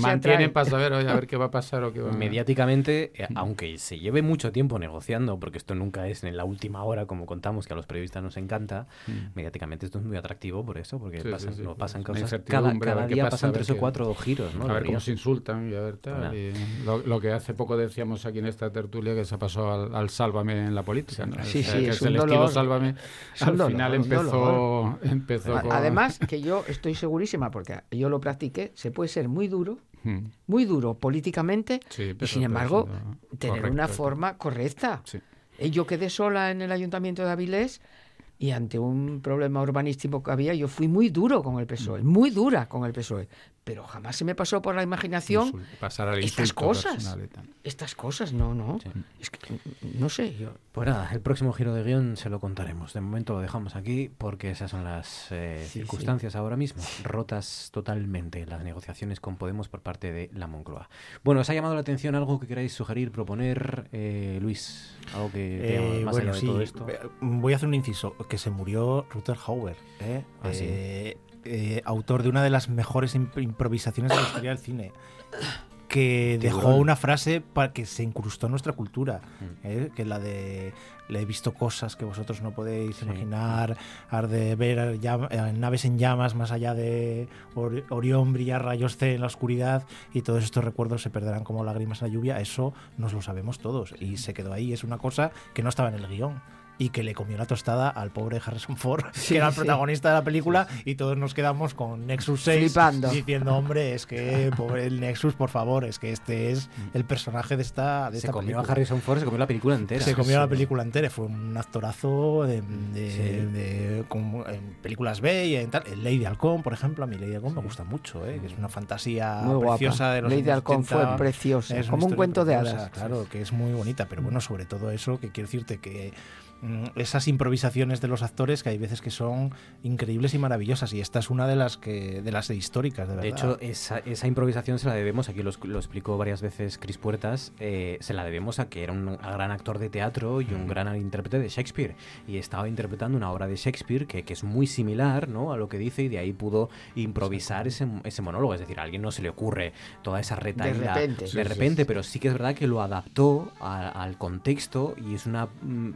Mantienen para saber, a ver qué va a pasar o qué va a... Mediáticamente, eh, aunque se lleve mucho tiempo negociando, porque esto nunca es en la última hora, como contamos, que a los periodistas nos encanta, mm. mediáticamente esto es muy atractivo por eso, porque pasan, pasan cosas, cada, cada día pasan tres o cuatro giros, ¿no? A ver cómo se insultan y a ver tal. lo, que hace poco decíamos aquí en esta tertulia que se pasó al, sálvame en la política, ¿no? Sí, sí, que es el estilo sálvame al final empezó, empezó Además, que yo estoy segurísima, porque yo lo practiqué, se puede ser muy duro, hmm. muy duro políticamente, y sin embargo, tener una forma correcta. Eh, yo quedé sola en el ayuntamiento de Avilés y ante un problema urbanístico que había, yo fui muy duro con el PSOE, mm. muy dura con el PSOE pero jamás se me pasó por la imaginación pasar al estas cosas. Estas cosas, no, no. Es que, no sé, yo... Pues nada, el próximo giro de guion se lo contaremos. De momento lo dejamos aquí porque esas son las eh, circunstancias ahora mismo. Rotas totalmente las negociaciones con Podemos por parte de la Moncloa. Bueno, ¿os ha llamado la atención algo que queráis sugerir, proponer, eh, Luis? Algo que eh, más allá de todo esto. Voy a hacer un inciso, que se murió Ruther Hauer. ¿eh? Ah, eh, autor de una de las mejores improvisaciones de la historia del cine, que dejó una frase para que se incrustó en nuestra cultura, mm. ¿eh? que la de le he visto cosas que vosotros no podéis imaginar, de ver eh, naves en llamas más allá de Orión, brillar rayos C en la oscuridad y todos estos recuerdos se perderán como lágrimas en la lluvia, eso nos lo sabemos todos y se quedó ahí, es una cosa que no estaba en el guion y que le comió la tostada al pobre Harrison Ford, <laughs> que era el protagonista de la película, y todos nos quedamos con Nexus 6 diciendo, hombre, es que pobre el Nexus, por favor, es que este es el personaje de esta, de se comió a Harrison Ford, se comió la película entera. Se comió la película entera, fue un actorazo de, en películas B y en tal. El Lady Halcón, por ejemplo, a mí Lady Halcón me gusta mucho, ¿eh? que es una fantasía preciosa de los Lady Halcón fue preciosa, es como un cuento de hadas. Claro, que es muy bonita, pero bueno, sobre todo eso, que quiero decirte que Mm, esas improvisaciones de los actores que hay veces que son increíbles y maravillosas y esta es una de las que de las históricas de verdad. De hecho esa, esa improvisación se la debemos aquí lo, lo explicó varias veces Cris Puertas eh, se la debemos a que era un gran actor de teatro y un gran intérprete de Shakespeare y estaba interpretando una obra de Shakespeare que, que, es muy similar ¿no? a lo que dice y de ahí pudo improvisar ese, ese monólogo. Es decir a alguien no se le ocurre toda esa reta de repente, de repente pero sí que es verdad que lo adaptó al contexto y es una mm,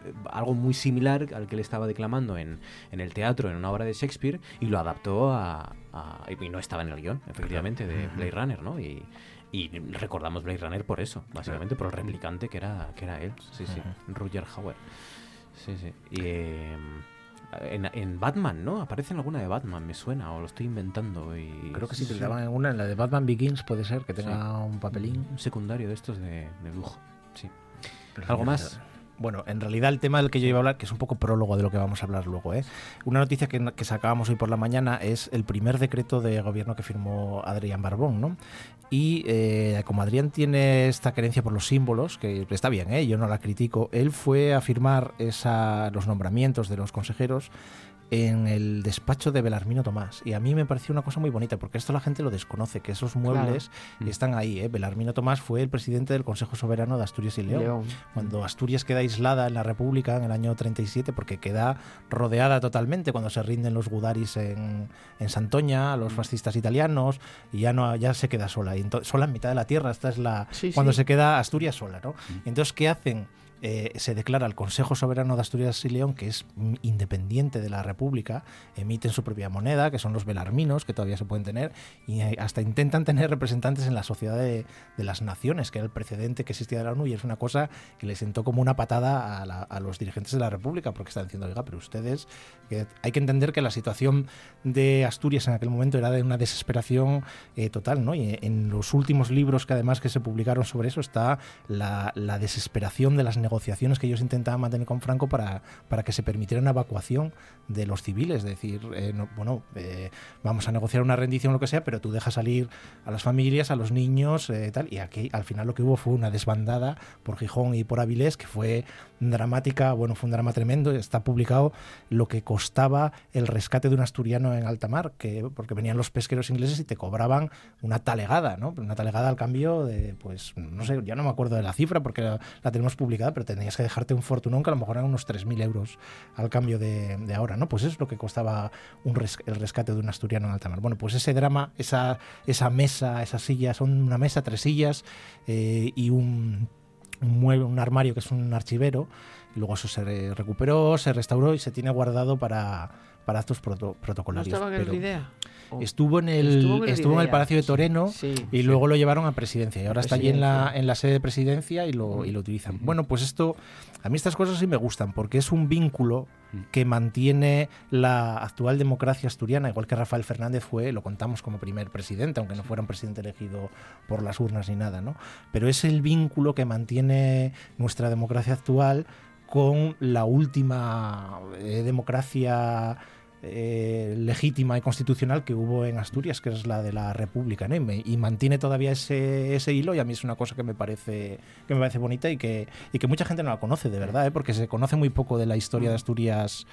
algo muy similar al que le estaba declamando en, en el teatro, en una obra de Shakespeare, y lo adaptó a, y no estaba en el guion, efectivamente, de Blade Runner, ¿no? Y, y recordamos Blade Runner por eso, básicamente por el replicante que era, que era él, sí, sí, Roger Hauer. Sí, sí. Y, em, en, en, Batman, ¿no? Aparece en alguna de Batman, me suena, o lo estoy inventando. Y... Creo que sí, daban en una, en la de Batman Begins puede ser, que tenga un papelín. secundario de estos de, lujo, sí. ¿Algo más? Bueno, en realidad el tema del que yo iba a hablar, que es un poco prólogo de lo que vamos a hablar luego, ¿eh? una noticia que, que sacábamos hoy por la mañana es el primer decreto de gobierno que firmó Adrián Barbón, ¿no? Y eh, como Adrián tiene esta creencia por los símbolos, que está bien, ¿eh? yo no la critico, él fue a firmar esa, los nombramientos de los consejeros en el despacho de Belarmino Tomás. Y a mí me pareció una cosa muy bonita, porque esto la gente lo desconoce, que esos muebles mm. están ahí. ¿eh? Belarmino Tomás fue el presidente del Consejo Soberano de Asturias y León. Cuando Asturias queda aislada en la República en el año 37, porque queda rodeada totalmente cuando se rinden los gudaris en, en Santoña, los mm. fascistas italianos, y ya, no, ya se queda sola. Y sola en mitad de la tierra. Esta es la. cuando se queda Asturias sola, ¿no? Mm. Entonces, ¿qué hacen? Eh, se declara el Consejo Soberano de Asturias y León, que es independiente de la República, emiten su propia moneda, que son los belarminos, que todavía se pueden tener, y hasta intentan tener representantes en la sociedad de, las naciones, que era el precedente que existía de la ONU, y es una cosa que le sentó como una patada a, los dirigentes de la República, porque están diciendo, oiga, pero ustedes, hay que entender que la situación de Asturias en aquel momento era de una desesperación eh, total, ¿no? Y en los últimos libros que además que se publicaron sobre eso está la, la desesperación de las negociaciones negociaciones que ellos intentaban mantener con Franco para, para que se permitiera una evacuación de los civiles, es decir, eh, bueno, eh, vamos a negociar una rendición o lo que sea, pero tú dejas salir a las familias, a los niños, eh, tal, y aquí al final lo que hubo fue una desbandada por Gijón y por Avilés, que fue dramática, bueno, fue un drama tremendo, está publicado lo que costaba el rescate de un asturiano en alta mar, que, porque venían los pesqueros ingleses y te cobraban una talegada, ¿no? Una talegada al cambio de, pues, no sé, ya no me acuerdo de la cifra porque la, tenemos publicada, pero tenías que dejarte un fortunón que a lo mejor eran unos 3.000 euros al cambio de, ahora, ¿no? Pues eso es lo que costaba un el rescate de un asturiano en alta mar. Bueno, pues ese drama, esa, esa mesa, esas sillas, son una mesa, tres sillas eh, y un un, un armario que es un archivero, y luego eso se recuperó, se restauró y se tiene guardado para, para actos protocolarios. ¿No estaba en el Estuvo en el, estuvo en el, Palacio de Toreno y luego lo llevaron a presidencia. Y ahora está allí en la, en la sede de presidencia y lo, y lo utilizan. Bueno, pues esto, a mí estas cosas sí me gustan porque es un vínculo que mantiene la actual democracia asturiana, igual que Rafael Fernández fue, lo contamos como primer presidente, aunque no fuera un presidente elegido por las urnas ni nada, ¿no? Pero es el vínculo que mantiene nuestra democracia actual con la última eh, democracia eh, legítima y constitucional que hubo en Asturias, que es la de la República, y, mantiene todavía ese, ese, hilo y a mí es una cosa que me parece que me parece bonita y que, y que mucha gente no la conoce de verdad, ¿eh? porque se conoce muy poco de la historia de Asturias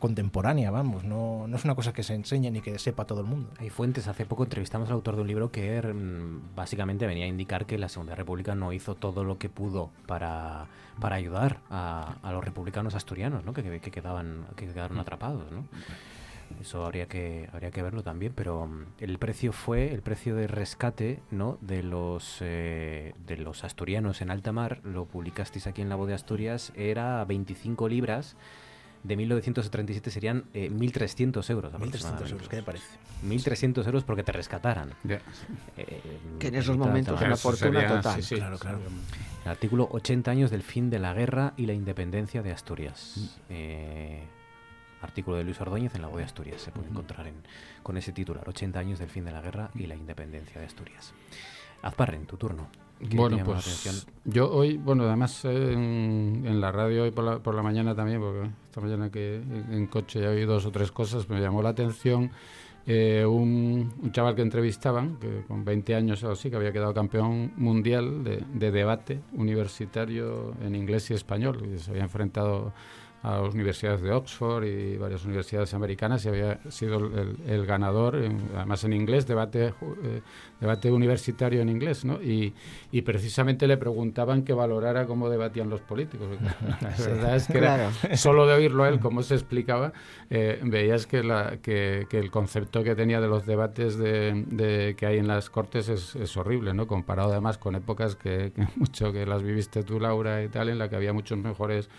contemporánea, vamos, no, no es una cosa que se enseñe ni que sepa todo el mundo. Hay fuentes, hace poco entrevistamos al autor de un libro que mm, básicamente venía a indicar que la Segunda República no hizo todo lo que pudo para, para ayudar a, los republicanos asturianos, ¿no? que, que, quedaban, que quedaron mm. atrapados. ¿no? Eso habría que, habría que verlo también, pero mm, el precio fue, el precio de rescate ¿no? de, los, eh, de los asturianos en alta mar, lo publicasteis aquí en la voz de Asturias, era 25 libras de 1937 serían 1.300 eh, euros. 1.300 euros, ¿qué te parece? 1.300 euros porque te rescataran. Eh, que en esos momentos era una fortuna total. claro, claro. El artículo 80 años del fin de la guerra y la independencia de Asturias. Mm. Eh, artículo de Luis Ordóñez en la voz de Asturias. Se puede mm. encontrar en, con ese titular, 80 años del fin de la guerra y la independencia de Asturias. Azparren, tu turno. Bueno, pues yo hoy, bueno, además en, la radio hoy por la, por la, mañana también, porque esta mañana que en, coche ya oí dos o tres cosas, me llamó la atención eh, un, un, chaval que entrevistaban, que con 20 años o así, que había quedado campeón mundial de, de debate universitario en inglés y español, y se había enfrentado a las universidades de Oxford y varias universidades americanas y había sido el, ganador, además en inglés, debate, eh, debate universitario en inglés, ¿no? Y, y, precisamente le preguntaban que valorara cómo debatían los políticos. <laughs> La verdad es que solo de oírlo a él, cómo se explicaba, eh, veías que, la, que, que, el concepto que tenía de los debates de, de que hay en las cortes es, es, horrible, ¿no? Comparado además con épocas que, que <laughs> mucho que las viviste tú, Laura, y tal, en la que había muchos mejores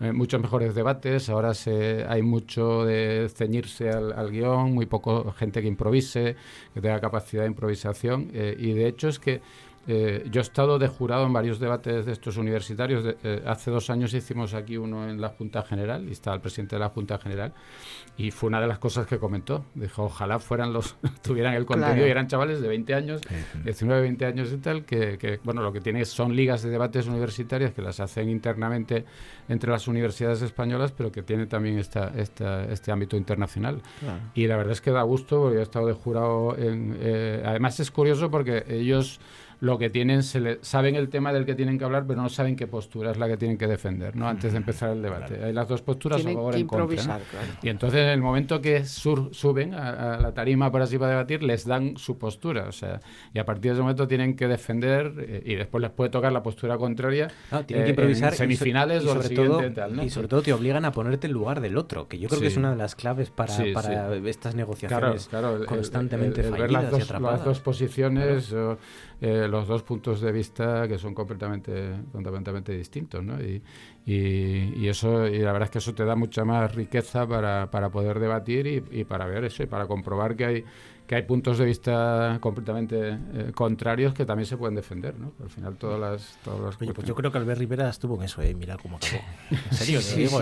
eh, muchos mejores debates, ahora se, hay mucho de ceñirse al, guion, muy poco gente que improvise, que tenga capacidad de improvisación, eh, y de hecho es que eh, yo he estado de jurado en varios debates de estos universitarios. Eh, hace dos años hicimos aquí uno en la Junta General y estaba el presidente de la Junta General y fue una de las cosas que comentó. Dijo, ojalá fueran los, <laughs> tuvieran el contenido y eran chavales de 20 años, 19, 20 años y tal, que, bueno, lo que tiene son ligas de debates universitarias que las hacen internamente entre las universidades españolas, pero que tiene también esta, este ámbito internacional. Y la verdad es que da gusto, porque he estado de jurado en... Eh, además es curioso porque ellos lo que tienen, se le, saben el tema del que tienen que hablar, pero no saben qué postura es la que tienen que defender, ¿no? Antes de empezar el debate. Hay las dos posturas a favor en contra. Y entonces en el momento que suben a, la tarima por así para debatir, les dan su postura, o sea, y a partir de ese momento tienen que defender eh, y después les puede tocar la postura contraria. tienen que eh, improvisar en semifinales y, sobre todo, tal, y sobre todo te obligan a ponerte en lugar del otro, que yo creo que es una de las claves para, para estas negociaciones constantemente fallidas las y atrapadas. Las dos posiciones eh, los dos puntos de vista que son completamente, completamente distintos, ¿no? Y, y, eso, y la verdad es que eso te da mucha más riqueza para, para poder debatir y, y, para ver eso y para comprobar que hay que hay puntos de vista completamente eh, contrarios que también se pueden defender, ¿no? Al final todas las... Todas las Oye, pues yo creo que Albert Rivera estuvo en eso, ¿eh? Mira cómo acabó. <laughs> En serio, sí, sí,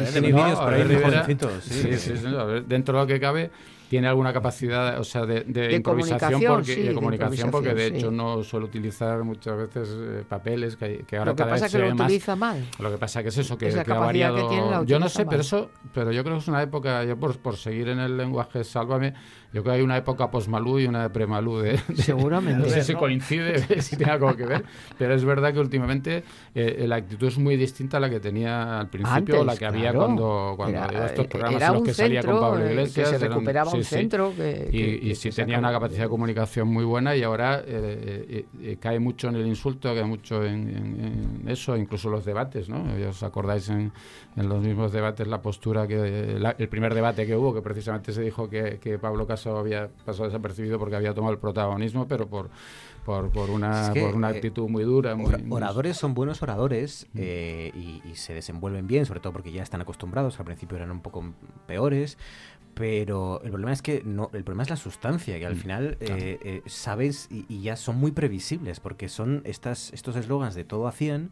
sí, sí, dentro de lo que cabe tiene alguna capacidad, o sea, de, de, improvisación porque, de comunicación, porque de hecho no suele utilizar muchas veces eh, papeles que, que ahora lo que cada pasa vez que se lo utiliza mal. Lo que pasa que es eso, que, que ha variado. yo no sé, pero eso, pero yo creo que es una época, yo por, por seguir en el lenguaje, sálvame, yo creo que hay una época post-Malú y una de pre-Malú. De, <laughs> Seguramente. No sé si coincide, <laughs> si tiene algo que ver, pero es verdad que últimamente eh, la actitud es muy distinta a la que tenía al principio, la que había cuando, cuando era, estos programas en los que salía con Pablo Iglesias. Que se recuperaba un centro. y, sí tenía una capacidad de comunicación muy buena y ahora eh, eh, cae mucho en el insulto, cae mucho en, eso, incluso los debates, ¿no? ¿Os acordáis en, en los mismos debates la postura que el primer debate que hubo, que precisamente se dijo que, que Pablo Casado había pasado desapercibido porque había tomado el protagonismo, pero por, por, por, una, por una eh, actitud muy dura. oradores son buenos oradores mm. eh, y, se desenvuelven bien, sobre todo porque ya están acostumbrados, al principio eran un poco peores, pero el problema es que no, el problema es la sustancia, que al mm, final eh, sabes y, y, ya son muy previsibles, porque son estas, estos eslogans de todo a 100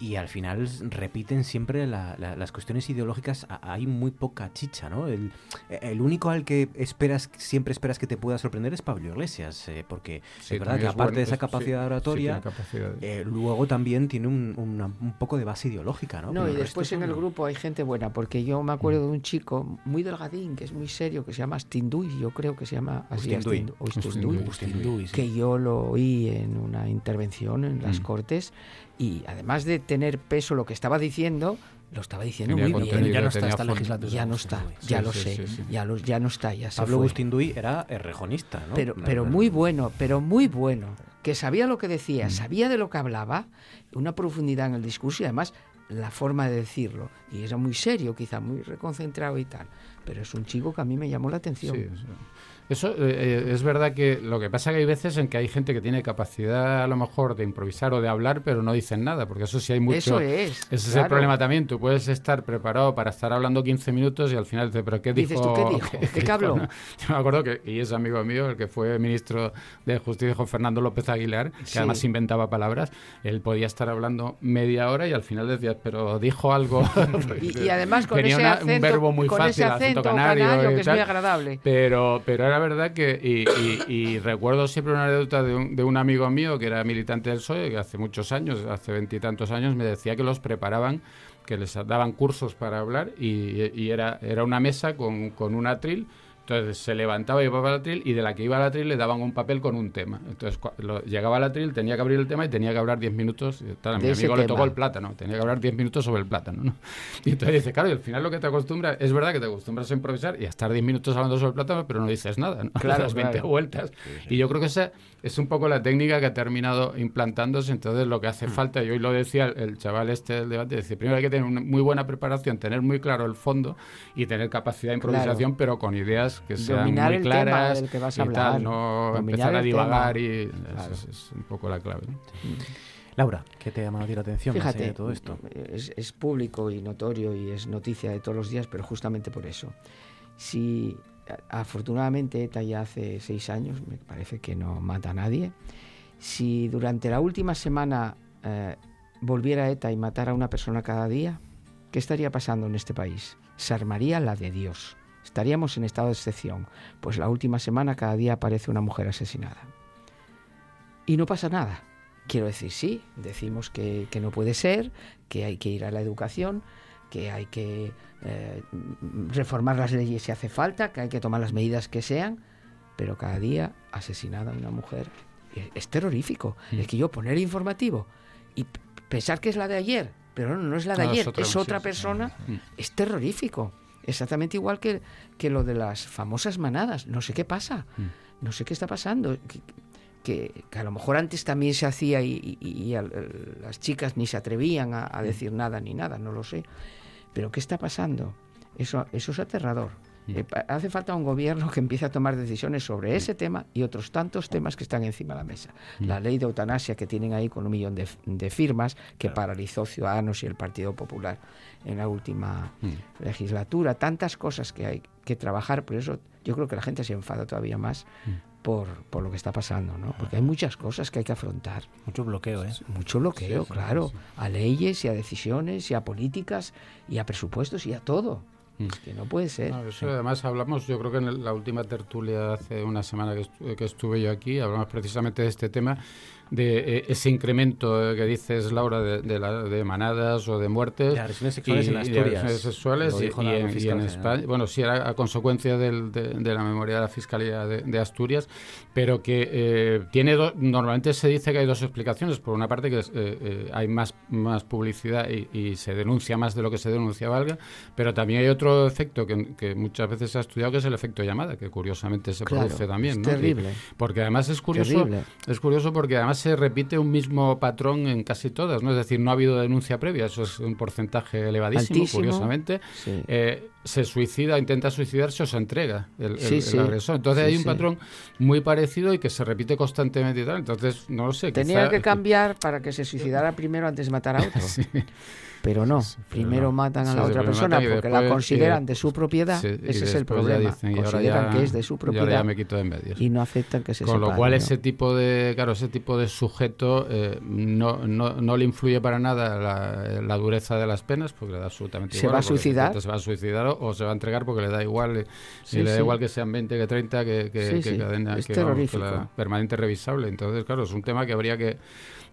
y al final repiten siempre las cuestiones ideológicas. Hay muy poca chicha, ¿no? El, el, único al que esperas siempre esperas que te pueda sorprender es Pablo Iglesias, eh, porque es verdad que aparte de esa capacidad oratoria, eh, luego también tiene un, un, poco de base ideológica, ¿no? No, y después en el grupo hay gente buena, porque yo me acuerdo de un chico muy delgadín, que es muy serio, que se llama Stinduy, yo creo que se llama así, que yo lo oí en una intervención en las mm. Cortes y además de tener peso lo que estaba diciendo, lo estaba diciendo muy bien. Ya no está esta legislatura. Ya no está, ya lo sé. Ya, lo, ya no está, ya Pablo. Agustín Duy era rejonista, ¿no? Pero, pero muy bueno, pero muy bueno. Que sabía lo que decía, mm. sabía de lo que hablaba, una profundidad en el discurso y además la forma de decirlo. Y era muy serio, quizá muy reconcentrado y tal. Pero es un chico que a mí me llamó la atención. Eso eh, es verdad que lo que pasa que hay veces en que hay gente que tiene capacidad a lo mejor de improvisar o de hablar, pero no dicen nada, porque eso sí hay mucho. Eso es. Ese es el problema también. Tú puedes estar preparado para estar hablando 15 minutos y al final dices, ¿pero qué dijo? Dices, ¿tú qué dijo? ¿Qué, <laughs> ¿Qué habló? Yo me acuerdo que, y es amigo mío, el que fue ministro de Justicia, Juan Fernando López Aguilar, que además inventaba palabras, él podía estar hablando media hora y al final decías, pero dijo algo. <laughs> <laughs> y, además con ese acento, un verbo muy con fácil, ese acento, canario, que es muy agradable. Pero, pero era verdad que y, recuerdo siempre una anécdota de un, de un, amigo mío que era militante del PSOE, que hace muchos años, hace veintitantos años, me decía que los preparaban, que les daban cursos para hablar y, y era, era una mesa con, con un atril entonces se levantaba y iba al atril y de la que iba al atril le daban un papel con un tema. Entonces llegaba al atril, tenía que abrir el tema y tenía que hablar 10 minutos. Y a mi amigo le tocó el plátano, tenía que hablar 10 minutos sobre el plátano. ¿no? <laughs> Y entonces dice, claro, y al final lo que te acostumbras, es verdad que te acostumbras a improvisar y a estar 10 minutos hablando sobre el plátano, pero no dices nada, ¿no? <laughs> Claro, las 20 vueltas. Y yo creo que esa es un poco la técnica que ha terminado implantándose. Entonces lo que hace mm. falta, y hoy lo decía el, chaval este del debate, dice, primero hay que tener una muy buena preparación, tener muy claro el fondo y tener capacidad de improvisación, pero con ideas que sean muy claras que vas a hablar, tal, no empezar a divagar y es, un poco la clave. Laura, ¿qué te ha llamado la atención Fíjate, de todo esto? Es, público y notorio y es noticia de todos los días, pero justamente por eso. Si afortunadamente ETA ya hace seis años, me parece que no mata a nadie, Si durante la última semana eh, volviera ETA y matara a una persona cada día, ¿qué estaría pasando en este país? Se armaría la de Dios. Estaríamos en estado de excepción, pues la última semana cada día aparece una mujer asesinada. Y no pasa nada. Quiero decir, sí, decimos que, no puede ser, que hay que ir a la educación, que hay que eh, reformar las leyes si hace falta, que hay que tomar las medidas que sean, pero cada día asesinada una mujer es, terrorífico. Mm. Es que yo poner informativo y pensar que es la de ayer, pero no, no es la de ayer, es otra, persona, mm. es terrorífico. Exactamente igual que, que, lo de las famosas manadas. No sé qué pasa, mm. no sé qué está pasando. Que, que, a lo mejor antes también se hacía y, las chicas ni se atrevían a, a, decir nada ni nada, no lo sé. Pero ¿qué está pasando? Eso, eso es aterrador. Mm. Eh, hace falta un gobierno que empiece a tomar decisiones sobre ese tema y otros tantos temas que están encima de la mesa. Mm. La ley de eutanasia que tienen ahí con un millón de, firmas que paralizó Ciudadanos y el Partido Popular en la última mm. legislatura. Tantas cosas que hay que trabajar, por eso yo creo que la gente se enfada todavía más por, por, lo que está pasando, ¿no? Porque hay muchas cosas que hay que afrontar. Mucho bloqueo, ¿eh? Mucho bloqueo, claro. A leyes y a decisiones y a políticas y a presupuestos y a todo. Mm. que no puede ser. además hablamos, yo creo que en la última tertulia hace una semana que, estuve yo aquí, hablamos precisamente de este tema de eh, ese incremento que dices, Laura, de, de, manadas o de muertes. De agresiones sexuales en Asturias. sexuales y, en, España. Bueno, sí, era a consecuencia del, de, la memoria de la Fiscalía de, Asturias, pero que eh, tiene normalmente se dice que hay dos explicaciones. Por una parte, que eh, hay más, más publicidad y, se denuncia más de lo que se denunciaba algo, pero también hay otro efecto que, muchas veces se ha estudiado, que es el efecto llamada, que curiosamente se produce también. Es terrible. porque además es curioso, es curioso porque además se repite un mismo patrón en casi todas, ¿no? Es decir, no ha habido denuncia previa, eso es un porcentaje elevadísimo, curiosamente. Eh, se suicida, intenta suicidarse o se entrega el, agresor. Entonces hay un patrón muy parecido y que se repite constantemente y tal. Entonces, no lo sé. Tenía que cambiar para que se suicidara primero antes de matar a otro. <laughs> Pero no, primero matan a la otra persona porque la consideran de su propiedad. Ese es el problema. consideran que es de su propiedad. Y no aceptan que se Con lo cual ese tipo de, claro, ese tipo de sujeto eh, no, no, no, le influye para nada la, dureza de las penas porque le da absolutamente igual. Se va a suicidar. Se va a suicidar o, se va a entregar porque le da igual. Eh, y le da igual que sean 20 que 30 que, que, que cadena que, permanente revisable. Entonces, claro, es un tema que habría que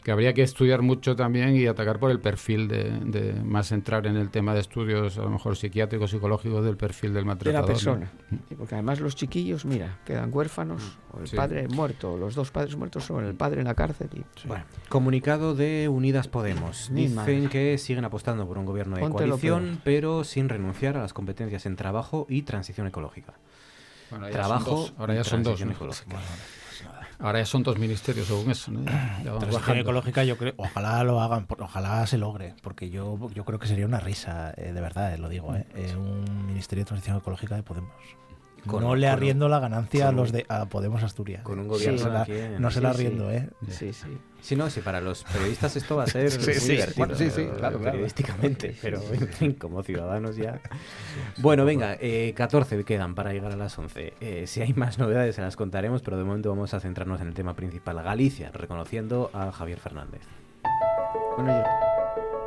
que habría que estudiar mucho también y atacar por el perfil de, más entrar en el tema de estudios a lo mejor psiquiátricos, psicológicos del perfil del maltratador. De la persona. porque además los chiquillos, mira, quedan huérfanos o el padre muerto, los dos padres muertos son el padre en la cárcel. Y, bueno, comunicado de Unidas Podemos. Dicen que siguen apostando por un gobierno de coalición, pero sin renunciar a las competencias en trabajo y transición ecológica. trabajo, ahora ya son dos. Ahora ya son dos ministerios según eso. ¿no? Transición <clears throat> ecológica, yo creo, ojalá lo hagan, ojalá se logre, porque yo, yo creo que sería una risa, eh, de verdad, eh, lo digo, eh, un ministerio de transición ecológica de Podemos no le arriendo la ganancia a los de a Podemos Asturias. Con un gobierno No se la arriendo, ¿eh? Sí, sí. Sí, no, sí, para los periodistas esto va a ser muy <laughs> divertido. sí, sí, claro, periodísticamente, pero en fin, como ciudadanos ya. <laughs> Bueno, venga, eh, 14 quedan para llegar a las 11. Eh, si hay más novedades se las contaremos, pero de momento vamos a centrarnos en el tema principal, Galicia, reconociendo a Javier Fernández. Bueno, yo...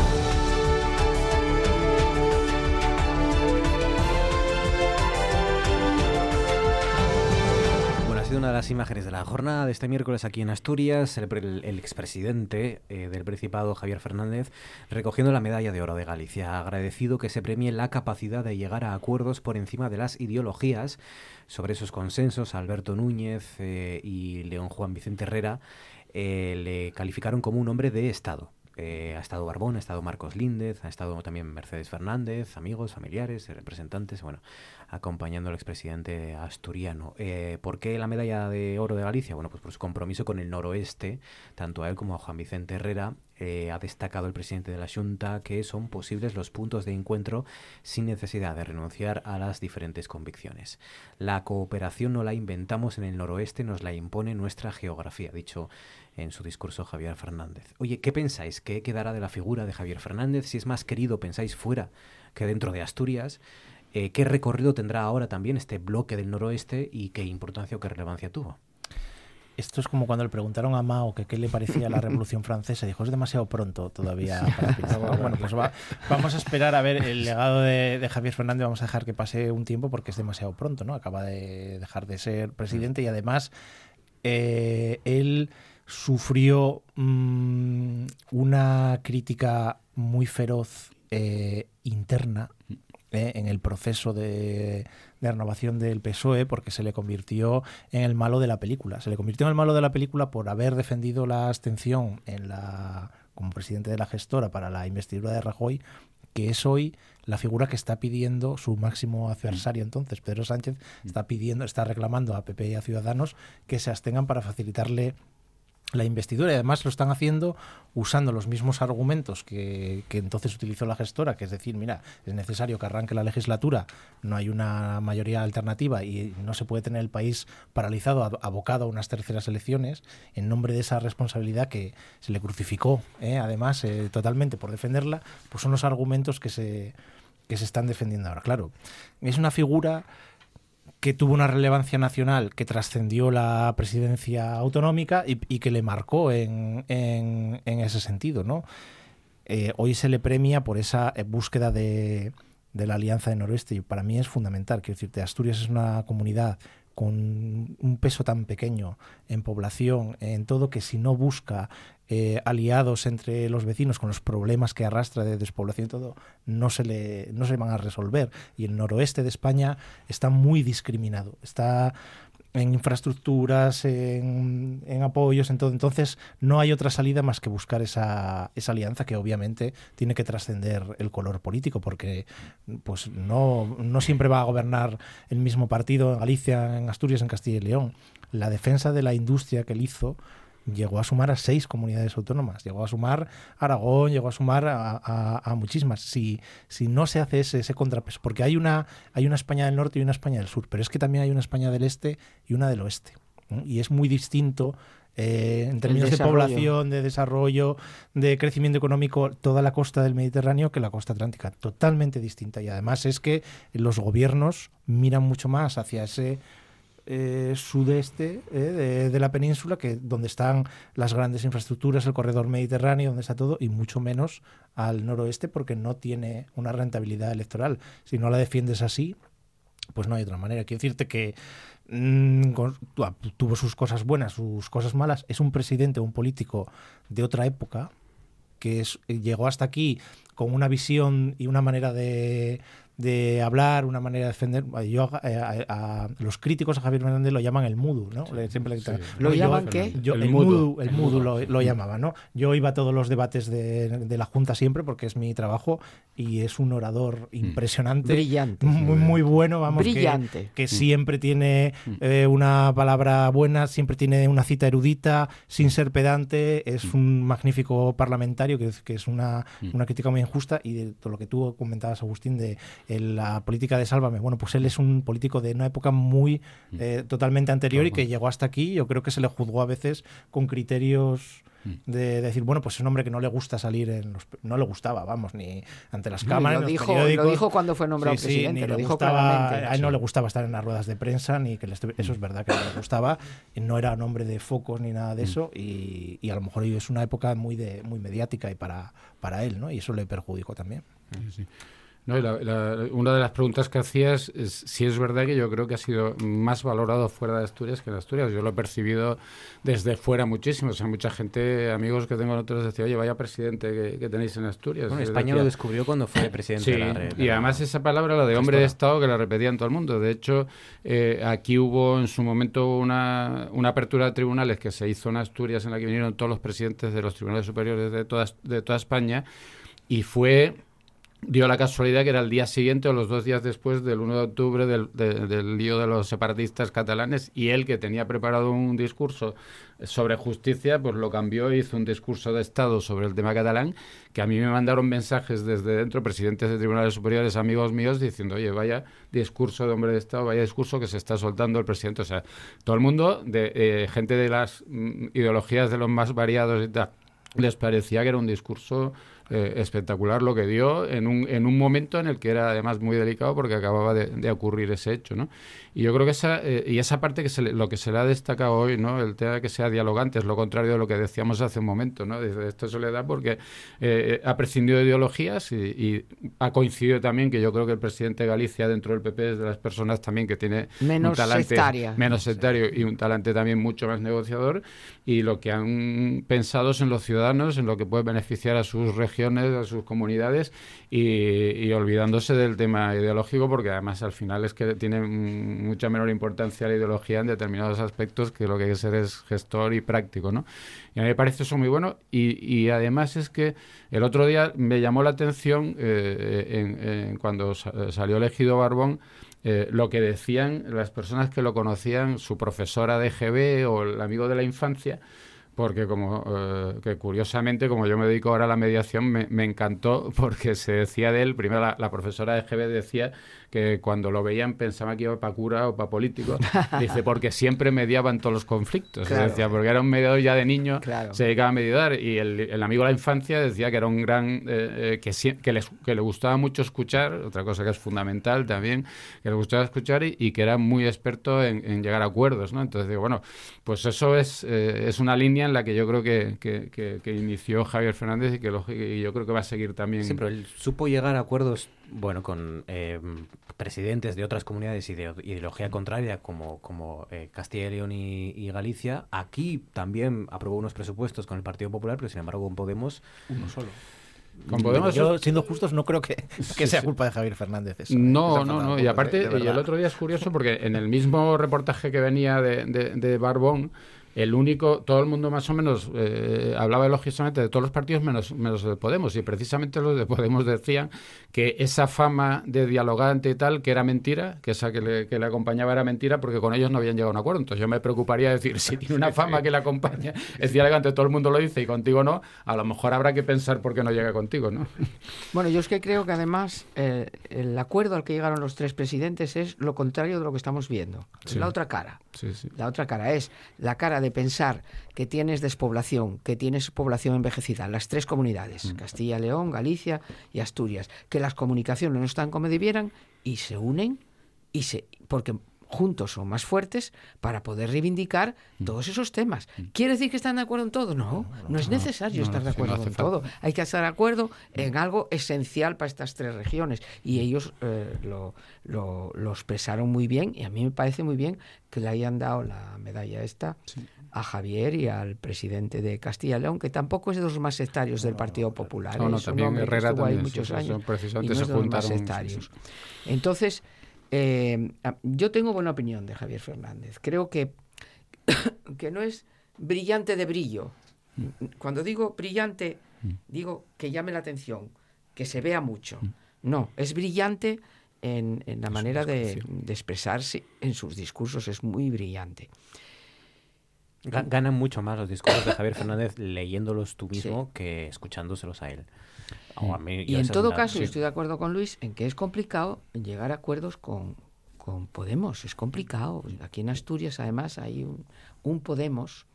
Una de las imágenes de la jornada de este miércoles aquí en Asturias, el, expresidente eh, del Principado, Javier Fernández, recogiendo la medalla de oro de Galicia, agradecido que se premie la capacidad de llegar a acuerdos por encima de las ideologías. Sobre esos consensos, Alberto Núñez eh, y León Juan Vicente Herrera eh, le calificaron como un hombre de Estado. Ha estado Barbón, ha estado Marcos Líndez, ha estado también Mercedes Fernández, amigos, familiares, representantes, bueno, acompañando al expresidente asturiano. Eh, ¿Por qué la medalla de oro de Galicia? Bueno, pues por su compromiso con el noroeste, tanto a él como a Juan Vicente Herrera, eh, ha destacado el presidente de la Junta que son posibles los puntos de encuentro sin necesidad de renunciar a las diferentes convicciones. La cooperación no la inventamos en el noroeste, nos la impone nuestra geografía, dicho en su discurso Javier Fernández. Oye, ¿qué pensáis? ¿Qué quedará de la figura de Javier Fernández? Si es más querido, pensáis fuera que dentro de Asturias. Eh, ¿Qué recorrido tendrá ahora también este bloque del noroeste y qué importancia o qué relevancia tuvo? Esto es como cuando le preguntaron a Mao que qué le parecía la Revolución Francesa. Dijo, es demasiado pronto todavía para <laughs> Bueno, pues vamos a esperar a ver el legado de, Javier Fernández. Vamos a dejar que pase un tiempo porque es demasiado pronto, ¿no? Acaba de dejar de ser presidente y además eh, él sufrió mm, una crítica muy feroz eh, interna eh, en el proceso de, renovación del PSOE porque se le convirtió en el malo de la película. Se le convirtió en el malo de la película por haber defendido la abstención en la, como presidente de la gestora para la investidura de Rajoy, que es hoy la figura que está pidiendo su máximo adversario entonces. Pedro Sánchez está pidiendo, está reclamando a PP y a Ciudadanos que se abstengan para facilitarle la investidura y además lo están haciendo usando los mismos argumentos que, entonces utilizó la gestora, que es decir, mira, es necesario que arranque la legislatura, no hay una mayoría alternativa y no se puede tener el país paralizado, abocado a unas terceras elecciones, en nombre de esa responsabilidad que se le crucificó, ¿eh? además, eh, totalmente por defenderla, pues son los argumentos que se, que se están defendiendo ahora. Claro, es una figura que tuvo una relevancia nacional que trascendió la presidencia autonómica y, que le marcó en, ese sentido. ¿no? Eh, hoy se le premia por esa eh, búsqueda de, de, la Alianza de Noroeste y para mí es fundamental. Quiero decirte, Asturias es una comunidad con un peso tan pequeño en población, en todo, que si no busca eh, aliados entre los vecinos con los problemas que arrastra de despoblación y todo, no se, le, no se van a resolver. Y el noroeste de España está muy discriminado. Está en infraestructuras, en, apoyos, en todo. Entonces, no hay otra salida más que buscar esa, esa alianza que obviamente tiene que trascender el color político, porque pues no, no siempre va a gobernar el mismo partido en Galicia, en Asturias, en Castilla y León. La defensa de la industria que él hizo llegó a sumar a seis comunidades autónomas, llegó a sumar a Aragón, llegó a sumar a, muchísimas. Si, si no se hace ese, ese contrapeso, porque hay una, hay una España del norte y una España del sur, pero es que también hay una España del este y una del oeste. Y es muy distinto eh, en términos de población, de desarrollo, de crecimiento económico, toda la costa del Mediterráneo que la costa atlántica. Totalmente distinta. Y además es que los gobiernos miran mucho más hacia ese eh, sudeste eh, de, la península, que donde están las grandes infraestructuras, el corredor mediterráneo, donde está todo, y mucho menos al noroeste, porque no tiene una rentabilidad electoral. Si no la defiendes así, pues no hay otra manera. Quiero decirte que mm, tuvo sus cosas buenas, sus cosas malas. Es un presidente, un político de otra época que llegó hasta aquí con una visión y una manera de, de hablar, una manera de defender. Yo eh, a, los críticos a Javier Fernández lo llaman el mudo, ¿no? Siempre, ¿Lo llaman qué? el, mudo, el, mudo, lo, lo, llamaba, ¿no? Yo iba a todos los debates de, de, la Junta siempre porque es mi trabajo y es un orador mm. impresionante. Brillante. Muy, muy bueno, vamos. Brillante. Que, mm. siempre tiene mm. eh, una palabra buena, siempre tiene una cita erudita, sin ser pedante, es un magnífico parlamentario, que, que es una, una crítica muy injusta y de todo lo que tú comentabas, Agustín, de en la política de Sálvame. Bueno, pues él es un político de una época muy mm. eh, totalmente anterior y que llegó hasta aquí. Yo creo que se le juzgó a veces con criterios mm. de decir, bueno, pues es un hombre que no le gusta salir en los, no le gustaba, vamos, ni ante las cámaras. lo, dijo, lo dijo cuando fue nombrado presidente, lo dijo A él no le gustaba estar en las ruedas de prensa, ni que eso es mm. verdad que no le gustaba, no era un hombre de focos ni nada de eso, y, y, a lo mejor es una época muy de, muy mediática y para, para él, ¿no? Y eso le perjudicó también. Sí, No, una de las preguntas que hacías es si es verdad que yo creo que ha sido más valorado fuera de Asturias que en Asturias. Yo lo he percibido desde fuera muchísimo. O sea, mucha gente, amigos que tengo en otros, decía, oye, vaya presidente que, tenéis en Asturias. Bueno, España lo descubrió cuando fue presidente de la, Y además esa palabra, la de hombre de Estado, que la repetían todo el mundo. De hecho, eh, aquí hubo en su momento una, una apertura de tribunales que se hizo en Asturias en la que vinieron todos los presidentes de los tribunales superiores de toda, de toda España y fue dio la casualidad que era el día siguiente o los dos días después del 1 de octubre del, lío de los separatistas catalanes y él que tenía preparado un discurso sobre justicia pues lo cambió y hizo un discurso de Estado sobre el tema catalán que a mí me mandaron mensajes desde dentro presidentes de tribunales superiores amigos míos diciendo oye vaya discurso de hombre de Estado vaya discurso que se está soltando el presidente o sea todo el mundo de eh, gente de las mm, ideologías de los más variados y tal les parecía que era un discurso eh, espectacular lo que dio en un, en un momento en el que era además muy delicado porque acababa de, ocurrir ese hecho, ¿no? Y yo creo que esa, eh, y esa parte que se lo que se le ha destacado hoy, ¿no? El tema de que sea dialogante es lo contrario de lo que decíamos hace un momento, ¿no? Desde esto se le da porque eh, ha prescindido de ideologías y, ha coincidido también que yo creo que el presidente de Galicia dentro del PP es de las personas también que tiene menos un talante menos sectario y un talante también mucho más negociador y lo que han pensado es en los ciudadanos, en lo que puede beneficiar a sus regiones a sus comunidades y, olvidándose del tema ideológico porque además al final es que tiene mucha menor importancia la ideología en determinados aspectos que lo que hay que ser es gestor y práctico, ¿no? Y a mí me parece eso muy bueno y, además es que el otro día me llamó la atención eh, en, cuando salió elegido Barbón eh, lo que decían las personas que lo conocían, su profesora de GB o el amigo de la infancia, porque como eh, que curiosamente, como yo me dedico ahora a la mediación, me, me encantó porque se decía de él, primero la, la profesora de GB decía que cuando lo veían pensaban que iba para cura o para político. Dice, porque siempre mediaban todos los conflictos. Decía, porque era un mediador ya de niño, se dedicaba a mediar. Y el, amigo de la infancia decía que era un gran. Eh, eh, que, que, les, que, le gustaba mucho escuchar, otra cosa que es fundamental también, que le gustaba escuchar y, que era muy experto en, llegar a acuerdos. ¿no? Entonces, digo, bueno, pues eso es, eh, es una línea en la que yo creo que, que, inició Javier Fernández y que y yo creo que va a seguir también. Sí, pero él supo llegar a acuerdos bueno, con eh, presidentes de otras comunidades y de ideología contraria como, como eh, Castilla y León y, Galicia. Aquí también aprobó unos presupuestos con el Partido Popular, pero sin embargo con Podemos... Uno solo. Con Podemos, yo, siendo justos, no creo que, que sea culpa de Javier Fernández. no, no, no. Y aparte, y el otro día es curioso porque en el mismo reportaje que venía de, de, de Barbón, el único, todo el mundo más o menos eh, hablaba elogiosamente de todos los partidos menos, menos de Podemos y precisamente los de Podemos decían que esa fama de dialogante y tal, que era mentira, que esa que le, que le acompañaba era mentira porque con ellos no habían llegado a un acuerdo. Entonces yo me preocuparía decir, si tiene una <laughs> fama que le acompaña, es dialogante, todo el mundo lo dice y contigo no, a lo mejor habrá que pensar por qué no llega contigo, ¿no? <laughs> Bueno, yo es que creo que además eh, el acuerdo al que llegaron los tres presidentes es lo contrario de lo que estamos viendo. Es la otra cara. La otra cara es la cara de pensar que tienes despoblación, que tienes población envejecida, las tres comunidades, mm. Castilla, León, Galicia y Asturias, que las comunicaciones no están como debieran y se unen y se porque juntos son más fuertes para poder reivindicar mm. todos esos temas. Mm. ¿Quiere decir que están de acuerdo en todo? No, no, es necesario estar de acuerdo en todo. Hay que estar de acuerdo en algo esencial para estas tres regiones. Y ellos eh, lo, lo, expresaron muy bien y a mí me parece muy bien que le hayan dado la medalla esta. a Javier y al presidente de Castilla y León, que tampoco es de los más sectarios del Partido Popular. No, no, también Herrera también, muchos años y no es de los más sectarios. Entonces, eh, yo tengo buena opinión de Javier Fernández. Creo que, <coughs> que no es brillante de brillo. Cuando digo brillante, digo que llame la atención, que se vea mucho. No, es brillante en, la manera de, expresarse en sus discursos, es muy brillante. Ganan mucho más los discursos de Javier Fernández leyéndolos tú mismo que escuchándoselos a él y en todo caso, estoy de acuerdo con Luis en que es complicado llegar a acuerdos con, con Podemos. Es complicado. Aquí en Asturias, además, hay un, Podemos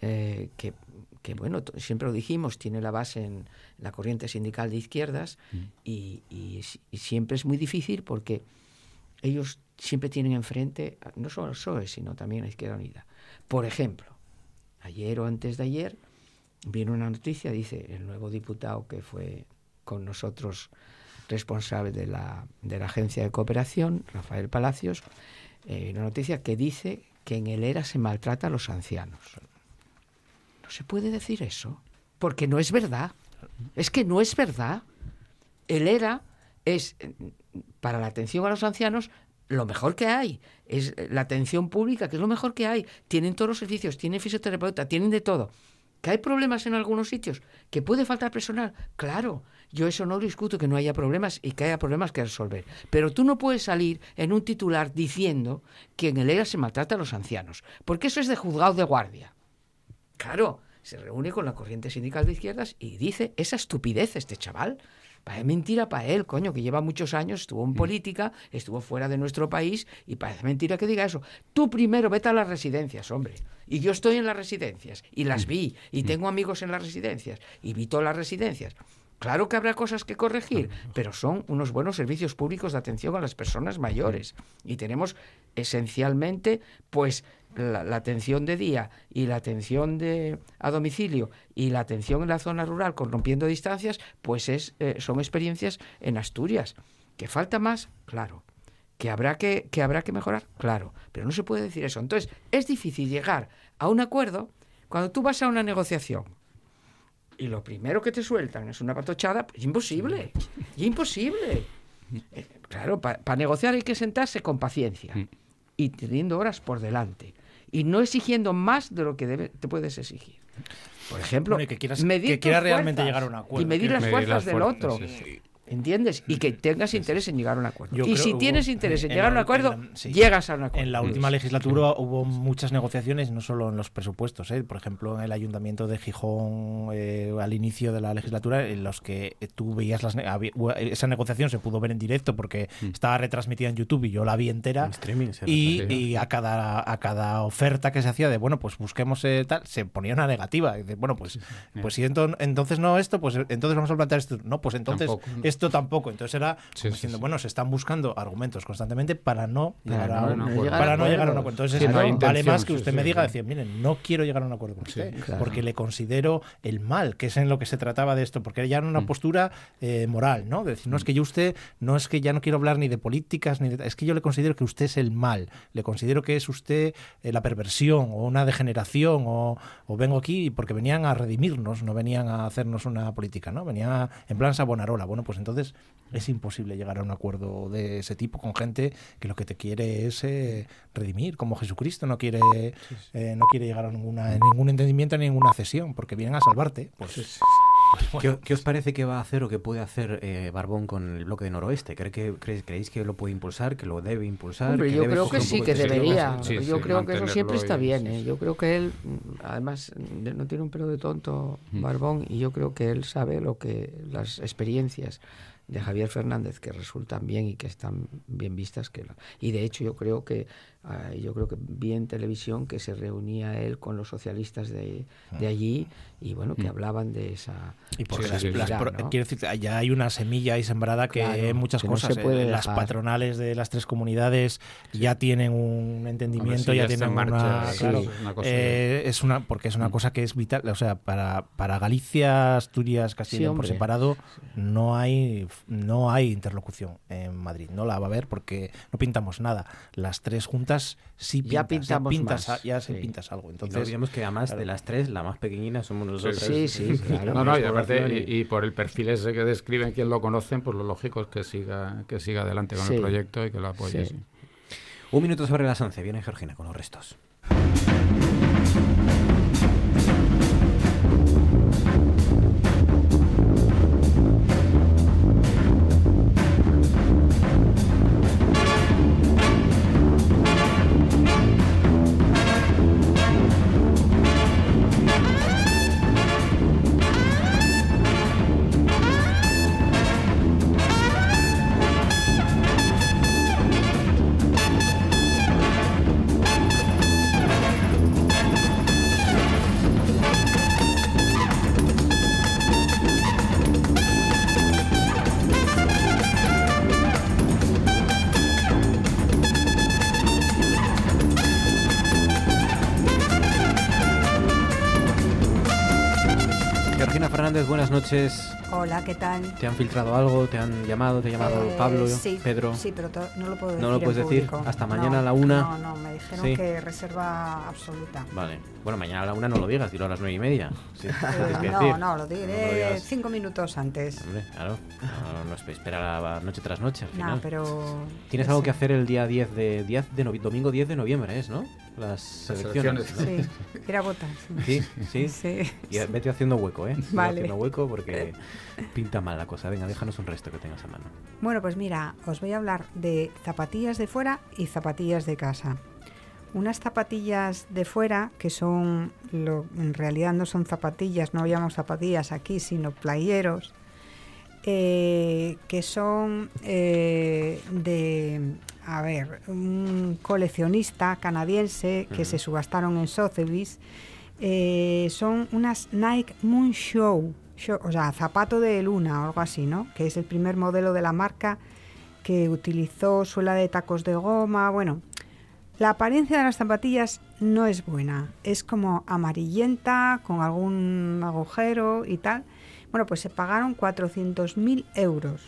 eh, que, que, bueno, siempre lo dijimos, tiene la base en la corriente sindical de izquierdas mm. y, y, siempre es muy difícil porque ellos siempre tienen enfrente no solo el PSOE, sino también a Izquierda Unida. Por ejemplo, ayer o antes de ayer viene una noticia, dice el nuevo diputado que fue con nosotros responsable de la, de la agencia de cooperación, Rafael Palacios, eh, una noticia que dice que en el ERA se maltrata a los ancianos. No se puede decir eso, porque no es verdad. Es que no es verdad. El ERA es, para la atención a los ancianos, lo mejor que hay. Es la atención pública, que es lo mejor que hay. Tienen todos los servicios, tienen fisioterapeuta, tienen de todo. ¿Que hay problemas en algunos sitios? ¿Que puede faltar personal? Claro, yo eso no discuto, que no haya problemas y que haya problemas que resolver. Pero tú no puedes salir en un titular diciendo que en el ERA se maltrata a los ancianos, porque eso es de juzgado de guardia. Claro, se reúne con la corriente sindical de izquierdas y dice esa estupidez este chaval. Parece mentira para él, coño, que lleva muchos años, estuvo en mm. política, estuvo fuera de nuestro país y parece mentira que diga eso. Tú primero vete a las residencias, hombre. Y yo estoy en las residencias y las mm. vi y mm. tengo amigos en las residencias y vi todas las residencias. Claro que habrá cosas que corregir, pero son unos buenos servicios públicos de atención a las personas mayores. Y tenemos esencialmente, pues, la, atención de día y la atención de, a domicilio y la atención en la zona rural con rompiendo distancias, pues es, eh, son experiencias en Asturias. ¿Que falta más? Claro. ¿Que habrá que, que habrá que mejorar? Claro. Pero no se puede decir eso. Entonces, es difícil llegar a un acuerdo cuando tú vas a una negociación y lo primero que te sueltan es una patochada, pues imposible. imposible. <laughs> Eh, claro, para negociar hay que sentarse con paciencia y teniendo horas por delante y no exigiendo más de lo que te puedes exigir. Por ejemplo, que quieras, medir que realmente llegar a un acuerdo. Y medir las fuerzas del otro. ¿Entiendes? Y que tengas interés en llegar a un acuerdo. y si tienes interés en, llegar a un acuerdo, llegas a un acuerdo. En la última legislatura hubo muchas negociaciones, no solo en los presupuestos. ¿eh? Por ejemplo, en el ayuntamiento de Gijón, eh, al inicio de la legislatura, en los que tú veías las esa negociación se pudo ver en directo porque mm. estaba retransmitida en YouTube y yo la vi entera. y, a cada a cada oferta que se hacía de bueno, pues busquemos eh, tal, se ponía una negativa. Y bueno, pues, pues si entonces no esto, pues entonces vamos a plantear esto. No, pues entonces esto tampoco. Entonces era diciendo, bueno, se están buscando argumentos constantemente para no llegar a, un, para no llegar a un acuerdo. Entonces vale más que usted me diga, decir, miren, no quiero llegar a un acuerdo con usted, porque le considero el mal, que es en lo que se trataba de esto, porque ya era una mm. postura eh, moral, ¿no? decir, no es que yo usted, no es que ya no quiero hablar ni de políticas, ni de, es que yo le considero que usted es el mal, le considero que es usted eh, la perversión o una degeneración o, o, vengo aquí porque venían a redimirnos, no venían a hacernos una política, ¿no? Venían en plan Sabonarola. Bueno, pues entonces es imposible llegar a un acuerdo de ese tipo con gente que lo que te quiere es eh, redimir, como Jesucristo no quiere eh, no quiere llegar a ninguna, ningún entendimiento ni ninguna cesión, porque vienen a salvarte. Pues, <laughs> pues ¿Qué, os parece que va a hacer o que puede hacer eh, Barbón con el bloque de noroeste? ¿Cree que, ¿Creéis que lo puede impulsar, que lo debe impulsar? yo creo que sí, que debería. yo creo que eso siempre está bien. Yo creo que él, además, no tiene un pelo de tonto, mm. Barbón, y yo creo que él sabe lo que las experiencias de Javier Fernández que resultan bien y que están bien vistas que y de hecho yo creo que Ah, yo creo que vi en televisión que se reunía él con los socialistas de, de allí y bueno, que mm. hablaban de esa... Y porque las, quiero decir, ya hay una semilla ahí sembrada que muchas cosas, eh, las patronales de las tres comunidades ya tienen un entendimiento, ya, tienen una... Eh, es una porque es una mm. cosa que es vital, o sea, para, para Galicia, Asturias, Castilla por separado, no hay, no hay interlocución en Madrid, no la va a haber porque no pintamos nada. Las tres juntas sí ya pintamos ya, se pintas algo. Entonces, digamos que además de las tres, la más pequeñina somos nosotros. Sí, sí, claro. No, no, y aparte, y, por el perfil ese que describen quien lo conocen, pues lo lógico es que siga, que siga adelante con el proyecto y que lo apoye. Un minuto sobre las 11, viene Georgina con los restos. Noches. Hola, ¿qué tal? ¿Te han filtrado algo? ¿Te han llamado? ¿Te ha llamado Eh, Pablo? sí, ¿Pedro? Sí, pero no lo puedo decir ¿No lo en puedes decir? público. ¿Hasta No, mañana a la una? No, no, me dijeron Sí. que reserva absoluta. Vale. Bueno, mañana a la una no lo digas, dilo a las nueve y media. Sí, Eh, que no, decir. no, lo No diré digas. cinco minutos antes. Hombre, claro. No, no, espe- espera la noche tras noche al No, final. pero... Tienes algo que hacer el día 10 de, 10 de domingo 10 de noviembre, ¿es, no? Las elecciones. elecciones. Sí, ir a votar. Sí, sí. Sí. Y vete haciendo hueco, ¿eh? Vete Vale. haciendo hueco porque <laughs> pinta mal la cosa. Venga, déjanos un resto que tengas a mano. Bueno, pues mira, os voy a hablar de zapatillas de fuera y zapatillas de casa. Unas zapatillas de fuera que son, lo, en realidad no son zapatillas, no llamamos zapatillas aquí, sino playeros, eh, que son eh, de, a ver, un coleccionista canadiense que se subastaron en Sotheby's. Eh, son unas Nike Moon Show, Show, o sea, zapato de luna o algo así, ¿no? Que es el primer modelo de la marca que utilizó suela de tacos de goma. Bueno, la apariencia de las zapatillas no es buena. Es como amarillenta, con algún agujero y tal. Bueno, pues se pagaron 400.000 euros.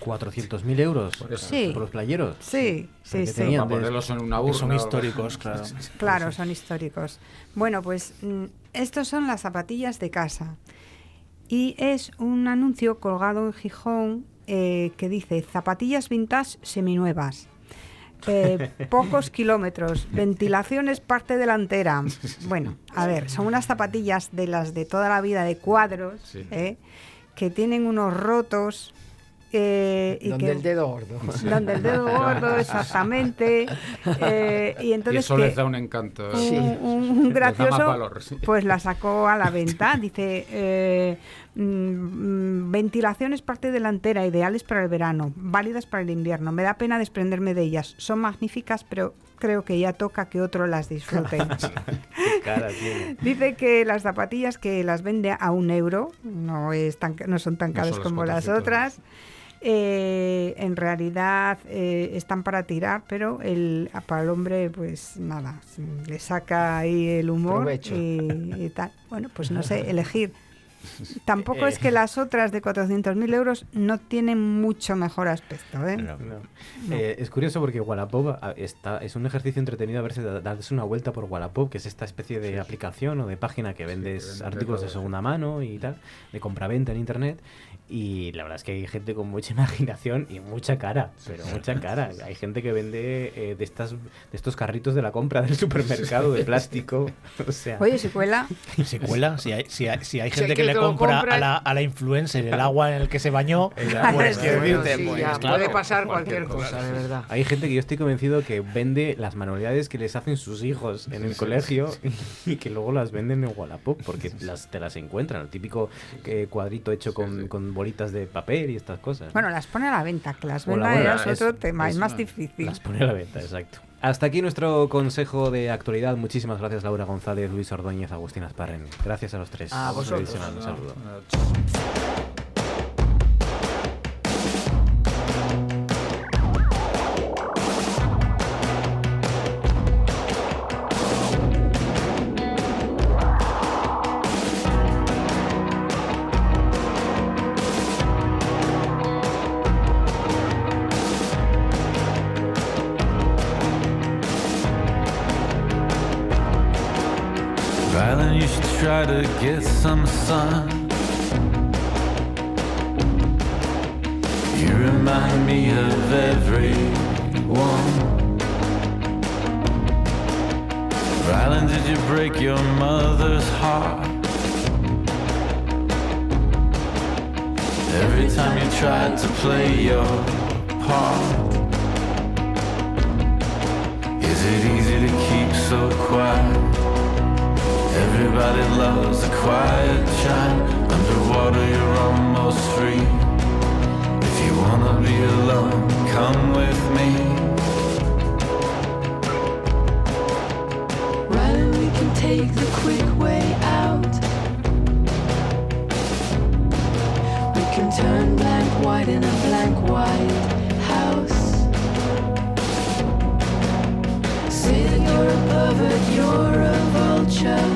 400.000 euros Sí. por los playeros. Sí, sí, ¿Qué sí. tenían Para de- ponerlos en una Que urna. son históricos, <laughs> claro. Claro, son históricos. Bueno, pues mm, estos son las zapatillas de casa. Y es un anuncio colgado en Gijón eh, que dice zapatillas vintage seminuevas. Eh, <laughs> pocos kilómetros, ventilaciones parte delantera. Bueno, a ver, son unas zapatillas de las de toda la vida de cuadros, Sí. ¿eh? que tienen unos rotos. Eh, y Donde que- el dedo gordo. Donde el dedo gordo, <laughs> exactamente. eh, y Y entonces eso que les da un encanto. un, eh. un- un Les da más gracioso valor, sí. pues la sacó a la venta dice eh, mm, ventilaciones parte delantera ideales para el verano válidas para el invierno me da pena desprenderme de ellas son magníficas pero creo que ya toca que otro las disfrute <laughs> Qué cara tiene. Dice que las zapatillas que las vende a un euro, no, es tan, no son tan No caras como las 400. otras, eh, en realidad eh, están para tirar, pero el, para el hombre, pues nada, le saca ahí el humor y, y tal. Bueno, pues no sé, <laughs> elegir. Tampoco Eh. es que las otras de 400.000 euros no tienen mucho mejor aspecto, ¿eh? No. Eh, es curioso porque Wallapop está, es un ejercicio entretenido a verse da- darse una vuelta por Wallapop, que es esta especie de aplicación o de página que vendes artículos de segunda mano y tal, de compraventa en internet. Y la verdad es que hay gente con mucha <laughs> imaginación y mucha cara, pero mucha cara. Hay gente que vende eh, de estas de estos carritos de la compra del supermercado de plástico. <laughs> O sea, Oye, si cuela. <laughs> Se cuela, si hay, si hay, si hay Si gente hay que que le compra compra- a la, a la influencer el agua en el que se bañó, pues sí, ya, claro, puede pasar cualquier cosa, de verdad. Hay gente que yo estoy convencido que vende las manualidades que les hacen sus hijos en el colegio y que luego las venden en Wallapop porque las, te las encuentran. El típico eh, cuadrito hecho con, con bolitas de papel y estas cosas. Bueno, las pone a la venta, que las O la venda buena, es otro tema, es más difícil. Las pone a la venta, exacto. Hasta aquí nuestro consejo de actualidad. Muchísimas gracias Laura González, Luis Ordóñez, Agustín Asparren. Gracias a los tres. A vosotros. Un saludo. To get some sun. You remind me of everyone. Rylan, did you break your mother's heart? Every time you tried to play your part. Is it easy to keep so quiet? Everybody loves a quiet child. Underwater, you're almost free. If you wanna be alone, come with me. Rylan, we can take the quick way out. We can turn blank white in a blank white that you're a pervert, you're a vulture.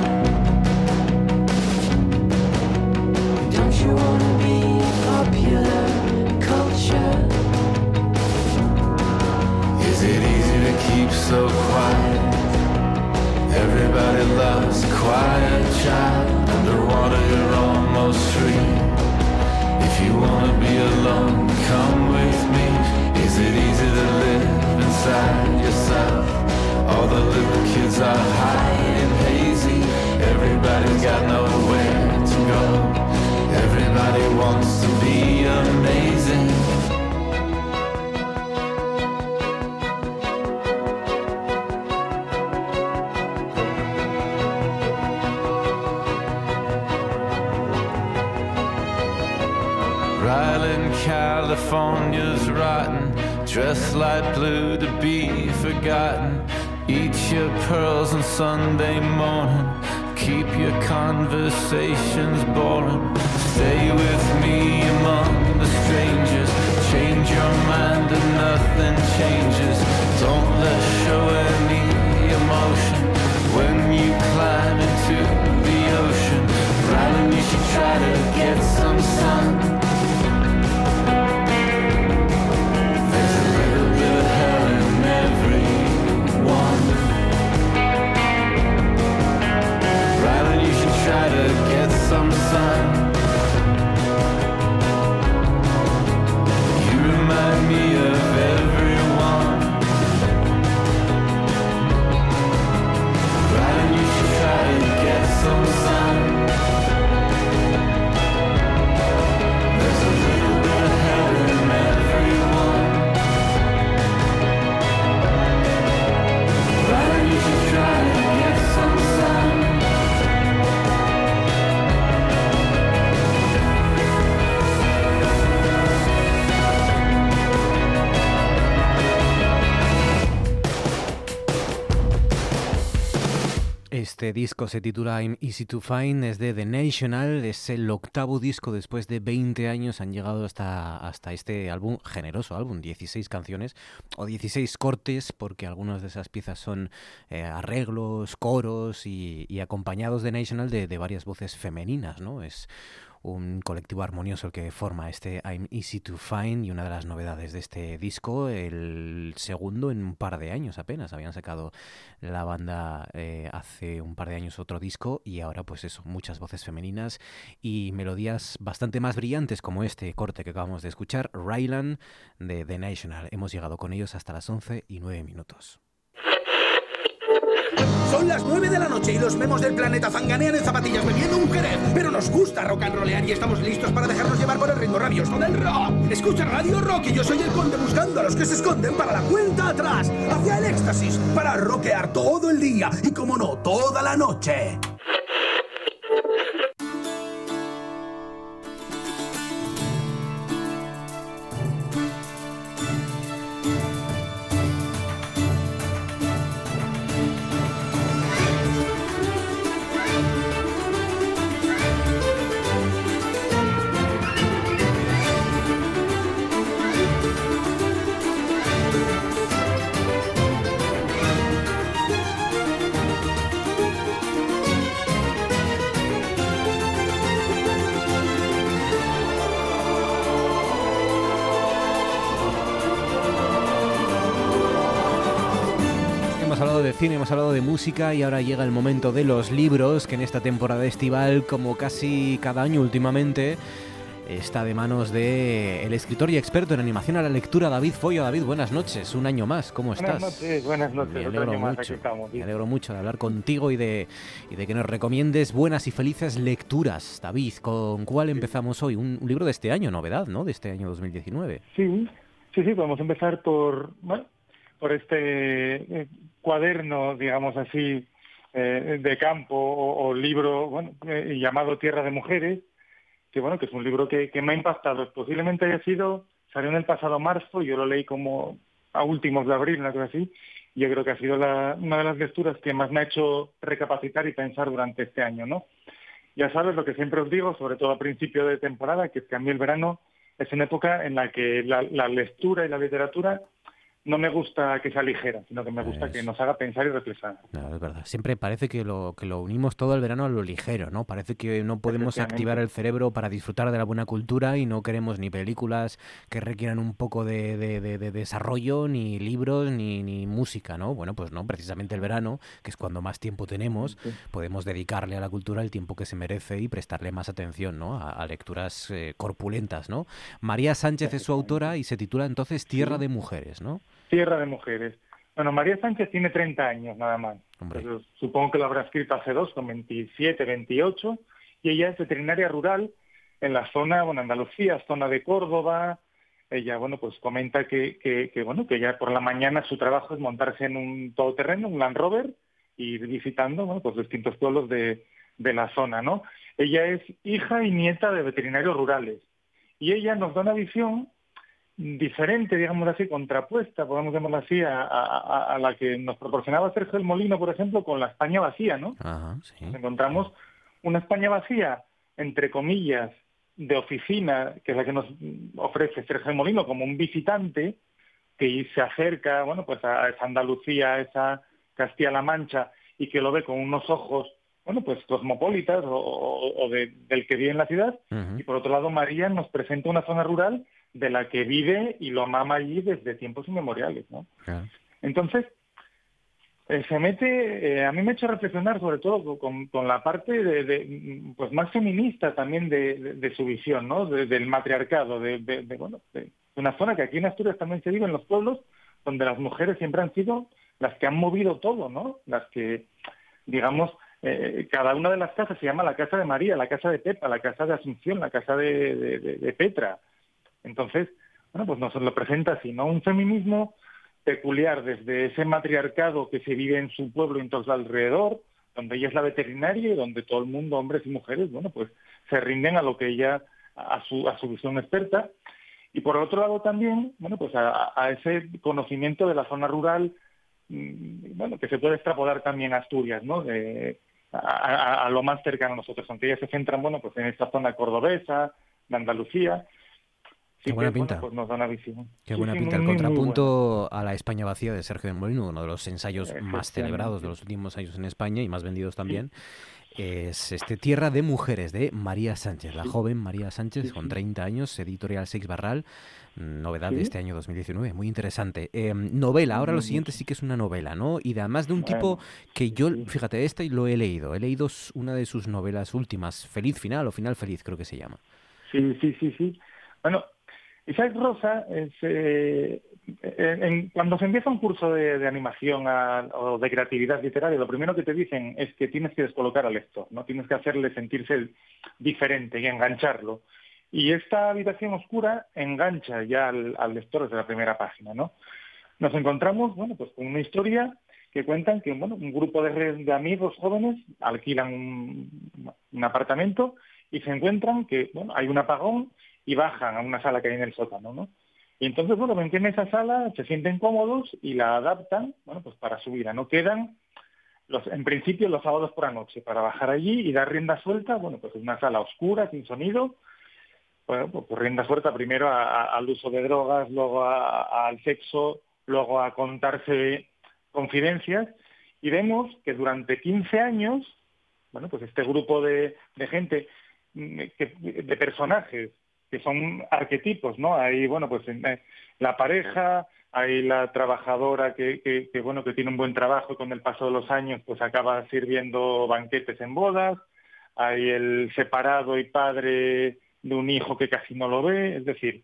Don't you wanna be popular culture? Is it easy to keep so quiet? Everybody loves a quiet child. Underwater, you're almost free. If you wanna be alone, come with me. Is it easy to live inside yourself? All the little kids are high and hazy. Everybody's got nowhere to go. Everybody wants to be amazing. Ryland, California's rotten, dressed light blue to be forgotten. Eat your pearls on Sunday morning. Keep your conversations boring. Stay with me among the strangers. Change your mind and nothing changes. Don't let show any emotion when you climb into the ocean. Ryland, you should try to get some sun. Este disco se titula I'm Easy to Find, es de The National, es el octavo disco después de 20 años, han llegado hasta, hasta este álbum, generoso álbum, 16 canciones o 16 cortes, porque algunas de esas piezas son eh, arreglos, coros y, y acompañados de National de, de varias voces femeninas, ¿no? Es un colectivo armonioso el que forma este I'm Easy to Find y una de las novedades de este disco, el segundo en un par de años apenas. Habían sacado la banda eh, hace un par de años otro disco y ahora pues eso, muchas voces femeninas y melodías bastante más brillantes como este corte que acabamos de escuchar, Ryland de The National. Hemos llegado con ellos hasta las 11 y 9 minutos. Son las 9 de la noche y los memos del planeta zanganean en zapatillas bebiendo un jerez. Pero nos gusta rock and rollear y estamos listos para dejarnos llevar por el ritmo rabioso del rock. Escucha Radio Rock y yo soy el conde buscando a los que se esconden para la cuenta atrás, hacia el éxtasis, para rockear todo el día y, como no, toda la noche. De cine, hemos hablado de música y ahora llega el momento de los libros, que en esta temporada estival, como casi cada año últimamente, está de manos de el escritor y experto en animación a la lectura, David Follo. David, buenas noches, un año más, ¿cómo Buenas estás? noches, buenas noches, Me alegro año más, mucho, aquí estamos, sí. me alegro mucho de hablar contigo y de, y de que nos recomiendes buenas y felices lecturas. David, ¿con cuál empezamos hoy? Un, un libro de este año, novedad, ¿no? De este año 2019. Sí, sí, sí, podemos empezar por, bueno, por este eh, cuaderno, digamos así, eh, de campo o, libro bueno, eh, llamado Tierra de Mujeres, que bueno, que es un libro que, me ha impactado. Posiblemente haya sido, salió en el pasado marzo, yo lo leí como a últimos de abril, una cosa así, y yo creo que ha sido una de las lecturas que más me ha hecho recapacitar y pensar durante este año, ¿no? Ya sabes lo que siempre os digo, sobre todo a principio de temporada, que es que a mí el verano es una época en la que la lectura y la literatura no me gusta que sea ligera, sino que me gusta que nos haga pensar y reflexionar. es verdad. Siempre parece que lo, que lo unimos todo el verano a lo ligero, ¿no? Parece que no podemos activar el cerebro para disfrutar de la buena cultura y no queremos ni películas que requieran un poco de, desarrollo, ni libros, ni, ni, música, ¿no? Bueno, pues no, precisamente el verano, que es cuando más tiempo tenemos, podemos dedicarle a la cultura el tiempo que se merece y prestarle más atención, ¿no? A, lecturas eh, corpulentas, ¿no? María Sánchez es su autora y se titula entonces Tierra de Mujeres, ¿no? Tierra de Mujeres. Bueno, María Sánchez tiene 30 años nada más. supongo que lo habrá escrito hace dos, con 27, 28, y ella es veterinaria rural en la zona, bueno, Andalucía, zona de Córdoba. Ella, bueno, pues comenta que, que, bueno, que ya por la mañana su trabajo es montarse en un todoterreno, un Land Rover, y visitando, bueno, pues distintos pueblos de, de la zona, ¿no? Ella es hija y nieta de veterinarios rurales. Y ella nos da una visión diferente, digamos así, contrapuesta, podemos llamarlo así, a, la que nos proporcionaba Sergio el Molino, por ejemplo, con la España vacía, ¿no? encontramos una España vacía, entre comillas, de oficina, que es la que nos ofrece Sergio el Molino como un visitante que se acerca, bueno, pues a esa Andalucía, a esa Castilla-La Mancha, y que lo ve con unos ojos, bueno, pues cosmopolitas o, del que vive en la ciudad. Y por otro lado, María nos presenta una zona rural de la que vive y lo mama allí desde tiempos inmemoriales, ¿no? Entonces, eh, se mete, eh, a mí me ha hecho reflexionar sobre todo con, la parte de, pues más feminista también de, su visión, ¿no? del matriarcado, de, bueno, de una zona que aquí en Asturias también se vive en los pueblos, donde las mujeres siempre han sido las que han movido todo, ¿no? Las que, digamos, eh, cada una de las casas se llama la casa de María, la casa de Pepa, la casa de Asunción, la casa de Petra, entonces, bueno, pues nos lo presenta así, ¿no? Un feminismo peculiar desde ese matriarcado que se vive en su pueblo y en todo alrededor, donde ella es la veterinaria y donde todo el mundo, hombres y mujeres, bueno, pues se rinden a lo que ella, a su, a su visión experta. Y por otro lado también, bueno, pues a, ese conocimiento de la zona rural, mm, bueno, que se puede extrapolar también a Asturias, ¿no? a, a, lo más cercano a nosotros, aunque ellas se centran, bueno, pues en esta zona cordobesa, de Andalucía, Qué buena pinta. pues nos da una visión. Qué buena pinta. el contrapunto a la España vacía de Sergio de Molino, uno de los ensayos más celebrados de los últimos años en España y más vendidos también. Es este Tierra de Mujeres de María Sánchez, la joven María Sánchez, con 30 años, editorial Seix Barral, novedad de este año 2019, muy interesante. Em, novela, ahora lo siguiente sí que es una novela, ¿no? Y además de un tipo que yo, fíjate, esta y lo he leído, he leído una de sus novelas últimas, Feliz Final o Final Feliz creo que se llama. Sí, sí, sí, sí. Bueno, Isaac Rosa, eh, cuando se empieza un curso de, animación o de creatividad literaria, lo primero que te dicen es que tienes que descolocar al lector, no tienes que hacerle sentirse diferente y engancharlo. Y esta habitación oscura engancha ya al, lector desde la primera página, ¿no? Nos encontramos, bueno, pues con una historia que cuentan que, bueno, un grupo de, amigos jóvenes alquilan un, apartamento y se encuentran que, bueno, hay un apagón y bajan a una sala que hay en el sótano, ¿no? Y entonces, bueno, ven que en esa sala se sienten cómodos y la adaptan, bueno, pues para su vida. No quedan, los, en principio, los sábados por la noche para bajar allí y dar rienda suelta, bueno, pues es una sala oscura, sin sonido, bueno, pues, pues rienda suelta primero al uso de drogas, luego al sexo, luego a contarse confidencias, y vemos que durante 15 años, bueno, pues este grupo de, de gente, mm, de personajes que son arquetipos, ¿no? Hay, bueno, pues eh, la pareja, hay la trabajadora que, bueno, que tiene un buen trabajo y con el paso de los años pues acaba sirviendo banquetes en bodas, hay el separado y padre de un hijo que casi no lo ve, es decir,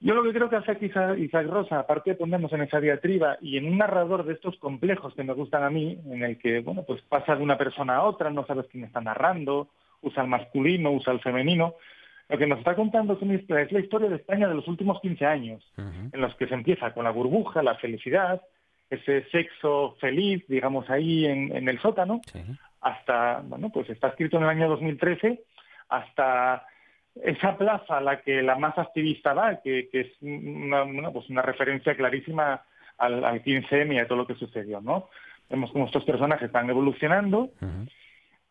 yo lo que creo que hace aquí Isaac Rosa, aparte de ponernos en esa diatriba y en un narrador de estos complejos que me gustan a mí, en el que, bueno, pues pasa de una persona a otra, no sabes quién está narrando, usa el masculino, usa el femenino, lo que nos está contando es la historia de España de los últimos 15 años, en los que se empieza con la burbuja, la felicidad, ese sexo feliz, digamos, ahí en, el sótano, hasta, bueno, pues está escrito en el año 2013, hasta esa plaza a la que la más activista va, que, es una, pues una referencia clarísima al, 15M y a todo lo que sucedió, ¿no? Vemos cómo estos personajes están evolucionando,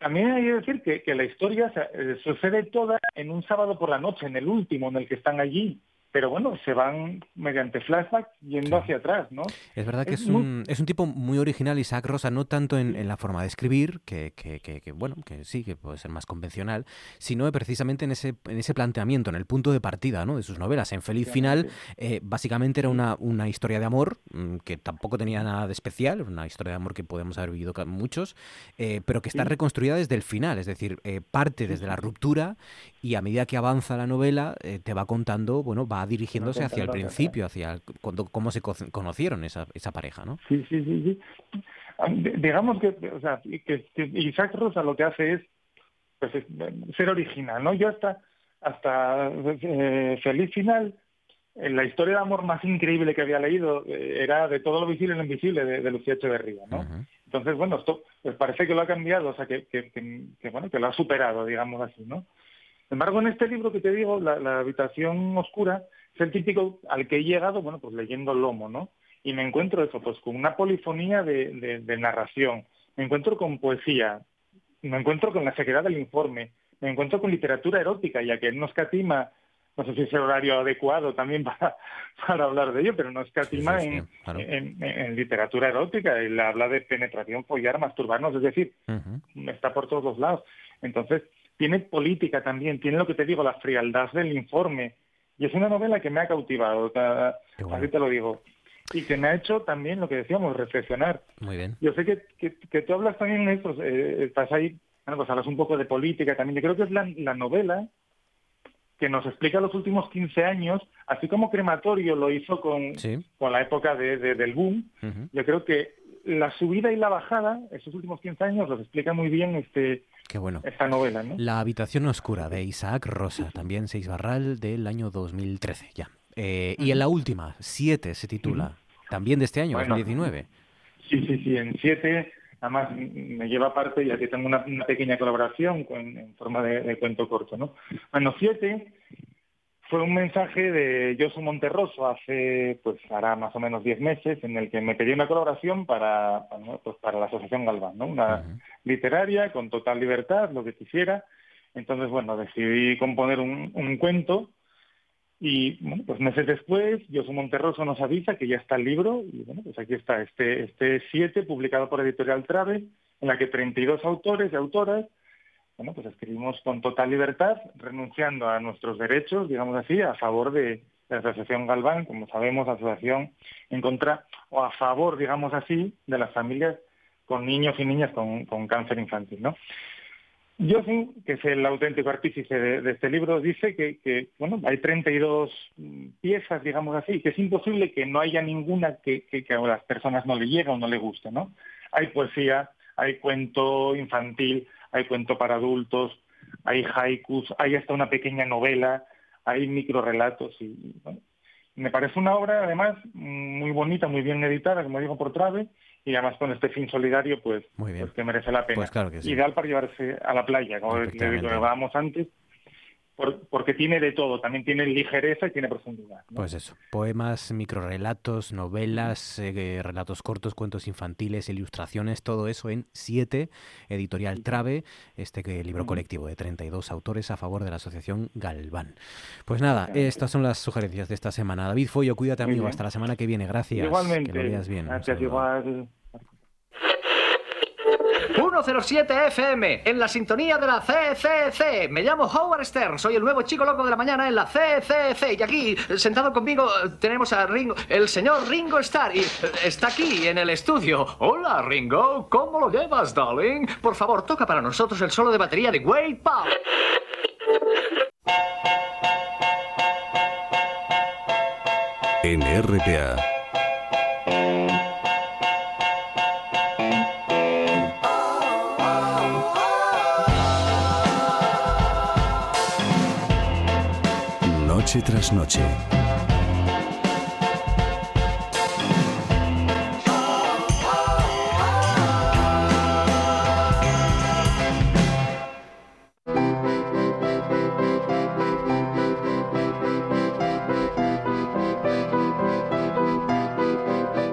también hay que decir que, la historia eh, sucede toda en un sábado por la noche, en el último, en el que están allí. Pero bueno, se van mediante flashback yendo hacia atrás, ¿no? Es verdad que es, un, es un tipo muy original, Isaac Rosa, no tanto en, la forma de escribir, que, que, que, bueno, que sí, que puede ser más convencional, sino precisamente en ese, en ese planteamiento, en el punto de partida ¿no? de sus novelas. En Feliz Final, eh, básicamente era una, una historia de amor mm, que tampoco tenía nada de especial, una historia de amor que podemos haber vivido muchos, eh, pero que está reconstruida desde el final, es decir, eh, parte desde la ruptura y a medida que avanza la novela te va contando, bueno, va dirigiéndose hacia el principio, hacia cuando, cómo se conocieron esa, esa pareja, ¿no? Sí, sí, sí, sí. Digamos que, o sea, que, Isaac Rosa lo que hace es pues, ser original, ¿no? Yo hasta, hasta eh, Feliz Final, en la historia de amor más increíble que había leído eh, era de todo lo visible y lo invisible de, Lucía Echeverría, ¿no? Entonces, bueno, esto pues parece que lo ha cambiado, o sea, que, que, que, bueno, que lo ha superado, digamos así, ¿no? Sin embargo, en este libro que te digo, la habitación oscura, es el típico al que he llegado, bueno, pues leyendo Lomo, ¿no? Y me encuentro eso, pues con una polifonía de, narración, me encuentro con poesía, me encuentro con la sequedad del informe, me encuentro con literatura erótica, ya que no escatima, no sé si es el horario adecuado también <laughs> para, para hablar de ello, pero no escatima en, en, literatura erótica, él habla de penetración, follar, masturbarnos, es decir, está por todos los lados. Entonces, tiene política también, tiene lo que te digo, la frialdad del informe, y es una novela que me ha cautivado, así te lo digo. Y que me ha hecho también lo que decíamos, reflexionar. Muy bien. Yo sé que, que, tú hablas también de esto, eh, estás ahí, bueno, pues hablas un poco de política también. Yo creo que es la, la novela que nos explica los últimos 15 años, así como Crematorio lo hizo con, con la época de, del boom, yo creo que la subida y la bajada, esos últimos 15 años, los explica muy bien este, Qué bueno. esta novela. ¿no? La habitación oscura de Isaac Rosa, también Seis Barral del año 2013, ya. Eh, y en la última, Siete se titula, también de este año, 2019. Sí, sí, sí, en Siete, además me lleva parte, ya que tengo una, pequeña colaboración en forma de, de, cuento corto, ¿no? Bueno, Siete fue un mensaje de Josu Monterroso hace, pues hará más o menos 10 meses, en el que me pedí una colaboración para, pues, para la Asociación Galván, ¿no? Una literaria con total libertad, lo que quisiera. Entonces, bueno, decidí componer un, un cuento y, bueno, pues meses después, Josu Monterroso nos avisa que ya está el libro y, bueno, pues aquí está este, este siete, publicado por Editorial Trave, en la que 32 autores y autoras bueno, pues escribimos con total libertad, renunciando a nuestros derechos, digamos así, a favor de, la Asociación Galván, como sabemos, asociación en contra o a favor, digamos así, de las familias con niños y niñas con, cáncer infantil, ¿no? que es el auténtico artífice de, este libro, dice que, que, bueno, hay 32 piezas, digamos así, que es imposible que no haya ninguna que, que, a las personas no le llegue o no le guste, ¿no? Hay poesía, hay cuento infantil, hay cuento para adultos, hay haikus, hay hasta una pequeña novela, hay microrelatos y me parece una obra además muy bonita, muy bien editada, como digo por Trave, y además con este fin solidario pues, pues que merece la pena. Pues Ideal para llevarse a la playa, como le hablábamos antes, porque tiene de todo, también tiene ligereza y tiene profundidad. Pues eso, poemas, microrelatos, novelas, eh, relatos cortos, cuentos infantiles, ilustraciones, todo eso en 7, editorial Trave, este libro colectivo de 32 autores a favor de la Asociación Galván. Pues nada, estas son las sugerencias de esta semana. David Follo, cuídate amigo, hasta la semana que viene, gracias. Igualmente. Que lo veas bien. Gracias, igual. 107 FM, en la sintonía de la CCC. Me llamo Howard Stern, soy el nuevo chico loco de la mañana en la CCC. Y aquí, sentado conmigo, tenemos a Ringo, el señor Ringo Starr. Y está aquí en el estudio. Hola, Ringo, ¿cómo lo llevas, darling? Por favor, toca para nosotros el solo de batería de Wade Powell. En noche tras noche.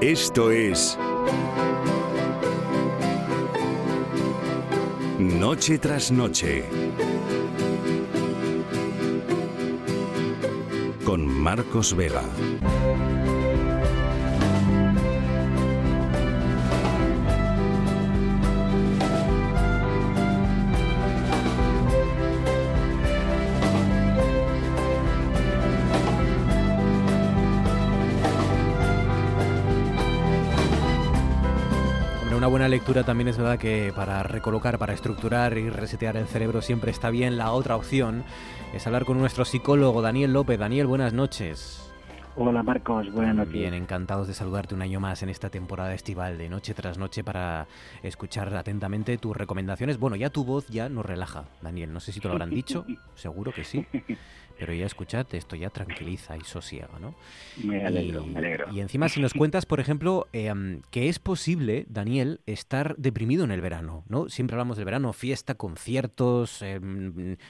Esto es Noche tras Noche con Marcos Vega. Lectura también es verdad que para recolocar, para estructurar y resetear el cerebro siempre está bien. La otra opción es hablar con nuestro psicólogo Daniel López. Daniel, buenas noches. Hola Marcos, buenas noches. Bien, encantados de saludarte un año más en esta temporada estival de noche tras noche para escuchar atentamente tus recomendaciones. Bueno, ya tu voz ya nos relaja, Daniel. No sé si te lo habrán dicho, <laughs> seguro que sí. Pero ya escuchad, esto ya tranquiliza y sosiega, ¿no? Me alegro, y, me alegro. Y encima si nos cuentas, por ejemplo, eh, que es posible, Daniel, estar deprimido en el verano, ¿no? Siempre hablamos del verano, fiesta, conciertos, eh,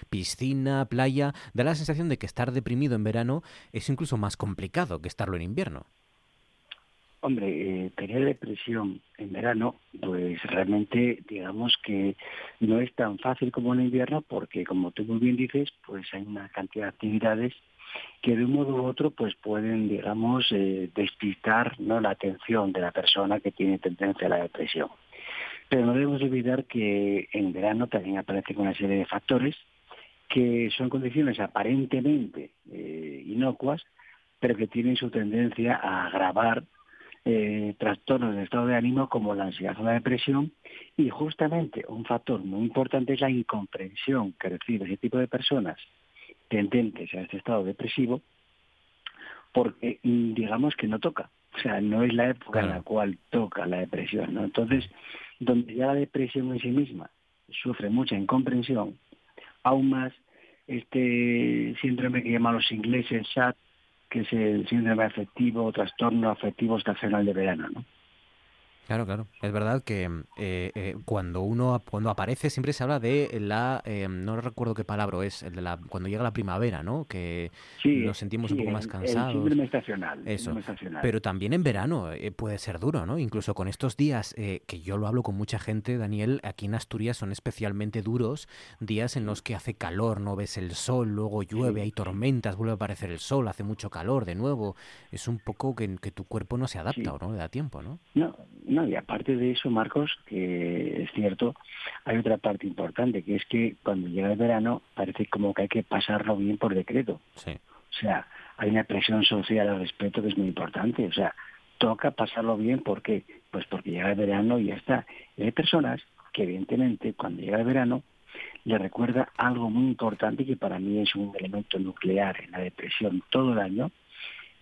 piscina, playa. Da la sensación de que estar deprimido en verano es incluso más complicado que estarlo en invierno. Hombre, eh, tener depresión en verano, pues realmente digamos que no es tan fácil como en invierno porque, como tú muy bien dices, pues hay una cantidad de actividades que de un modo u otro pues pueden, digamos, eh, despistar ¿no? la atención de la persona que tiene tendencia a la depresión. Pero no debemos olvidar que en verano también aparecen una serie de factores que son condiciones aparentemente eh, inocuas, pero que tienen su tendencia a agravar eh, trastornos del estado de ánimo como la ansiedad o la depresión. Y justamente un factor muy importante es la incomprensión que recibe ese tipo de personas tendentes a este estado depresivo porque mm, digamos que no toca, o sea, no es la época en la cual toca la depresión, ¿no? Entonces, donde ya la depresión en sí misma sufre mucha incomprensión, aún más este síndrome que llaman los ingleses SAD, que es el síndrome afectivo o trastorno afectivo estacional de verano, ¿no? Claro, claro. Es verdad que eh, eh, cuando uno cuando aparece siempre se habla de la eh, no recuerdo qué palabra es el de la cuando llega la primavera, ¿no? Que Sí, nos sentimos sí, un poco el- más el cansados. síndrome estacional, el Eso. estacional. Pero también en verano eh, puede ser duro, ¿no? Incluso con estos días eh, que yo lo hablo con mucha gente, Daniel, aquí en Asturias son especialmente duros días en los que hace calor, no ves el sol, luego llueve, hay tormentas, vuelve a aparecer el sol, hace mucho calor de nuevo. Es un poco que, que tu cuerpo no se adapta o no le da tiempo, ¿no? No, no, y aparte de eso, Marcos, que es cierto, hay otra parte importante, que es que cuando llega el verano parece como que hay que pasarlo bien por decreto. Sí. O sea, hay una presión social al respecto que es muy importante. O sea, toca pasarlo bien, ¿por qué? Pues porque llega el verano y ya está. Y hay personas que evidentemente cuando llega el verano le recuerda algo muy importante que para mí es un elemento nuclear en la depresión todo el año,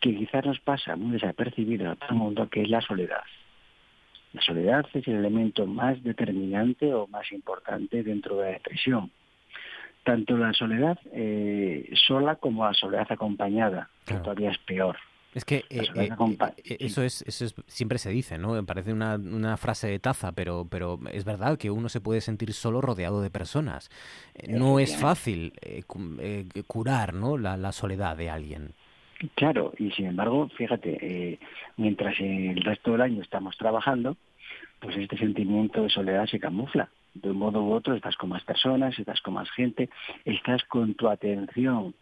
que quizás nos pasa muy desapercibido a todo el mundo, que es la soledad. La soledad es el elemento más determinante o más importante dentro de la depresión. Tanto la soledad eh, sola como la soledad acompañada, que todavía es peor. Es que eh, eh, eh, eso es, eso es, siempre se dice, ¿no? Parece una, una frase de taza, pero, pero es verdad que uno se puede sentir solo rodeado de personas. No es fácil cu- eh, curar, ¿no? La, la soledad de alguien. Claro, y sin embargo, fíjate, eh, mientras el resto del año estamos trabajando, pues este sentimiento de soledad se camufla. De un modo u otro estás con más personas, estás con más gente, estás con tu atención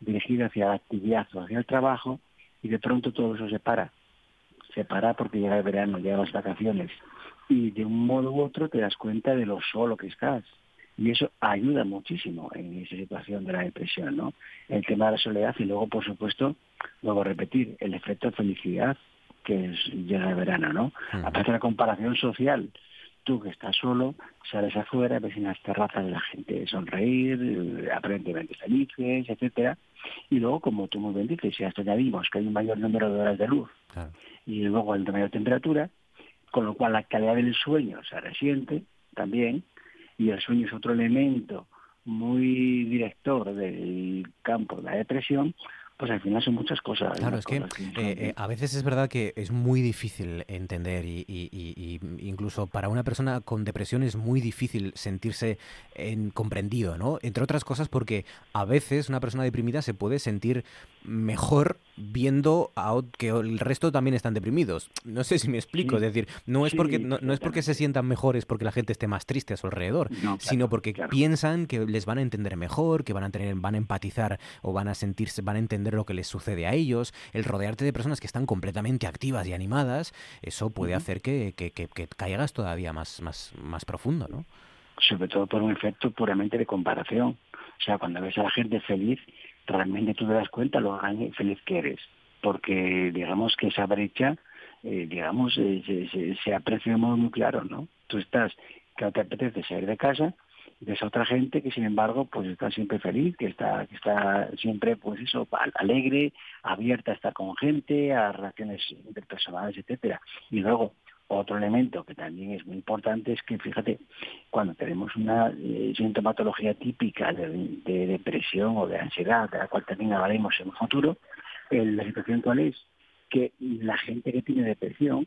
dirigida hacia la actividad o hacia el trabajo y de pronto todo eso se para. Se para porque llega el verano, llegan las vacaciones y de un modo u otro te das cuenta de lo solo que estás. Y eso ayuda muchísimo en esa situación de la depresión, ¿no? El tema de la soledad y luego, por supuesto, luego repetir, el efecto de felicidad que es, llega el verano, ¿no? Aparte de la comparación social, tú que estás solo, sales afuera, ves en las terrazas de la gente sonreír, eh, aparentemente felices, etcétera, y luego, como tú muy bien dices, si a esto añadimos que hay un mayor número de horas de luz y luego hay una mayor temperatura, con lo cual la calidad del sueño se resiente también, y el sueño es otro elemento muy director del campo de la depresión, pues al final son muchas cosas. Claro, es que eh, eh, a veces es verdad que es muy difícil entender y, y- y- y incluso para una persona con depresión es muy difícil sentirse en- comprendido, ¿no? Entre otras cosas porque a veces una persona deprimida se puede sentir mejor viendo a que el resto también están deprimidos. No sé si me explico, es decir, no es porque no, es porque se sientan mejores porque la gente esté más triste a su alrededor, sino porque piensan que les van a entender mejor, que van a tener van a empatizar o van a sentirse van a entender lo que les sucede a ellos, el rodearte de personas que están completamente activas y animadas, eso puede hacer que, que, que, que, caigas todavía más más más profundo, ¿no? Sobre todo por un efecto puramente de comparación. O sea, cuando ves a la gente feliz, realmente tú te das cuenta lo feliz que eres, porque digamos que esa brecha, eh, digamos, eh, se, aprecia de modo muy claro, ¿no? Tú estás, que te apetece salir de casa, ves a otra gente que sin embargo pues está siempre feliz, que está, que está siempre pues eso, alegre, abierta a estar con gente, a relaciones interpersonales, etcétera. Y luego otro elemento que también es muy importante es que, fíjate, cuando tenemos una eh, sintomatología típica de, depresión o de ansiedad, de la cual también hablaremos en un futuro, la situación actual es que la gente que tiene depresión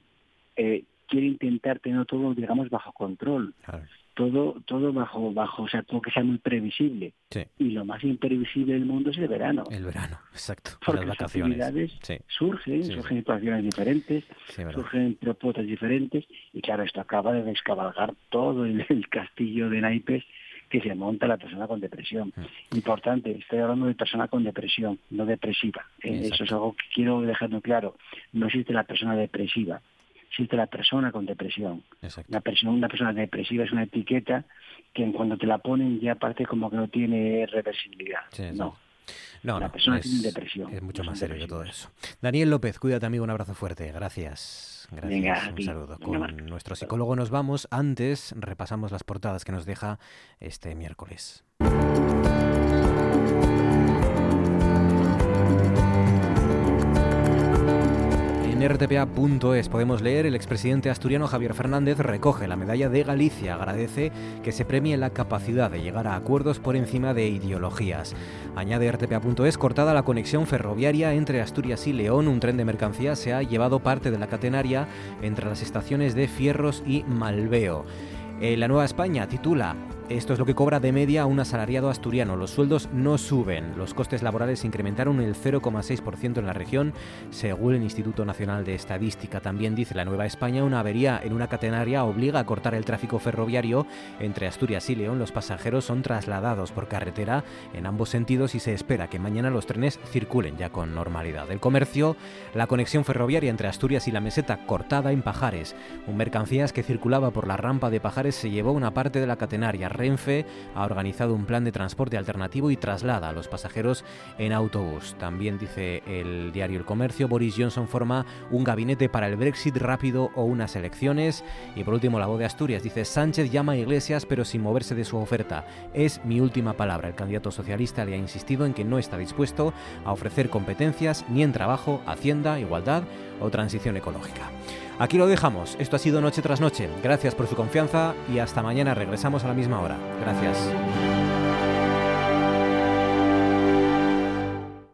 eh, quiere intentar tener todo, digamos, bajo control todo todo bajo bajo o sea todo que sea muy previsible. Y lo más imprevisible del mundo es el verano. El verano exacto porque las actividades surgen surgen situaciones diferentes surgen propuestas diferentes. Y claro esto acaba de descabalgar todo el, castillo de naipes que se monta la persona con depresión. Mm. Importante, estoy hablando de persona con depresión, no depresiva. Eh, eso es algo que quiero dejar muy claro. No existe la persona depresiva existe la persona con depresión. Una persona, una persona depresiva es una etiqueta que en cuando te la ponen ya parte como que no tiene reversibilidad. no. No, la persona tiene depresión. Es mucho más serio que todo eso. Daniel López, cuídate amigo, un abrazo fuerte. Gracias. Gracias. un saludo. Con nuestro psicólogo nos vamos. Antes repasamos las portadas que nos deja este miércoles. En rtpa.es podemos leer el expresidente asturiano Javier Fernández recoge la medalla de Galicia, agradece que se premie la capacidad de llegar a acuerdos por encima de ideologías. Añade rtpa.es cortada la conexión ferroviaria entre Asturias y León, un tren de mercancías se ha llevado parte de la catenaria entre las estaciones de Fierros y Malveo. Eh, la Nueva España titula esto es lo que cobra de media un asalariado asturiano. Los sueldos no suben. Los costes laborales incrementaron el 0,6% en la región, según el Instituto Nacional de Estadística. También dice la Nueva España, una avería en una catenaria obliga a cortar el tráfico ferroviario entre Asturias y León. Los pasajeros son trasladados por carretera en ambos sentidos y se espera que mañana los trenes circulen ya con normalidad. El comercio, la conexión ferroviaria entre Asturias y la meseta cortada en Pajares. Un mercancías que circulaba por la rampa de Pajares se llevó una parte de la catenaria Renfe ha organizado un plan de transporte alternativo y traslada a los pasajeros en autobús. También dice el diario El Comercio, Boris Johnson forma un gabinete para el Brexit rápido o unas elecciones. Y por último, la voz de Asturias dice, Sánchez llama a Iglesias pero sin moverse de su oferta. Es mi última palabra. El candidato socialista le ha insistido en que no está dispuesto a ofrecer competencias ni en trabajo, hacienda, igualdad o transición ecológica. Aquí lo dejamos. Esto ha sido Noche tras Noche. Gracias por su confianza y hasta mañana regresamos a la misma hora. Gracias.